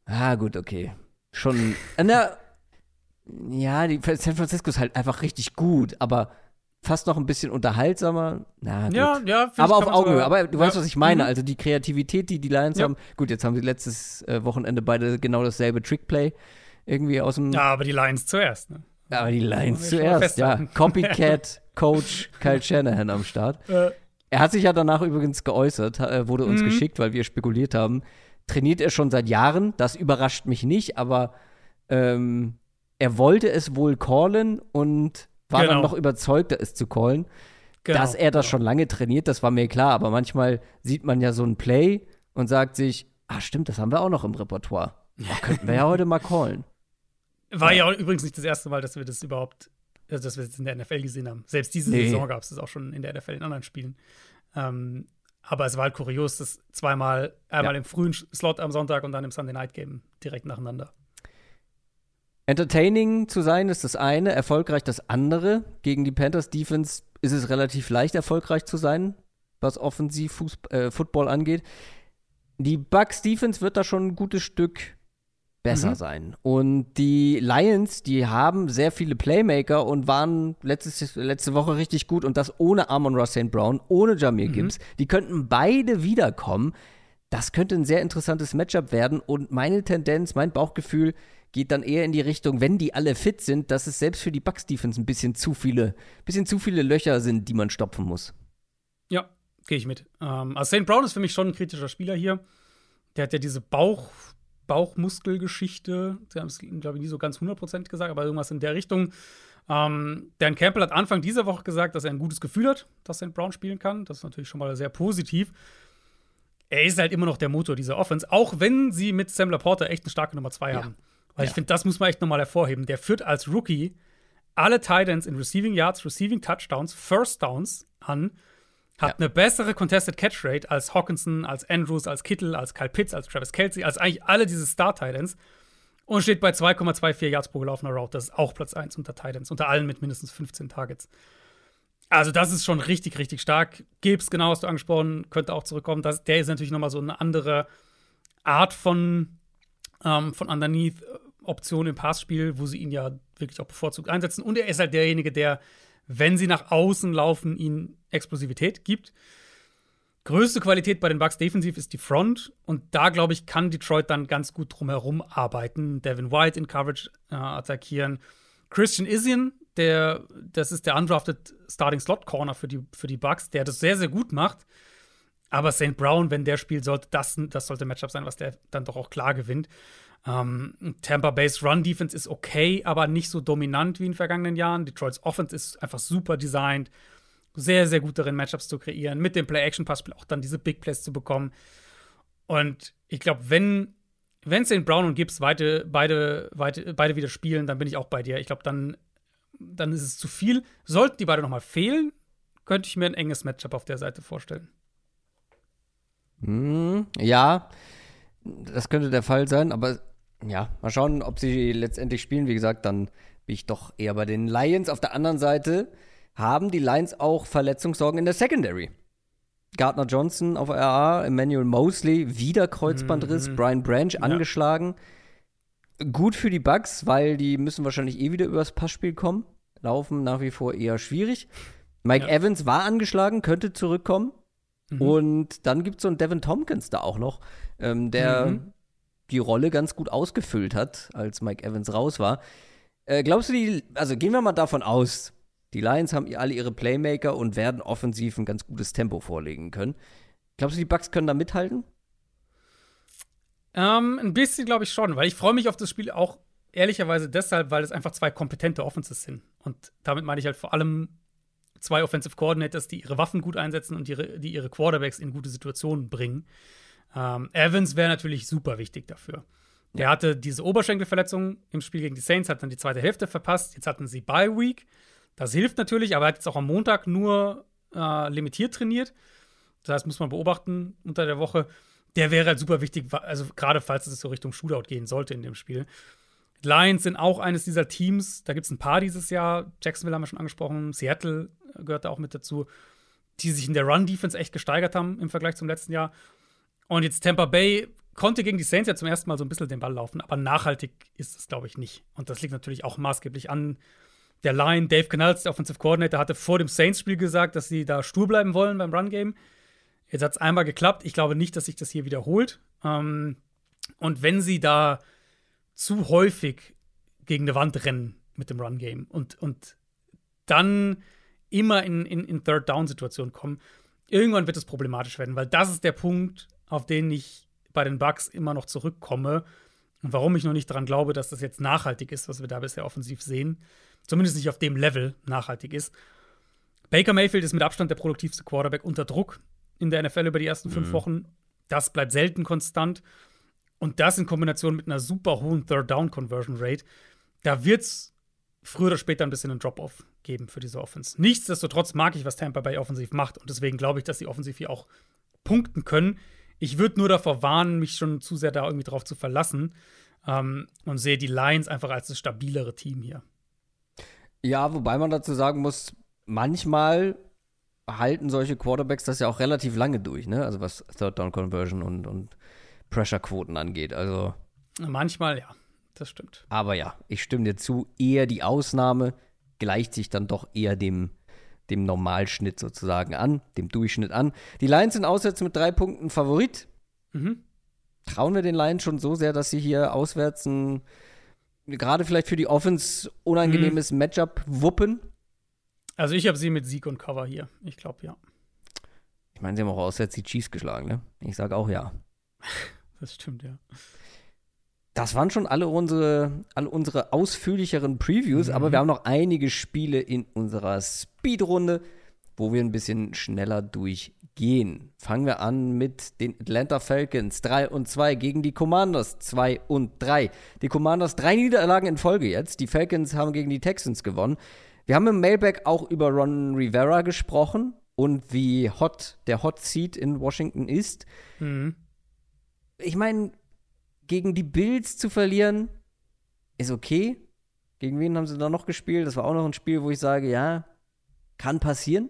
Ah, gut, okay. Schon. äh, Na, ja, die San Francisco ist halt einfach richtig gut, aber fast noch ein bisschen unterhaltsamer. Na, gut. Ja, ja. aber auf Augenhöhe. Aber du ja. weißt, was ich meine. Mhm. Also die Kreativität, die die Lions Ja. haben. Gut, jetzt haben sie letztes äh, Wochenende beide genau dasselbe Trickplay irgendwie aus dem. Ja, aber die Lions zuerst. Ne? Aber die Lions zuerst, ja. Copycat Coach Kyle Shanahan am Start. Äh, Er hat sich ja danach übrigens geäußert, äh, wurde uns Mhm. geschickt, weil wir spekuliert haben. Trainiert er schon seit Jahren, das überrascht mich nicht, aber ähm, er wollte es wohl callen und war dann Genau. noch überzeugter, es zu callen. genau, Dass er das genau. schon lange trainiert, das war mir klar, aber manchmal sieht man ja so ein Play und sagt sich, ah stimmt, das haben wir auch noch im Repertoire. Oh, könnten wir ja heute mal callen. War ja auch übrigens nicht das erste Mal, dass wir das überhaupt, also dass wir das in der NFL gesehen haben. Selbst diese Nee. Saison gab es das auch schon in der NFL in anderen Spielen. Ähm, aber es war halt kurios, dass zweimal, einmal Ja. im frühen Slot am Sonntag und dann im Sunday Night Game direkt nacheinander. Entertaining zu sein ist das eine, erfolgreich das andere. Gegen die Panthers Defense ist es relativ leicht, erfolgreich zu sein, was offensiv Fuß äh, Football angeht. Die Bucks Defense wird da schon ein gutes Stück besser Mhm. sein. Und die Lions, die haben sehr viele Playmaker und waren letztes, letzte Woche richtig gut und das ohne Amon Ross St. Brown, ohne Jamir Gibbs. Die könnten beide wiederkommen. Das könnte ein sehr interessantes Matchup werden und meine Tendenz, mein Bauchgefühl geht dann eher in die Richtung, wenn die alle fit sind, dass es selbst für die Bucks Defense ein bisschen zu viele, bisschen zu viele Löcher sind, die man stopfen muss. Ja, gehe ich mit. Ähm, also St. Brown ist für mich schon ein kritischer Spieler hier. Der hat ja diese Bauch, Bauchmuskelgeschichte. Sie haben es, glaube ich, nie so ganz 100% gesagt, aber irgendwas in der Richtung. Ähm, Dan Campbell hat Anfang dieser Woche gesagt, dass er ein gutes Gefühl hat, dass St. Brown spielen kann. Das ist natürlich schon mal sehr positiv. Er ist halt immer noch der Motor dieser Offense, auch wenn sie mit Sam Laporta echt eine starke Nummer 2 Ja. haben. Weil ich Ja. finde, das muss man echt nochmal hervorheben. Der führt als Rookie alle Titans in Receiving Yards, Receiving Touchdowns, First Downs an hat Ja. eine bessere Contested Catch Rate als Hawkinson, als Andrews, als Kittle, als Kyle Pitts, als Travis Kelsey, als eigentlich alle diese Star Titans und steht bei 2,24 Yards pro gelaufener Route. Das ist auch Platz 1 unter Titans, unter allen mit mindestens 15 Targets. Also, das ist schon richtig, richtig stark. Gibbs, genau hast du angesprochen, könnte auch zurückkommen. Das, der ist natürlich nochmal so eine andere Art von, ähm, von Underneath-Option im Passspiel, wo sie ihn ja wirklich auch bevorzugt einsetzen. Und er ist halt derjenige, der, wenn sie nach außen laufen, ihnen Explosivität gibt. Größte Qualität bei den Bucks defensiv ist die Front. Und da, glaube ich, kann Detroit dann ganz gut drumherum arbeiten. Devin White in Coverage äh, attackieren. Christian Isian, der, das ist der undrafted Starting Slot Corner für die, für die Bucks, der das sehr, sehr gut macht. Aber St. Brown, wenn der spielt, sollte das, das sollte ein Matchup sein, was der dann doch auch klar gewinnt. Ähm, Tampa Bay's Run Defense ist okay, aber nicht so dominant wie in den vergangenen Jahren. Detroits Offense ist einfach super designt, sehr, sehr gut darin, Matchups zu kreieren, mit dem Play-Action-Passspiel auch dann diese Big Plays zu bekommen. Und ich glaube, wenn, wenn St. Brown und Gibbs beide, beide, beide, wieder spielen, dann bin ich auch bei dir. Ich glaube, dann, dann ist es zu viel. Sollten die beide nochmal fehlen, könnte ich mir ein enges Matchup auf der Seite vorstellen. Hm, ja, das könnte der Fall sein, aber ja, mal schauen, ob sie letztendlich spielen. Wie gesagt, dann bin ich doch eher bei den Lions. Auf der anderen Seite haben die Lions auch Verletzungssorgen in der Secondary. Gardner Johnson auf RA, Emmanuel Mosley, wieder Kreuzbandriss, mhm. Brian Branch ja. angeschlagen. Gut für die Bucks, weil die müssen wahrscheinlich eh wieder übers Passspiel kommen. Laufen nach wie vor eher schwierig. Mike ja. Evans war angeschlagen, könnte zurückkommen. Mhm. Und dann gibt es so einen Devin Tompkins da auch noch, ähm, der mhm. die Rolle ganz gut ausgefüllt hat, als Mike Evans raus war. Äh, glaubst du, die, also gehen wir mal davon aus, die Lions haben alle ihre Playmaker und werden offensiv ein ganz gutes Tempo vorlegen können. Glaubst du, die Bucks können da mithalten? Ähm, ein bisschen glaube ich schon, weil ich freue mich auf das Spiel auch ehrlicherweise deshalb, weil es einfach zwei kompetente Offenses sind. Und damit meine ich halt vor allem zwei Offensive Coordinators, die ihre Waffen gut einsetzen und ihre, die ihre Quarterbacks in gute Situationen bringen. Ähm, Evans wäre natürlich super wichtig dafür. Der hatte diese Oberschenkelverletzung im Spiel gegen die Saints, hat dann die zweite Hälfte verpasst. Jetzt hatten sie Bye Week. Das hilft natürlich, aber er hat jetzt auch am Montag nur äh, limitiert trainiert. Das heißt, muss man beobachten unter der Woche. Der wäre halt super wichtig, also gerade falls es so Richtung Shootout gehen sollte in dem Spiel. Lions sind auch eines dieser Teams, da gibt es ein paar dieses Jahr. Jacksonville haben wir schon angesprochen, Seattle gehört da auch mit dazu, die sich in der Run-Defense echt gesteigert haben im Vergleich zum letzten Jahr. Und jetzt Tampa Bay konnte gegen die Saints ja zum ersten Mal so ein bisschen den Ball laufen, aber nachhaltig ist es, glaube ich, nicht. Und das liegt natürlich auch maßgeblich an der Line. Dave Canals, der Offensive Coordinator, hatte vor dem Saints-Spiel gesagt, dass sie da stur bleiben wollen beim Run-Game. Jetzt hat es einmal geklappt. Ich glaube nicht, dass sich das hier wiederholt. Ähm, und wenn sie da zu häufig gegen eine Wand rennen mit dem Run-Game und, und dann immer in, in, in Third-Down-Situationen kommen, irgendwann wird es problematisch werden, weil das ist der Punkt, auf den ich bei den Bugs immer noch zurückkomme und warum ich noch nicht daran glaube, dass das jetzt nachhaltig ist, was wir da bisher offensiv sehen. Zumindest nicht auf dem Level nachhaltig ist. Baker Mayfield ist mit Abstand der produktivste Quarterback unter Druck in der NFL über die ersten fünf mhm. Wochen. Das bleibt selten konstant. Und das in Kombination mit einer super hohen Third-Down-Conversion-Rate, da wird es früher oder später ein bisschen einen Drop-Off geben für diese Offense. Nichtsdestotrotz mag ich, was Tampa Bay offensiv macht. Und deswegen glaube ich, dass sie offensiv hier auch punkten können. Ich würde nur davor warnen, mich schon zu sehr da irgendwie drauf zu verlassen. Ähm, und sehe die Lions einfach als das stabilere Team hier. Ja, wobei man dazu sagen muss, manchmal halten solche Quarterbacks das ja auch relativ lange durch, ne? Also was Third Down Conversion und, und Pressure-Quoten angeht. Also. Manchmal, ja, das stimmt. Aber ja, ich stimme dir zu, eher die Ausnahme gleicht sich dann doch eher dem, dem Normalschnitt sozusagen an, dem Durchschnitt an. Die Lions sind auswärts mit drei Punkten Favorit. Mhm. Trauen wir den Lions schon so sehr, dass sie hier auswärts ein, gerade vielleicht für die Offense unangenehmes mhm. Matchup wuppen? Also ich habe sie mit Sieg und Cover hier. Ich glaube ja. Ich meine, sie haben auch auswärts die Chiefs geschlagen, ne? Ich sage auch ja. Das stimmt, ja. Das waren schon alle unsere, alle unsere ausführlicheren Previews, mhm. aber wir haben noch einige Spiele in unserer Speedrunde, wo wir ein bisschen schneller durchgehen. Fangen wir an mit den Atlanta Falcons 3 und 2 gegen die Commanders 2 und 3. Die Commanders drei Niederlagen in Folge jetzt. Die Falcons haben gegen die Texans gewonnen. Wir haben im Mailback auch über Ron Rivera gesprochen und wie hot der Hot Seat in Washington ist. Mhm ich meine, gegen die Bills zu verlieren, ist okay. Gegen wen haben sie da noch gespielt? Das war auch noch ein Spiel, wo ich sage, ja, kann passieren.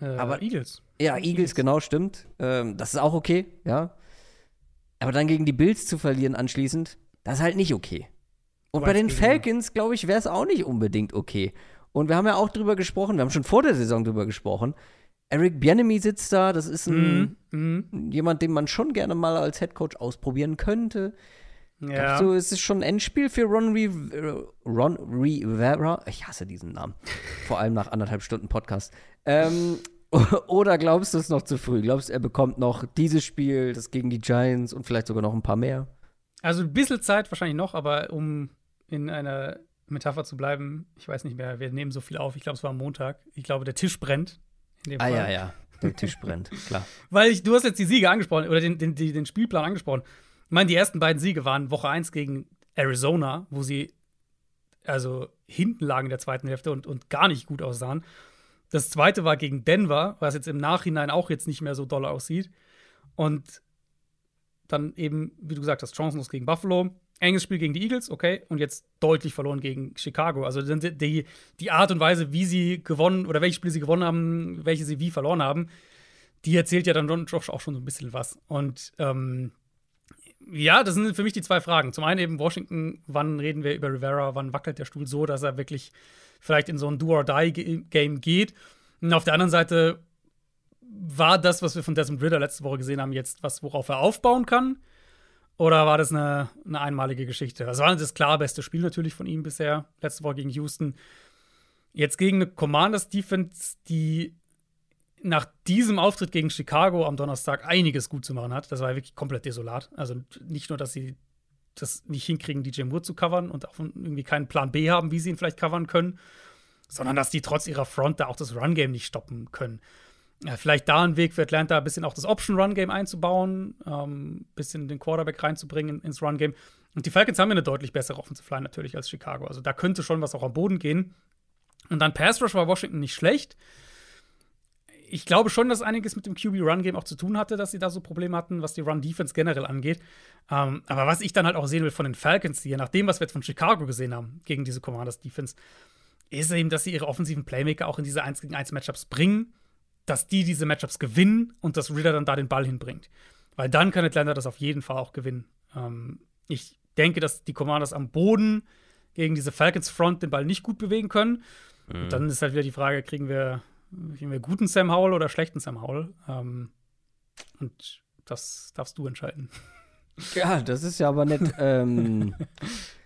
Äh, aber Eagles. Ja, Eagles, Eagles. genau, stimmt. Ähm, das ist auch okay, ja. Aber dann gegen die Bills zu verlieren anschließend, das ist halt nicht okay. Und bei den Falcons, glaube ich, wäre es auch nicht unbedingt okay. Und wir haben ja auch drüber gesprochen, wir haben schon vor der Saison drüber gesprochen, Eric Bienemy sitzt da, das ist ein, mm, mm. jemand, den man schon gerne mal als Headcoach ausprobieren könnte. Ja. So, es ist schon ein Endspiel für Ron, Re Ron Rivera. Ich hasse diesen Namen. Vor allem nach anderthalb Stunden Podcast. Ähm, oder glaubst du es noch zu früh? Glaubst du, er bekommt noch dieses Spiel, das gegen die Giants und vielleicht sogar noch ein paar mehr? Also ein bisschen Zeit wahrscheinlich noch, aber um in einer Metapher zu bleiben, ich weiß nicht mehr, wir nehmen so viel auf. Ich glaube, es war am Montag. Ich glaube, der Tisch brennt ah, Fall. ja, ja. Der Tisch brennt, klar. Weil ich, du hast jetzt die Siege angesprochen oder den, den, den Spielplan angesprochen. Ich meine, die ersten beiden Siege waren Woche 1 gegen Arizona, wo sie also hinten lagen in der zweiten Hälfte und, und gar nicht gut aussahen. Das zweite war gegen Denver, was jetzt im Nachhinein auch jetzt nicht mehr so doll aussieht. Und dann eben, wie du gesagt hast, chancenlos gegen Buffalo. Enges Spiel gegen die Eagles, okay, und jetzt deutlich verloren gegen Chicago. Also die, die Art und Weise, wie sie gewonnen oder welche Spiele sie gewonnen haben, welche sie wie verloren haben, die erzählt ja dann Josh auch schon so ein bisschen was. Und ähm, ja, das sind für mich die zwei Fragen. Zum einen eben Washington, wann reden wir über Rivera, wann wackelt der Stuhl so, dass er wirklich vielleicht in so ein Do-or-Die-Game geht. Und auf der anderen Seite war das, was wir von Desmond Ritter letzte Woche gesehen haben, jetzt was, worauf er aufbauen kann? Oder war das eine, eine einmalige Geschichte? Das war das klar beste Spiel natürlich von ihm bisher, letzte Woche gegen Houston. Jetzt gegen eine Commanders-Defense, die nach diesem Auftritt gegen Chicago am Donnerstag einiges gut zu machen hat. Das war wirklich komplett desolat. Also nicht nur, dass sie das nicht hinkriegen, DJ Moore zu covern und auch irgendwie keinen Plan B haben, wie sie ihn vielleicht covern können, sondern dass die trotz ihrer Front da auch das Run-Game nicht stoppen können. Ja, vielleicht da ein Weg für Atlanta, ein bisschen auch das Option-Run-Game einzubauen, ein ähm, bisschen den Quarterback reinzubringen ins Run-Game. Und die Falcons haben ja eine deutlich bessere Offensive Line natürlich als Chicago. Also da könnte schon was auch am Boden gehen. Und dann Pass Rush war Washington nicht schlecht ich glaube schon, dass einiges mit dem QB-Run-Game auch zu tun hatte, dass sie da so Probleme hatten, was die Run-Defense generell angeht. Ähm, aber was ich dann halt auch sehen will von den Falcons, je nachdem, was wir jetzt von Chicago gesehen haben gegen diese Commanders-Defense, ist eben, dass sie ihre offensiven Playmaker auch in diese 1 gegen 1 Matchups bringen, dass die diese Matchups gewinnen und dass Ritter dann da den Ball hinbringt. Weil dann kann Atlanta das auf jeden Fall auch gewinnen. Ähm, ich denke, dass die Commanders am Boden gegen diese Falcons Front den Ball nicht gut bewegen können. Mhm. Und dann ist halt wieder die Frage, kriegen wir Kriegen wir guten Sam Howell oder schlechten Sam Howell? Ähm, und das darfst du entscheiden. Ja, das ist ja aber nett. ähm,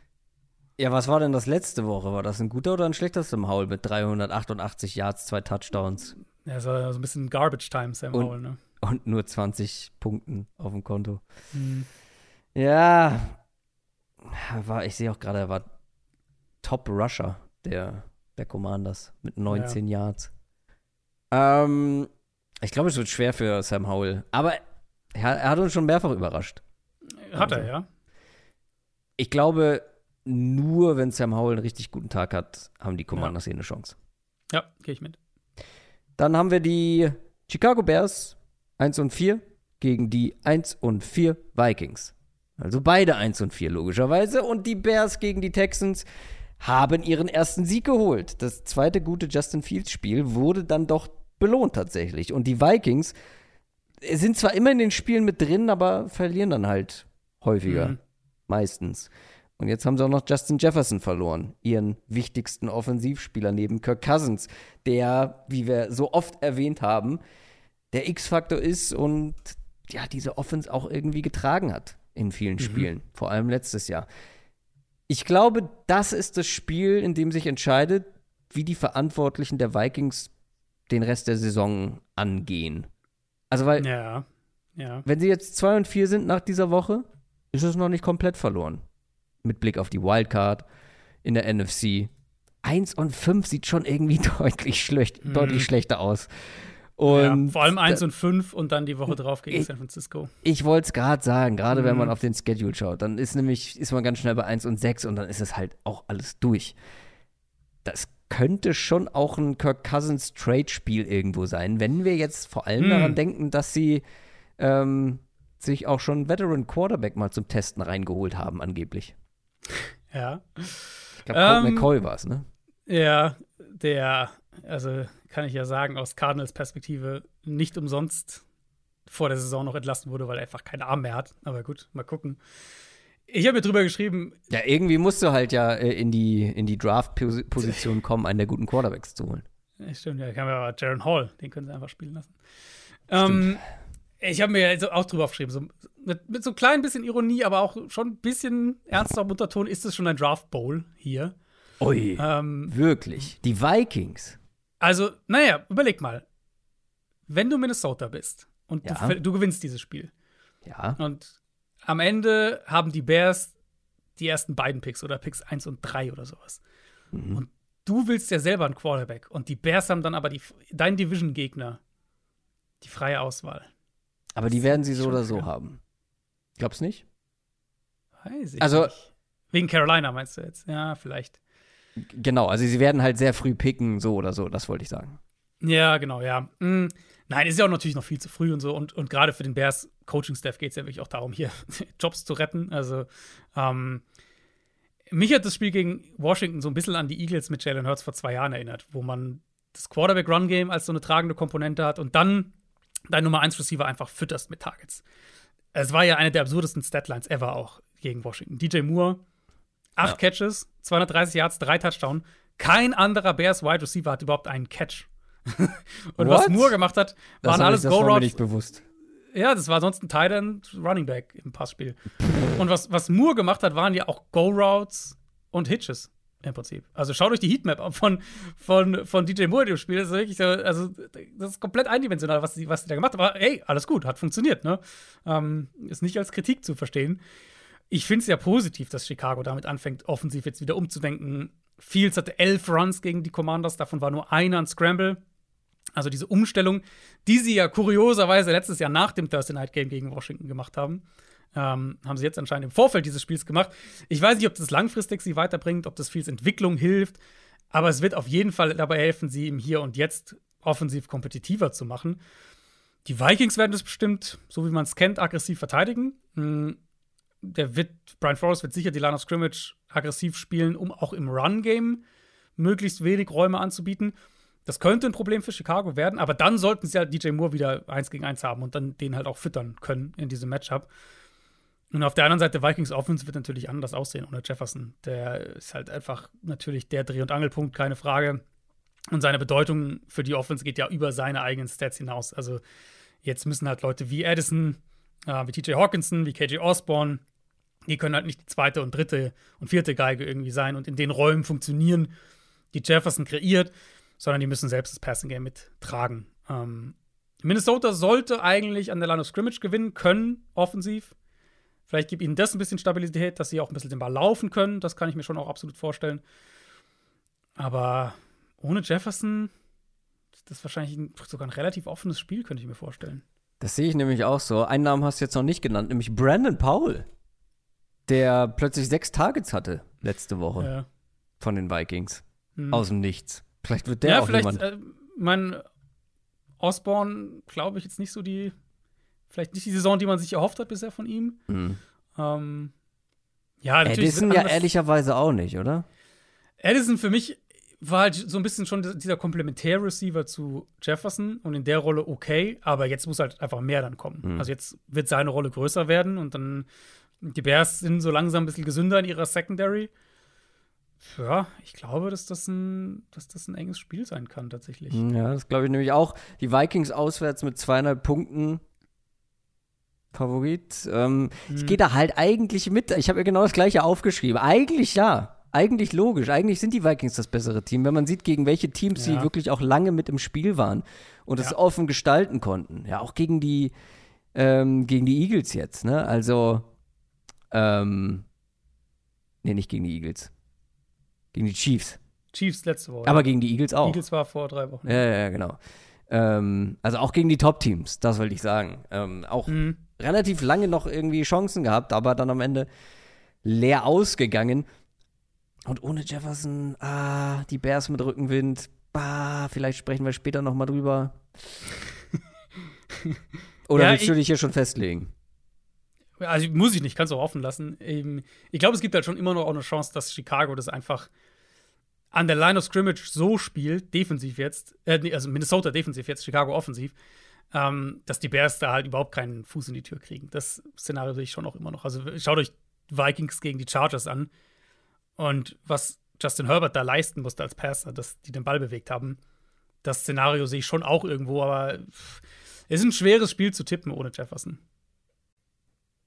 ja, was war denn das letzte Woche? War das ein guter oder ein schlechter Sam Howell mit 388 Yards, zwei Touchdowns? Ja, war so ein bisschen Garbage Time, Sam und, Howell, ne? Und nur 20 Punkten auf dem Konto. Mhm. Ja, war, ich sehe auch gerade, er war Top Rusher der, der Commanders mit 19 ja. Yards. Ähm, ich glaube, es wird schwer für Sam Howell. Aber er, er hat uns schon mehrfach überrascht. Hat er, also, ja. Ich glaube, nur wenn Sam Howell einen richtig guten Tag hat, haben die Commanders ja. hier eine Chance. Ja, gehe ich mit. Dann haben wir die Chicago Bears 1 und 4 gegen die 1 und 4 Vikings. Also beide 1 und 4 logischerweise. Und die Bears gegen die Texans haben ihren ersten Sieg geholt. Das zweite gute Justin Fields Spiel wurde dann doch belohnt tatsächlich. Und die Vikings sind zwar immer in den Spielen mit drin, aber verlieren dann halt häufiger. Mhm. Meistens. Und jetzt haben sie auch noch Justin Jefferson verloren, ihren wichtigsten Offensivspieler neben Kirk Cousins, der, wie wir so oft erwähnt haben, der X-Faktor ist und ja, diese Offense auch irgendwie getragen hat in vielen mhm. Spielen, vor allem letztes Jahr. Ich glaube, das ist das Spiel, in dem sich entscheidet, wie die Verantwortlichen der Vikings den Rest der Saison angehen. Also, weil, ja, ja. wenn sie jetzt 2 und 4 sind nach dieser Woche, ist es noch nicht komplett verloren. Mit Blick auf die Wildcard in der NFC. 1 und 5 sieht schon irgendwie deutlich, schlecht, mhm. deutlich schlechter aus. Und ja, vor allem 1 und 5 und dann die Woche drauf gegen ich, San Francisco. Ich wollte es gerade sagen, gerade mhm. wenn man auf den Schedule schaut, dann ist nämlich, ist man ganz schnell bei 1 und 6 und dann ist es halt auch alles durch. Das könnte schon auch ein Kirk Cousins Trade-Spiel irgendwo sein, wenn wir jetzt vor allem mhm. daran denken, dass sie ähm, sich auch schon Veteran Quarterback mal zum Testen reingeholt haben, angeblich. Ja. Ich glaube, ähm, McCoy war es, ne? Ja, der, also kann ich ja sagen, aus Cardinals Perspektive nicht umsonst vor der Saison noch entlassen wurde, weil er einfach keinen Arm mehr hat. Aber gut, mal gucken. Ich habe mir drüber geschrieben. Ja, irgendwie musst du halt ja äh, in die, in die Draft-Position kommen, einen der guten Quarterbacks zu holen. Ja, stimmt, ja, kann man aber Jaron Hall, den können sie einfach spielen lassen. Ähm, ich habe mir also auch drüber aufgeschrieben, so, mit, mit so ein klein bisschen Ironie, aber auch schon ein bisschen ernster Unterton, ist es schon ein Draft Bowl hier. Ui, ähm, wirklich. Die Vikings. Also, naja, überleg mal. Wenn du Minnesota bist und ja. du, du, gewinnst dieses Spiel. Ja. Und am Ende haben die Bears die ersten beiden Picks oder Picks 1 und 3 oder sowas. Mhm. Und du willst ja selber einen Quarterback und die Bears haben dann aber die, dein Division-Gegner die freie Auswahl. Aber die werden sie so oder so haben. Glaubst nicht? Weiß ich also, nicht. Wegen Carolina meinst du jetzt? Ja, vielleicht. Genau, also sie werden halt sehr früh picken, so oder so, das wollte ich sagen. Ja, genau, ja. Mhm. Nein, ist ja auch natürlich noch viel zu früh und so. Und, und gerade für den Bears Coaching-Staff geht es ja wirklich auch darum, hier Jobs zu retten. Also, ähm, mich hat das Spiel gegen Washington so ein bisschen an die Eagles mit Jalen Hurts vor zwei Jahren erinnert, wo man das Quarterback-Run-Game als so eine tragende Komponente hat und dann dein Nummer 1 Receiver einfach fütterst mit Targets. Es war ja eine der absurdesten Statlines ever auch gegen Washington. DJ Moore, acht ja. Catches, 230 Yards, drei Touchdown. Kein anderer Bears Wide Receiver hat überhaupt einen Catch. und What? was Moore gemacht hat, waren alles Go Routes. nicht bewusst. Ja, das war sonst ein Tight End Running Back im Passspiel. und was, was Moore gemacht hat, waren ja auch Go Routes und Hitches im Prinzip. Also schaut euch die Heatmap von, von, von DJ Moore dem Spiel. Das ist wirklich, also, das ist komplett eindimensional, was sie, was die da gemacht haben. Aber hey, alles gut, hat funktioniert, ne? Ähm, ist nicht als Kritik zu verstehen. Ich finde es ja positiv, dass Chicago damit anfängt, offensiv jetzt wieder umzudenken. Fields hatte elf Runs gegen die Commanders, davon war nur einer ein Scramble. Also diese Umstellung, die sie ja kurioserweise letztes Jahr nach dem Thursday Night Game gegen Washington gemacht haben. Ähm, haben sie jetzt anscheinend im Vorfeld dieses Spiels gemacht. Ich weiß nicht, ob das langfristig sie weiterbringt, ob das Fields Entwicklung hilft, aber es wird auf jeden Fall dabei helfen, sie im Hier und Jetzt offensiv kompetitiver zu machen. Die Vikings werden das bestimmt, so wie man es kennt, aggressiv verteidigen. Hm, der wird, Brian Forrest wird sicher die Line of Scrimmage aggressiv spielen, um auch im Run-Game möglichst wenig Räume anzubieten. Das könnte ein Problem für Chicago werden, aber dann sollten sie halt DJ Moore wieder eins gegen eins haben und dann den halt auch füttern können in diesem Matchup. Und auf der anderen Seite, Vikings Offense wird natürlich anders aussehen ohne Jefferson. Der ist halt einfach natürlich der Dreh- und Angelpunkt, keine Frage. Und seine Bedeutung für die Offense geht ja über seine eigenen Stats hinaus. Also jetzt müssen halt Leute wie Addison, äh, wie TJ Hawkinson, wie KJ Osborne, die können halt nicht die zweite und dritte und vierte Geige irgendwie sein und in den Räumen funktionieren, die Jefferson kreiert, sondern die müssen selbst das Passing Game mittragen. Ähm, Minnesota sollte eigentlich an der Line of Scrimmage gewinnen können, offensiv. Vielleicht gibt ihnen das ein bisschen Stabilität, dass sie auch ein bisschen den Ball laufen können. Das kann ich mir schon auch absolut vorstellen. Aber ohne Jefferson ist das wahrscheinlich sogar ein relativ offenes Spiel, könnte ich mir vorstellen. Das sehe ich nämlich auch so. Einen Namen hast du jetzt noch nicht genannt, nämlich Brandon Powell, der plötzlich sechs Targets hatte letzte Woche ja. von den Vikings. Hm. Aus dem Nichts. Vielleicht wird der ja, auch vielleicht, jemand. Äh, mein Osborne, glaube ich, jetzt nicht so die Vielleicht nicht die Saison, die man sich erhofft hat bisher von ihm. Mhm. Ähm, ja, natürlich. Edison ja ehrlicherweise auch nicht, oder? Edison für mich war halt so ein bisschen schon dieser Komplementär-Receiver zu Jefferson und in der Rolle okay, aber jetzt muss halt einfach mehr dann kommen. Mhm. Also jetzt wird seine Rolle größer werden und dann die Bears sind so langsam ein bisschen gesünder in ihrer Secondary. Ja, ich glaube, dass das ein, dass das ein enges Spiel sein kann, tatsächlich. Ja, das glaube ich nämlich auch. Die Vikings auswärts mit zweieinhalb Punkten Favorit. Ähm, hm. Ich gehe da halt eigentlich mit. Ich habe ja genau das gleiche aufgeschrieben. Eigentlich ja. Eigentlich logisch. Eigentlich sind die Vikings das bessere Team, wenn man sieht, gegen welche Teams ja. sie wirklich auch lange mit im Spiel waren und es ja. offen gestalten konnten. Ja, auch gegen die, ähm, gegen die Eagles jetzt, ne? Also, ähm, nee, nicht gegen die Eagles. Gegen die Chiefs. Chiefs letzte Woche. Aber gegen die Eagles auch. Eagles war vor drei Wochen. Ja, ja, genau. Ähm, also auch gegen die Top-Teams, das wollte ich sagen. Ähm, auch mhm. Relativ lange noch irgendwie Chancen gehabt, aber dann am Ende leer ausgegangen. Und ohne Jefferson, ah, die Bears mit Rückenwind, bah, vielleicht sprechen wir später noch mal drüber. Oder ja, willst du dich hier schon festlegen? Also muss ich nicht, kannst du auch offen lassen. Ich glaube, es gibt halt schon immer noch auch eine Chance, dass Chicago das einfach an der Line of Scrimmage so spielt, defensiv jetzt, äh, also Minnesota defensiv jetzt, Chicago offensiv, ähm, dass die Bears da halt überhaupt keinen Fuß in die Tür kriegen. Das Szenario sehe ich schon auch immer noch. Also schaut euch Vikings gegen die Chargers an und was Justin Herbert da leisten musste als Passer, dass die den Ball bewegt haben. Das Szenario sehe ich schon auch irgendwo, aber es ist ein schweres Spiel zu tippen ohne Jefferson.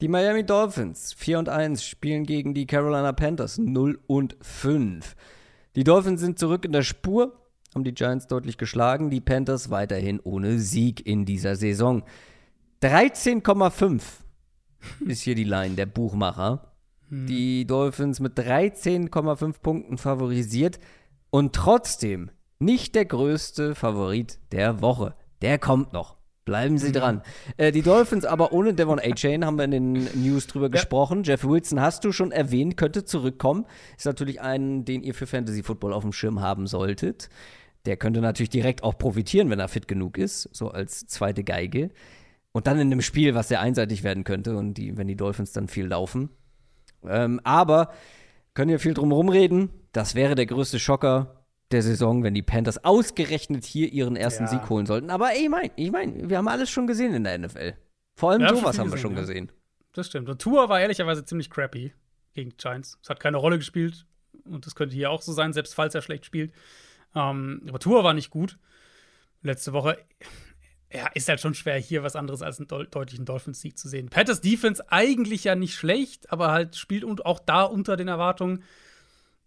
Die Miami Dolphins 4 und 1 spielen gegen die Carolina Panthers 0 und 5. Die Dolphins sind zurück in der Spur, haben die Giants deutlich geschlagen, die Panthers weiterhin ohne Sieg in dieser Saison. 13,5 ist hier die Line der Buchmacher. Hm. Die Dolphins mit 13,5 Punkten favorisiert und trotzdem nicht der größte Favorit der Woche. Der kommt noch. Bleiben Sie mhm. dran. Äh, die Dolphins aber ohne Devon A-Chain haben wir in den News drüber ja. gesprochen. Jeff Wilson hast du schon erwähnt, könnte zurückkommen. Ist natürlich ein, den ihr für Fantasy Football auf dem Schirm haben solltet. Der könnte natürlich direkt auch profitieren, wenn er fit genug ist, so als zweite Geige. Und dann in einem Spiel, was sehr einseitig werden könnte und die, wenn die Dolphins dann viel laufen. Ähm, aber können ja viel drum rumreden. Das wäre der größte Schocker der Saison, wenn die Panthers ausgerechnet hier ihren ersten ja. Sieg holen sollten. Aber ich meine, ich mein, wir haben alles schon gesehen in der NFL. Vor allem ja, sowas haben wir schon ja. gesehen. Das stimmt. Und Tour war ehrlicherweise ziemlich crappy gegen Giants. Es hat keine Rolle gespielt. Und das könnte hier auch so sein, selbst falls er schlecht spielt. Ähm, aber Tour war nicht gut. Letzte Woche. Ja, ist halt schon schwer, hier was anderes als einen deutlichen Dolphins-Sieg zu sehen. Panthers Defense eigentlich ja nicht schlecht, aber halt spielt und auch da unter den Erwartungen.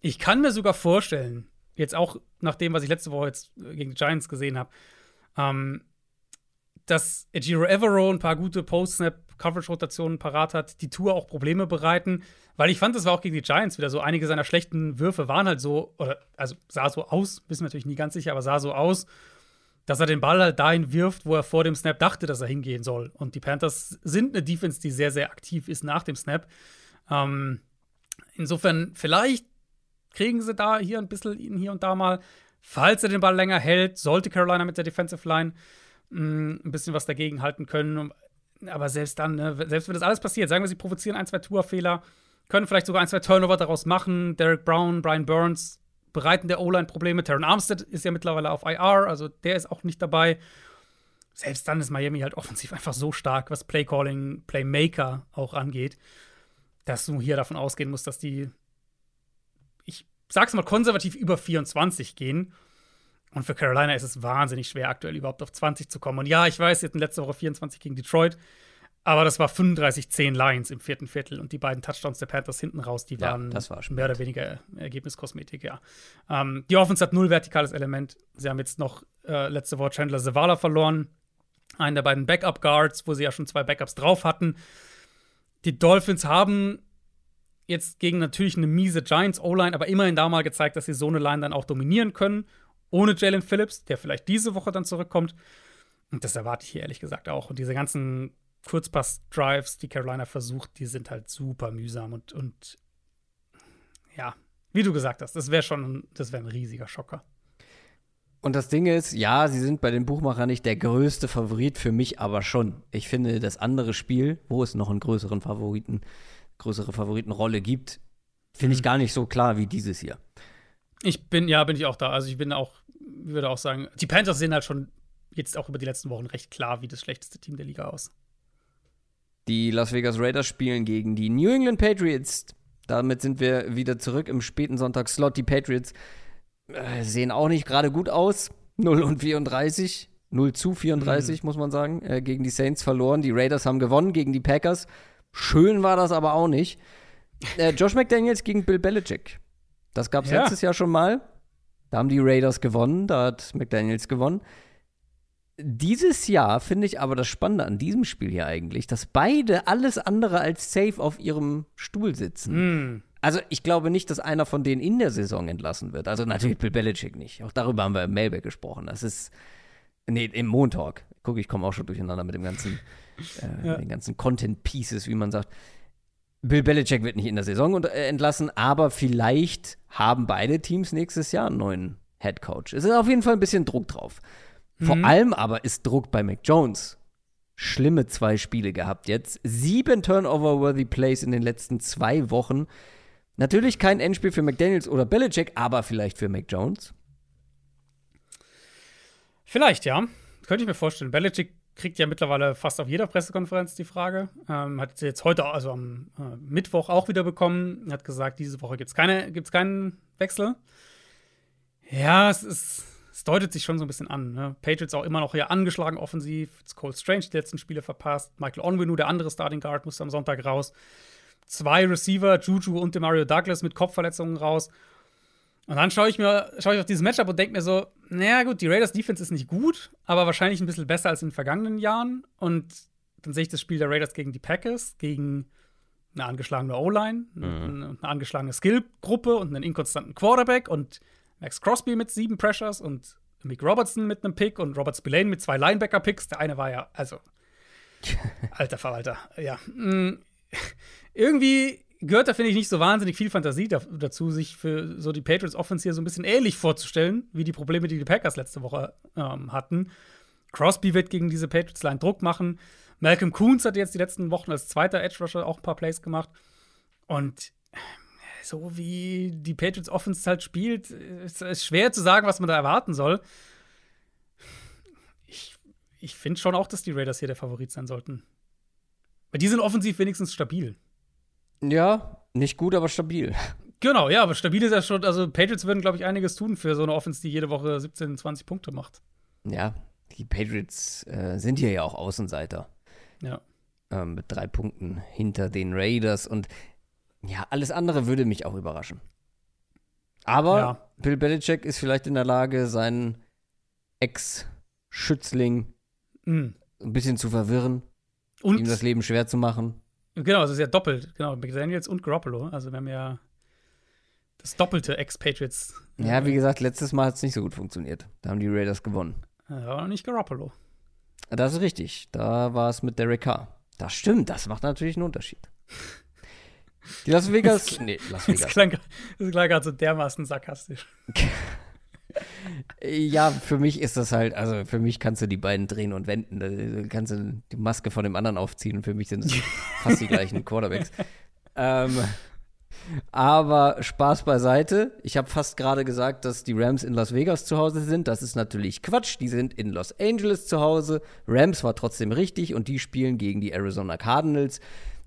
Ich kann mir sogar vorstellen, jetzt auch nach dem, was ich letzte Woche jetzt gegen die Giants gesehen habe, ähm, dass Ejiro Evero ein paar gute Post-Snap-Coverage-Rotationen parat hat, die Tour auch Probleme bereiten. Weil ich fand, das war auch gegen die Giants wieder so. Einige seiner schlechten Würfe waren halt so, oder also sah so aus, wissen wir natürlich nie ganz sicher, aber sah so aus, dass er den Ball halt dahin wirft, wo er vor dem Snap dachte, dass er hingehen soll. Und die Panthers sind eine Defense, die sehr, sehr aktiv ist nach dem Snap. Ähm, insofern, vielleicht kriegen sie da hier ein bisschen hier und da mal. Falls er den Ball länger hält, sollte Carolina mit der Defensive Line mh, mm, ein bisschen was dagegen halten können. Aber selbst dann, ne, selbst wenn das alles passiert, sagen wir, sie provozieren ein, zwei Tour-Fehler, können vielleicht sogar ein, zwei Turnover daraus machen. Derek Brown, Brian Burns bereiten der O-Line Probleme. Terran Armstead ist ja mittlerweile auf IR, also der ist auch nicht dabei. Selbst dann ist Miami halt offensiv einfach so stark, was Playcalling, Playmaker auch angeht, dass du hier davon ausgehen musst, dass die, ich sag's mal konservativ, über 24 gehen. Und für Carolina ist es wahnsinnig schwer, aktuell überhaupt auf 20 zu kommen. Und ja, ich weiß, sie hatten letzte Woche 24 gegen Detroit, aber das war 35-10 Lions im vierten Viertel und die beiden Touchdowns der Panthers hinten raus, die waren ja, war mehr oder weniger Ergebniskosmetik, ja. Ähm, die Offense hat null vertikales Element. Sie haben jetzt noch äh, letzte Woche Chandler Zavala verloren, einen der beiden Backup-Guards, wo sie ja schon zwei Backups drauf hatten. Die Dolphins haben jetzt gegen natürlich eine miese Giants O-Line, aber immerhin da mal gezeigt, dass sie so eine Line dann auch dominieren können ohne Jalen Phillips, der vielleicht diese Woche dann zurückkommt. Und das erwarte ich hier ehrlich gesagt auch. Und diese ganzen Kurzpass-Drives, die Carolina versucht, die sind halt super mühsam und, und ja, wie du gesagt hast, das wäre schon, das wäre ein riesiger Schocker. Und das Ding ist, ja, sie sind bei den Buchmachern nicht der größte Favorit, für mich aber schon. Ich finde, das andere Spiel, wo es noch einen größeren Favoriten, größere Favoritenrolle gibt, finde ich mhm. gar nicht so klar wie dieses hier. Ich bin, ja, bin ich auch da. Also ich bin auch würde auch sagen, die Panthers sehen halt schon jetzt auch über die letzten Wochen recht klar wie das schlechteste Team der Liga aus. Die Las Vegas Raiders spielen gegen die New England Patriots. Damit sind wir wieder zurück im späten Sonntagsslot. Die Patriots äh, sehen auch nicht gerade gut aus. 0 und 34. 0 zu 34, mhm. muss man sagen, äh, gegen die Saints verloren. Die Raiders haben gewonnen gegen die Packers. Schön war das aber auch nicht. Äh, Josh McDaniels gegen Bill Belichick. Das gab es ja. letztes Jahr schon mal. Da haben die Raiders gewonnen, da hat McDaniels gewonnen. Dieses Jahr finde ich aber das Spannende an diesem Spiel hier eigentlich, dass beide alles andere als safe auf ihrem Stuhl sitzen. Mm. Also ich glaube nicht, dass einer von denen in der Saison entlassen wird. Also natürlich Bill Belichick nicht. Auch darüber haben wir im Mailback gesprochen. Das ist nee im Montag. Guck, ich komme auch schon durcheinander mit dem ganzen, äh, ja. den ganzen Content Pieces, wie man sagt. Bill Belichick wird nicht in der Saison äh, entlassen, aber vielleicht haben beide Teams nächstes Jahr einen neuen Head Coach. Es ist auf jeden Fall ein bisschen Druck drauf. Vor mhm. allem aber ist Druck bei Mac Jones. Schlimme zwei Spiele gehabt jetzt. Sieben Turnover-worthy Plays in den letzten zwei Wochen. Natürlich kein Endspiel für McDaniels oder Belichick, aber vielleicht für Mac Jones. Vielleicht, ja. Könnte ich mir vorstellen. Belichick kriegt ja mittlerweile fast auf jeder Pressekonferenz die Frage. Ähm, hat sie jetzt heute, also am äh, Mittwoch auch wieder bekommen. Hat gesagt, diese Woche gibt es keine, keinen Wechsel. Ja, es ist. Es deutet sich schon so ein bisschen an. Ne? Patriots auch immer noch hier angeschlagen offensiv. Cole Strange die letzten Spiele verpasst. Michael Onwenu, der andere Starting Guard, musste am Sonntag raus. Zwei Receiver, Juju und Mario Douglas mit Kopfverletzungen raus. Und dann schaue ich mir schaue ich auf dieses Matchup und denke mir so, naja gut, die Raiders Defense ist nicht gut, aber wahrscheinlich ein bisschen besser als in den vergangenen Jahren. Und dann sehe ich das Spiel der Raiders gegen die Packers, gegen eine angeschlagene O-Line, mhm. eine, eine, angeschlagene Skill-Gruppe und einen inkonstanten Quarterback und Max Crosby mit sieben Pressures und Mick Robertson mit einem Pick und Robert Spillane mit zwei Linebacker-Picks. Der eine war ja, also, alter Verwalter, ja. Mm, irgendwie gehört da, finde ich, nicht so wahnsinnig viel Fantasie da, dazu, sich für so die Patriots Offense hier so ein bisschen ähnlich vorzustellen, wie die Probleme, die die Packers letzte Woche ähm, hatten. Crosby wird gegen diese Patriots-Line Druck machen. Malcolm Coons hat jetzt die letzten Wochen als zweiter Edge Rusher auch ein paar Plays gemacht. Und so wie die Patriots Offense halt spielt, ist es schwer zu sagen, was man da erwarten soll. Ich, ich finde schon auch, dass die Raiders hier der Favorit sein sollten. Weil die sind offensiv wenigstens stabil. Ja, nicht gut, aber stabil. Genau, ja, aber stabil ist ja schon. Also, Patriots würden, glaube ich, einiges tun für so eine Offense, die jede Woche 17, 20 Punkte macht. Ja, die Patriots äh, sind hier ja auch Außenseiter. Ja. Ähm, mit drei Punkten hinter den Raiders. Und ja, alles andere würde mich auch überraschen. Aber Ja. Bill Belichick ist vielleicht in der Lage, seinen Ex-Schützling Mhm. ein bisschen zu verwirren, Und ihm das Leben schwer zu machen. Genau, es ist ja doppelt. Genau, McDaniels und Garoppolo. Also, wir haben ja das doppelte Ex-Patriots. Ja, wie gesagt, letztes Mal hat es nicht so gut funktioniert. Da haben die Raiders gewonnen. Aber nicht Garoppolo. Das ist richtig. Da war es mit Derek Carr. Das stimmt, das macht natürlich einen Unterschied. Die Las Vegas. nee, Las Das Vegas. klang, das klang gerade so dermaßen sarkastisch. Ja, für mich ist das halt, also für mich kannst du die beiden drehen und wenden. Da kannst du die Maske von dem anderen aufziehen und für mich sind es fast die gleichen Quarterbacks. Ähm, aber Spaß beiseite. Ich habe fast gerade gesagt, dass die Rams in Las Vegas zu Hause sind. Das ist natürlich Quatsch. Die sind in Los Angeles zu Hause. Rams war trotzdem richtig und die spielen gegen die Arizona Cardinals.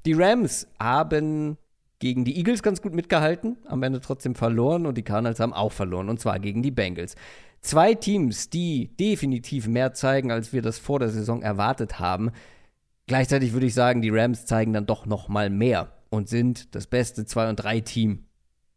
Die Rams haben gegen die Eagles ganz gut mitgehalten, am Ende trotzdem verloren und die Cardinals haben auch verloren und zwar gegen die Bengals. Zwei Teams, die definitiv mehr zeigen, als wir das vor der Saison erwartet haben. Gleichzeitig würde ich sagen, die Rams zeigen dann doch noch mal mehr und sind das beste 2 und 3 Team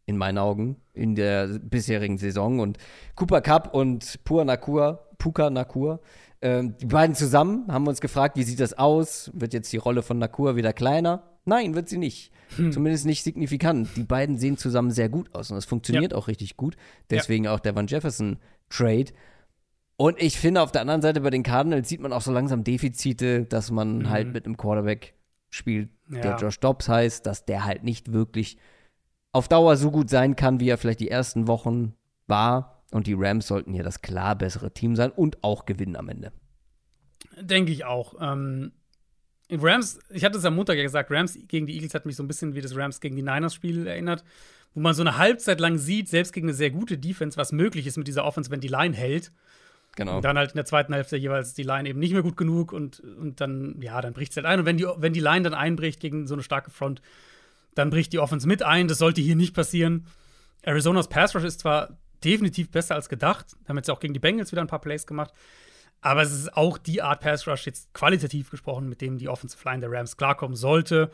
in meinen Augen in der bisherigen Saison und Cooper Cup und Pua Nakua, Puka Nakua ähm, die beiden zusammen haben uns gefragt, wie sieht das aus? Wird jetzt die Rolle von Nakua wieder kleiner? Nein, wird sie nicht. Zumindest nicht signifikant. Die beiden sehen zusammen sehr gut aus und es funktioniert auch richtig gut. Deswegen auch der Van Jefferson Trade. Und ich finde, auf der anderen Seite bei den Cardinals sieht man auch so langsam Defizite, dass man halt mit einem Quarterback spielt, der Ja. Josh Dobbs heißt, dass der halt nicht wirklich auf Dauer so gut sein kann, wie er vielleicht die ersten Wochen war. Und die Rams sollten hier das klar bessere Team sein und auch gewinnen am Ende. Denke ich auch. Ähm, Rams, ich hatte es am Montag ja gesagt, Rams gegen die Eagles hat mich so ein bisschen wie das Rams gegen die Niners-Spiel erinnert, wo man so eine Halbzeit lang sieht, selbst gegen eine sehr gute Defense, was möglich ist mit dieser Offense, wenn die Line hält. Genau. Und dann halt in der zweiten Hälfte jeweils die Line eben nicht mehr gut genug und, und dann, ja, dann bricht es halt ein. Und wenn die, wenn die Line dann einbricht gegen so eine starke Front, dann bricht die Offense mit ein. Das sollte hier nicht passieren. Arizonas Pass Rush ist zwar definitiv besser als gedacht, haben jetzt auch gegen die Bengals wieder ein paar Plays gemacht, aber es ist auch die Art Pass Rush, jetzt qualitativ gesprochen, mit dem die Offensive Line der Rams klarkommen sollte.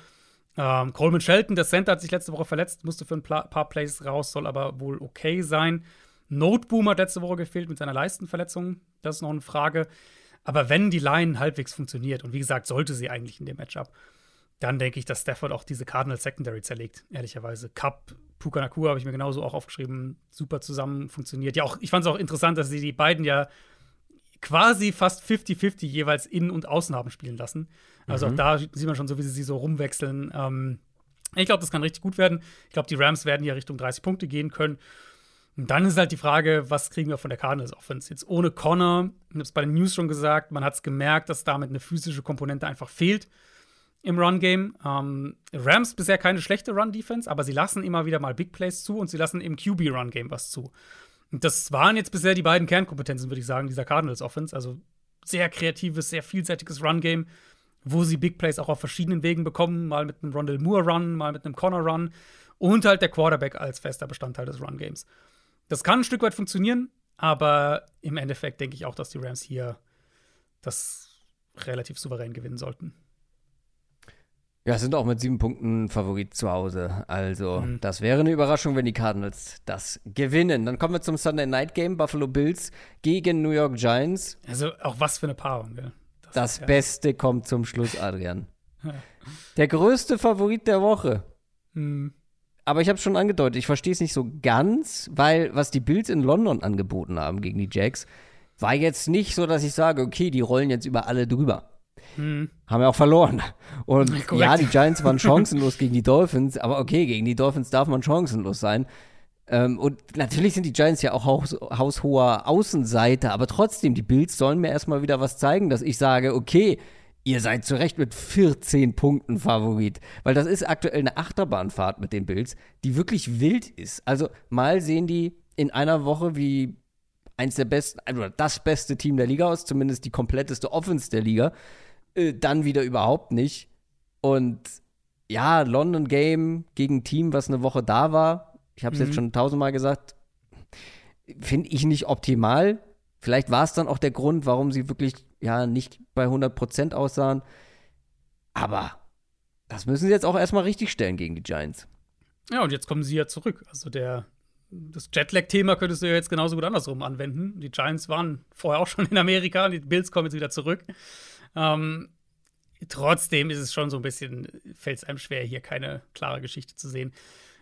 Ähm, Coleman Shelton, der Center, hat sich letzte Woche verletzt, musste für ein paar Plays raus, soll aber wohl okay sein. Noteboom hat letzte Woche gefehlt mit seiner Leistenverletzung. Das ist noch eine Frage. Aber wenn die Line halbwegs funktioniert, und wie gesagt, sollte sie eigentlich in dem Matchup, dann denke ich, dass Stafford auch diese Cardinal Secondary zerlegt, ehrlicherweise. Cup, Puka Nakua habe ich mir genauso auch aufgeschrieben, super zusammen funktioniert. Ja, auch, ich fand es auch interessant, dass sie die beiden ja quasi fast 50-50 jeweils innen und außen haben spielen lassen. Also auch da sieht man schon so, wie sie sie so rumwechseln. Ähm, ich glaube, das kann richtig gut werden. Ich glaube, die Rams werden hier Richtung 30 Punkte gehen können. Und dann ist halt die Frage, was kriegen wir von der Cardinals Offense? Jetzt ohne Connor, ich habe es bei den News schon gesagt, man hat es gemerkt, dass damit eine physische Komponente einfach fehlt im Run-Game. Ähm, Rams bisher keine schlechte Run-Defense, aber sie lassen immer wieder mal Big Plays zu und sie lassen im QB-Run-Game was zu. Und das waren jetzt bisher die beiden Kernkompetenzen, würde ich sagen, dieser Cardinals Offense. Also sehr kreatives, sehr vielseitiges Run-Game, wo sie Big Plays auch auf verschiedenen Wegen bekommen. Mal mit einem Rondell Moore-Run, mal mit einem Connor-Run und halt der Quarterback als fester Bestandteil des Run-Games. Das kann ein Stück weit funktionieren, aber im Endeffekt denke ich auch, dass die Rams hier das relativ souverän gewinnen sollten. Ja, sind auch mit sieben Punkten Favorit zu Hause. Also, Mhm. das wäre eine Überraschung, wenn die Cardinals das gewinnen. Dann kommen wir zum Sunday Night Game. Buffalo Bills gegen New York Giants. Also auch was für eine Paarung, gell? Das ist ja- Beste kommt zum Schluss, Adrian. Der größte Favorit der Woche. Hm. Aber ich habe schon angedeutet, ich verstehe es nicht so ganz, weil was die Bills in London angeboten haben gegen die Jacks, war jetzt nicht so, dass ich sage, okay, die rollen jetzt über alle drüber. Hm. Haben ja auch verloren. Und Korrekt. ja, die Giants waren chancenlos gegen die Dolphins, aber okay, gegen die Dolphins darf man chancenlos sein. Ähm, und natürlich sind die Giants ja auch haus, haushoher Außenseiter, aber trotzdem, die Bills sollen mir erstmal wieder was zeigen, dass ich sage, okay, ihr seid zu Recht mit 14 Punkten Favorit. Weil das ist aktuell eine Achterbahnfahrt mit den Bills, die wirklich wild ist. Also mal sehen die in einer Woche wie eins der besten, also das beste Team der Liga aus, zumindest die kompletteste Offense der Liga. Äh, dann wieder überhaupt nicht. Und ja, London Game gegen ein Team, was eine Woche da war. Ich habe es mhm. jetzt schon tausendmal gesagt. Finde ich nicht optimal. Vielleicht war es dann auch der Grund, warum sie wirklich ja nicht bei 100% aussahen. Aber das müssen sie jetzt auch erstmal richtig stellen gegen die Giants. Ja, und jetzt kommen sie ja zurück. Also der das Jetlag-Thema könntest du ja jetzt genauso gut andersrum anwenden. Die Giants waren vorher auch schon in Amerika, die Bills kommen jetzt wieder zurück. Ähm, trotzdem ist es schon so ein bisschen, fällt es einem schwer, hier keine klare Geschichte zu sehen.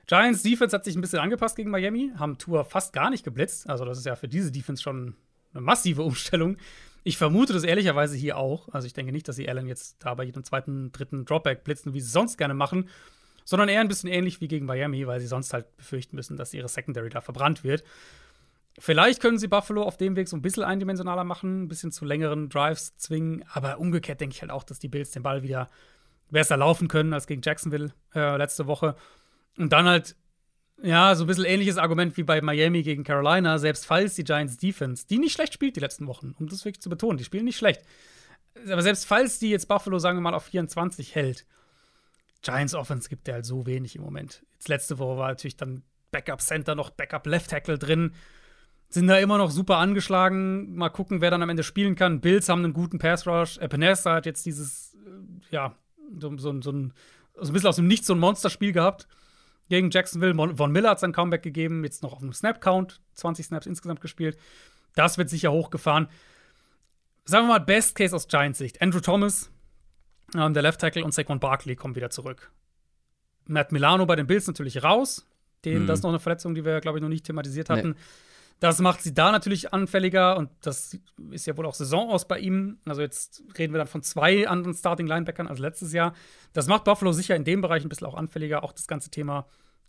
Giants Defense hat sich ein bisschen angepasst gegen Miami, haben Tour fast gar nicht geblitzt. Also, das ist ja für diese Defense schon eine massive Umstellung. Ich vermute das ehrlicherweise hier auch. Also, ich denke nicht, dass sie Allen jetzt da bei jedem zweiten, dritten Dropback blitzen, wie sie sonst gerne machen, sondern eher ein bisschen ähnlich wie gegen Miami, weil sie sonst halt befürchten müssen, dass ihre Secondary da verbrannt wird. Vielleicht können sie Buffalo auf dem Weg so ein bisschen eindimensionaler machen, ein bisschen zu längeren Drives zwingen, aber umgekehrt denke ich halt auch, dass die Bills den Ball wieder besser laufen können als gegen Jacksonville äh, letzte Woche. Und dann halt, ja, so ein bisschen ähnliches Argument wie bei Miami gegen Carolina, selbst falls die Giants Defense, die nicht schlecht spielt die letzten Wochen, um das wirklich zu betonen, die spielen nicht schlecht. Aber selbst falls die jetzt Buffalo, sagen wir mal, auf 24 hält, Giants Offense gibt der halt so wenig im Moment. Jetzt letzte Woche war natürlich dann Backup Center noch Backup Left Tackle drin sind da immer noch super angeschlagen. Mal gucken, wer dann am Ende spielen kann. Bills haben einen guten Pass Rush. Epinesa hat jetzt dieses, äh, ja, so, so, so, ein, so ein bisschen aus dem Nichts so ein Monsterspiel gehabt gegen Jacksonville. Von Miller hat sein Comeback gegeben, jetzt noch auf einem Snap-Count, 20 Snaps insgesamt gespielt. Das wird sicher hochgefahren. Sagen wir mal, Best Case aus Giants Sicht. Andrew Thomas, ähm, der Left Tackle, und Saquon Barkley kommen wieder zurück. Matt Milano bei den Bills natürlich raus. Den, mhm. Das ist noch eine Verletzung, die wir, glaube ich, noch nicht thematisiert hatten. Nee. Das macht sie da natürlich anfälliger und das ist ja wohl auch Saison aus bei ihm. Also jetzt reden wir dann von zwei anderen Starting Linebackern als letztes Jahr. Das macht Buffalo sicher in dem Bereich ein bisschen auch anfälliger, auch das ganze Thema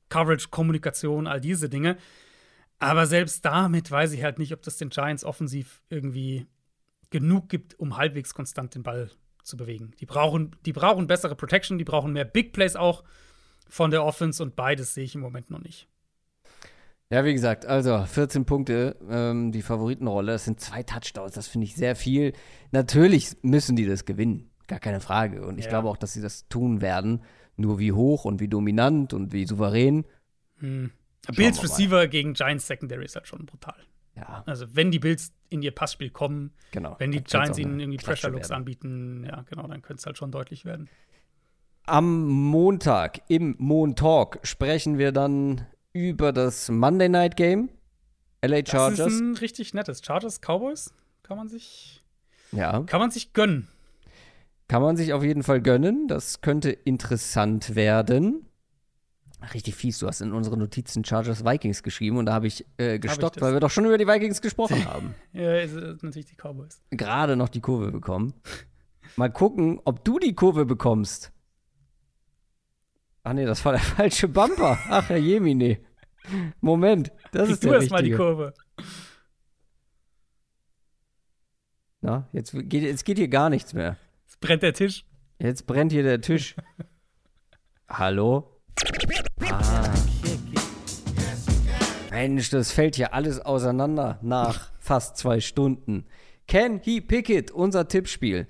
Coverage, Kommunikation, all diese Dinge. Aber selbst damit weiß ich halt nicht, ob das den Giants offensiv irgendwie genug gibt, um halbwegs konstant den Ball zu bewegen. Die brauchen, die brauchen bessere Protection, die brauchen mehr Big Plays auch von der Offense und beides sehe ich im Moment noch nicht. Ja, wie gesagt, also 14 Punkte, ähm, die Favoritenrolle, das sind zwei Touchdowns, das finde ich sehr viel. Natürlich müssen die das gewinnen, gar keine Frage. Und ich ja. glaube auch, dass sie das tun werden. Nur wie hoch und wie dominant und wie souverän. Hm. Bills Receiver gegen Giants Secondary ist halt schon brutal. Ja. Also, wenn die Bills in ihr Passspiel kommen, genau, wenn die Giants ihnen irgendwie Pressure Looks anbieten, ja, genau, dann könnte es halt schon deutlich werden. Am Montag im Montalk sprechen wir dann über das Monday Night Game. LA Chargers. Das ist ein richtig nettes. Chargers Cowboys kann man sich ja. kann man sich gönnen. Kann man sich auf jeden Fall gönnen. Das könnte interessant werden. Richtig fies, du hast in unsere Notizen Chargers Vikings geschrieben und da habe ich äh, gestoppt, hab ich weil wir doch schon über die Vikings gesprochen haben. ja, ist, ist natürlich die Cowboys. Gerade noch die Kurve bekommen. Mal gucken, ob du die Kurve bekommst. Ach nee, das war der falsche Bumper. Ach, Herr Jemine. Moment, das Krieg ist der du richtige. mal die Kurve. Na, jetzt geht, jetzt geht hier gar nichts mehr. Jetzt brennt der Tisch. Jetzt brennt hier der Tisch. Hallo? Ah. Mensch, das fällt hier alles auseinander nach fast zwei Stunden. Can he pick it? Unser Tippspiel.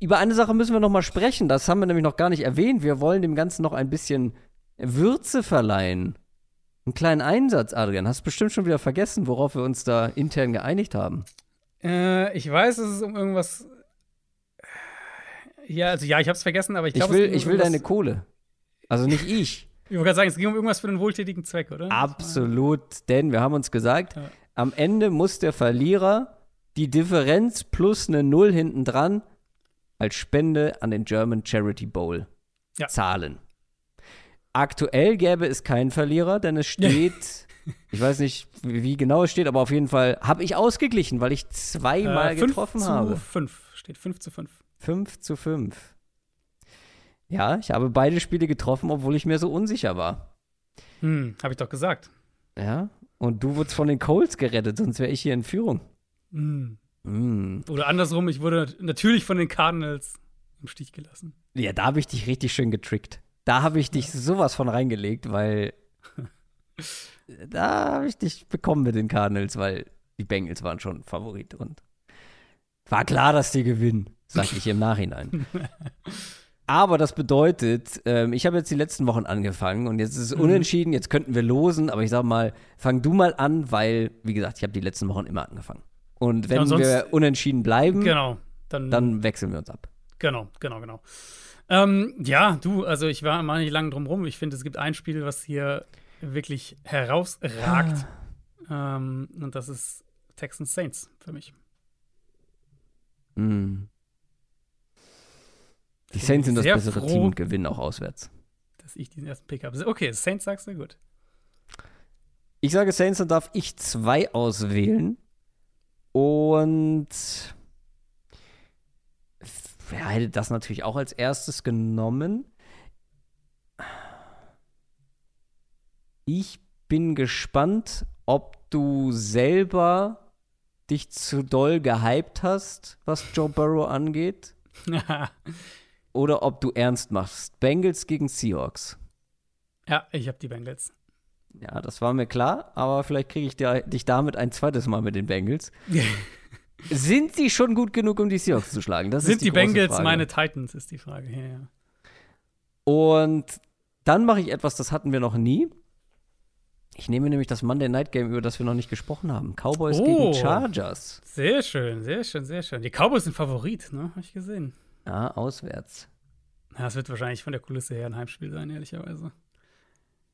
Über eine Sache müssen wir noch mal sprechen. Das haben wir nämlich noch gar nicht erwähnt. Wir wollen dem Ganzen noch ein bisschen Würze verleihen. Einen kleinen Einsatz, Adrian. Hast du bestimmt schon wieder vergessen, worauf wir uns da intern geeinigt haben. Äh, ich weiß, es um irgendwas. Ja, also ja, ich hab's vergessen, aber ich glaube. Ich will, um ich will deine Kohle. Also nicht ich. ich wollte gerade sagen, es ging um irgendwas für einen wohltätigen Zweck, oder? Absolut, denn wir haben uns gesagt, ja. am Ende muss der Verlierer die Differenz plus eine Null hinten dran als Spende an den German Charity Bowl ja. zahlen. Aktuell gäbe es keinen Verlierer, denn es steht, ich weiß nicht, wie genau es steht, aber auf jeden Fall habe ich ausgeglichen, weil ich zweimal äh, getroffen habe. 5 zu 5 steht 5 zu 5. 5 zu 5. Ja, ich habe beide Spiele getroffen, obwohl ich mir so unsicher war. Hm, habe ich doch gesagt. Ja, und du wurdest von den Colts gerettet, sonst wäre ich hier in Führung. Hm. Mm. Oder andersrum, ich wurde natürlich von den Cardinals im Stich gelassen. Ja, da habe ich dich richtig schön getrickt. Da habe ich dich sowas von reingelegt, weil da habe ich dich bekommen mit den Cardinals, weil die Bengals waren schon Favorit und war klar, dass die gewinnen, sag ich im Nachhinein. Aber das bedeutet, ähm, ich habe jetzt die letzten Wochen angefangen und jetzt ist es unentschieden, jetzt könnten wir losen, aber ich sag mal, fang du mal an, weil, wie gesagt, ich habe die letzten Wochen immer angefangen. Und wenn sonst- wir unentschieden bleiben, Genau. Dann, dann wechseln wir uns ab. Genau, genau, genau. Ähm, ja, du, also ich war mal nicht lange drum rum. Ich finde, es gibt ein Spiel, was hier wirklich herausragt. ähm, und das ist Texans Saints für mich. Mm. Die Saints sind das bessere froh. Team und gewinnen auch auswärts. Dass ich diesen ersten Pick habe. Okay, Saints sagst du gut. Ich sage Saints, dann darf ich zwei auswählen. Und wer hätte das natürlich auch als erstes genommen? Ich bin gespannt, ob du selber dich zu doll gehypt hast, was Joe Burrow angeht, oder ob du ernst machst. Bengals gegen Seahawks. ja, ich habe die Bengals. Ja, das war mir klar, aber vielleicht kriege ich dir, dich damit ein zweites Mal mit den Bengals. Sind sie schon gut genug, um die Seahawks zu schlagen? Das Sind die, die, Bengals Frage. meine Titans, ist die Frage. Ja, ja. Und dann mache ich etwas, das hatten wir noch nie. Ich nehme nämlich das Monday Night Game, über das wir noch nicht gesprochen haben. Cowboys Oh. gegen Chargers. Sehr schön, sehr schön, sehr schön. Die Cowboys sind Favorit, ne? Habe ich gesehen. Ja, auswärts. Ja, es wird wahrscheinlich von der Kulisse her ein Heimspiel sein, ehrlicherweise.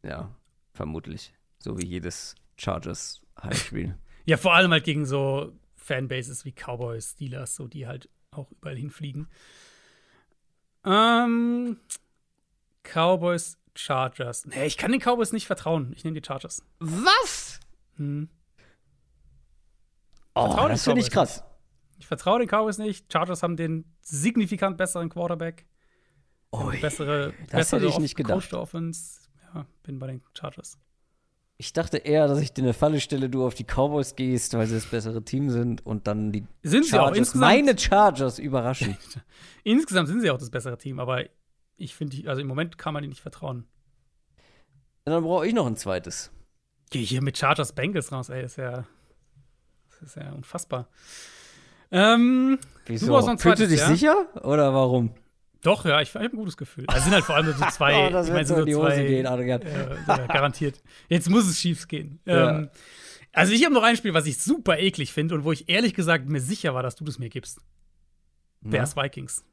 Ja, vermutlich. So wie jedes Chargers Heimspiel. Ja, vor allem halt gegen so Fanbases wie Cowboys, Steelers, so die halt auch überall hinfliegen. Ähm, Cowboys, Chargers. Nee, ich kann den Cowboys nicht vertrauen. Ich nehme die Chargers. Was? Hm. Oh, das finde ich krass. Ich vertraue den Cowboys nicht. Chargers haben den signifikant besseren Quarterback. Ui, bessere, das bessere hätte ich nicht gedacht. Offense. Ja, bin bei den Chargers. Ich dachte eher, dass ich dir eine Falle stelle, du auf die Cowboys gehst, weil sie das bessere Team sind und dann die Sind sie auch Chargers, insgesamt? meine Chargers überraschen. Insgesamt sind sie auch das bessere Team, aber ich finde, also im Moment kann man ihnen nicht vertrauen. Dann brauche ich noch ein zweites. Geh hier mit Chargers Bengals raus, ey, ist ja, ist ja unfassbar. Ähm, Wieso? Du hast noch ein Fühlst du zweites, dich ja? sicher? Oder warum? Doch, ja, ich, ich habe ein gutes Gefühl. Also sind halt vor allem so zwei, oh, das ich meine, so in die Hose zwei, gehen, Adrian. äh, ja, garantiert. Jetzt muss es schief gehen. Ja. Ähm, also ich habe noch ein Spiel, was ich super eklig finde und wo ich ehrlich gesagt mir sicher war, dass du das mir gibst. Bears Vikings.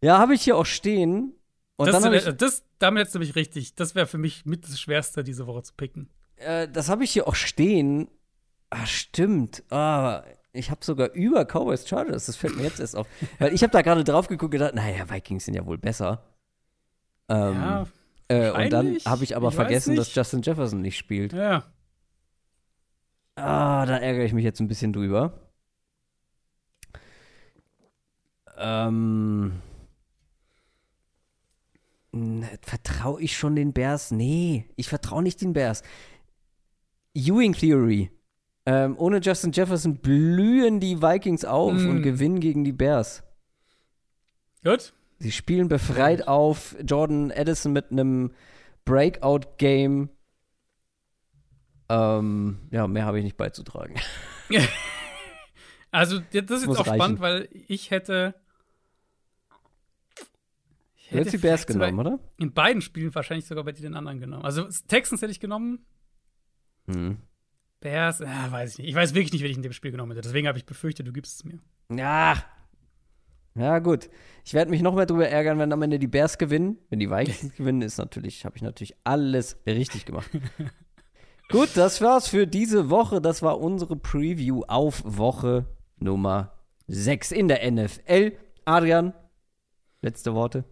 Ja, habe ich hier auch stehen. Und das, dann ich, das, damit jetzt nämlich richtig, das wäre für mich mit das Schwerste diese Woche zu picken. äh, das habe ich hier auch stehen. Ah, stimmt. Ah, ich habe sogar über Cowboys Chargers. Das fällt mir jetzt erst auf. Weil ich habe da gerade drauf geguckt und gedacht, naja, Vikings sind ja wohl besser. Ähm, Ja, äh, und dann habe ich aber Ich vergessen, dass. Justin Jefferson nicht spielt. ja. Ah, da ärgere ich mich jetzt ein bisschen drüber. Ähm. Vertraue ich schon den Bears? Nee, ich vertraue nicht den Bears. Ewing Theory. Ähm, ohne Justin Jefferson blühen die Vikings auf Mm. und gewinnen gegen die Bears. Gut. Sie spielen befreit auf. Jordan Addison mit einem Breakout-Game. Ähm, ja, mehr habe ich nicht beizutragen. Also, das ist jetzt Muss auch reichen. spannend, weil ich hätte. Ich Du hättest die Bears genommen, oder? In beiden Spielen wahrscheinlich sogar bei dir den anderen genommen. Also, Texans hätte ich genommen. Hm. Bears, ja, weiß ich nicht. Ich weiß wirklich nicht, wen ich in dem Spiel genommen hätte. Deswegen habe ich befürchtet, du gibst es mir. Ja. Ja, gut. Ich werde mich noch mehr drüber ärgern, wenn am Ende die Bears gewinnen. Wenn die Vikings gewinnen, ist natürlich, habe ich natürlich alles richtig gemacht. gut, das war's für diese Woche. Das war unsere Preview auf Woche Nummer 6 in der NFL. Adrian, letzte Worte.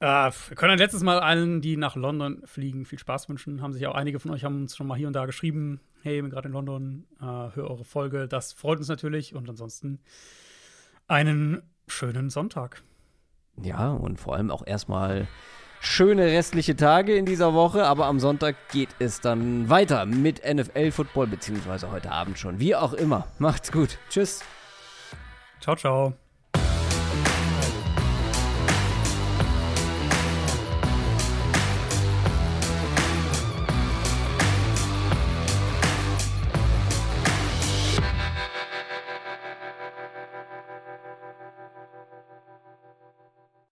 Äh, wir können letztes Mal allen, die nach London fliegen, viel Spaß wünschen. Haben sich auch einige von euch haben uns schon mal hier und da geschrieben. Hey, ich bin gerade in London, äh, hör eure Folge. Das freut uns natürlich. Und ansonsten einen schönen Sonntag. Ja, und vor allem auch erstmal schöne restliche Tage in dieser Woche. Aber am Sonntag geht es dann weiter mit NFL-Football, beziehungsweise heute Abend schon. Wie auch immer. Macht's gut. Tschüss. Ciao, ciao.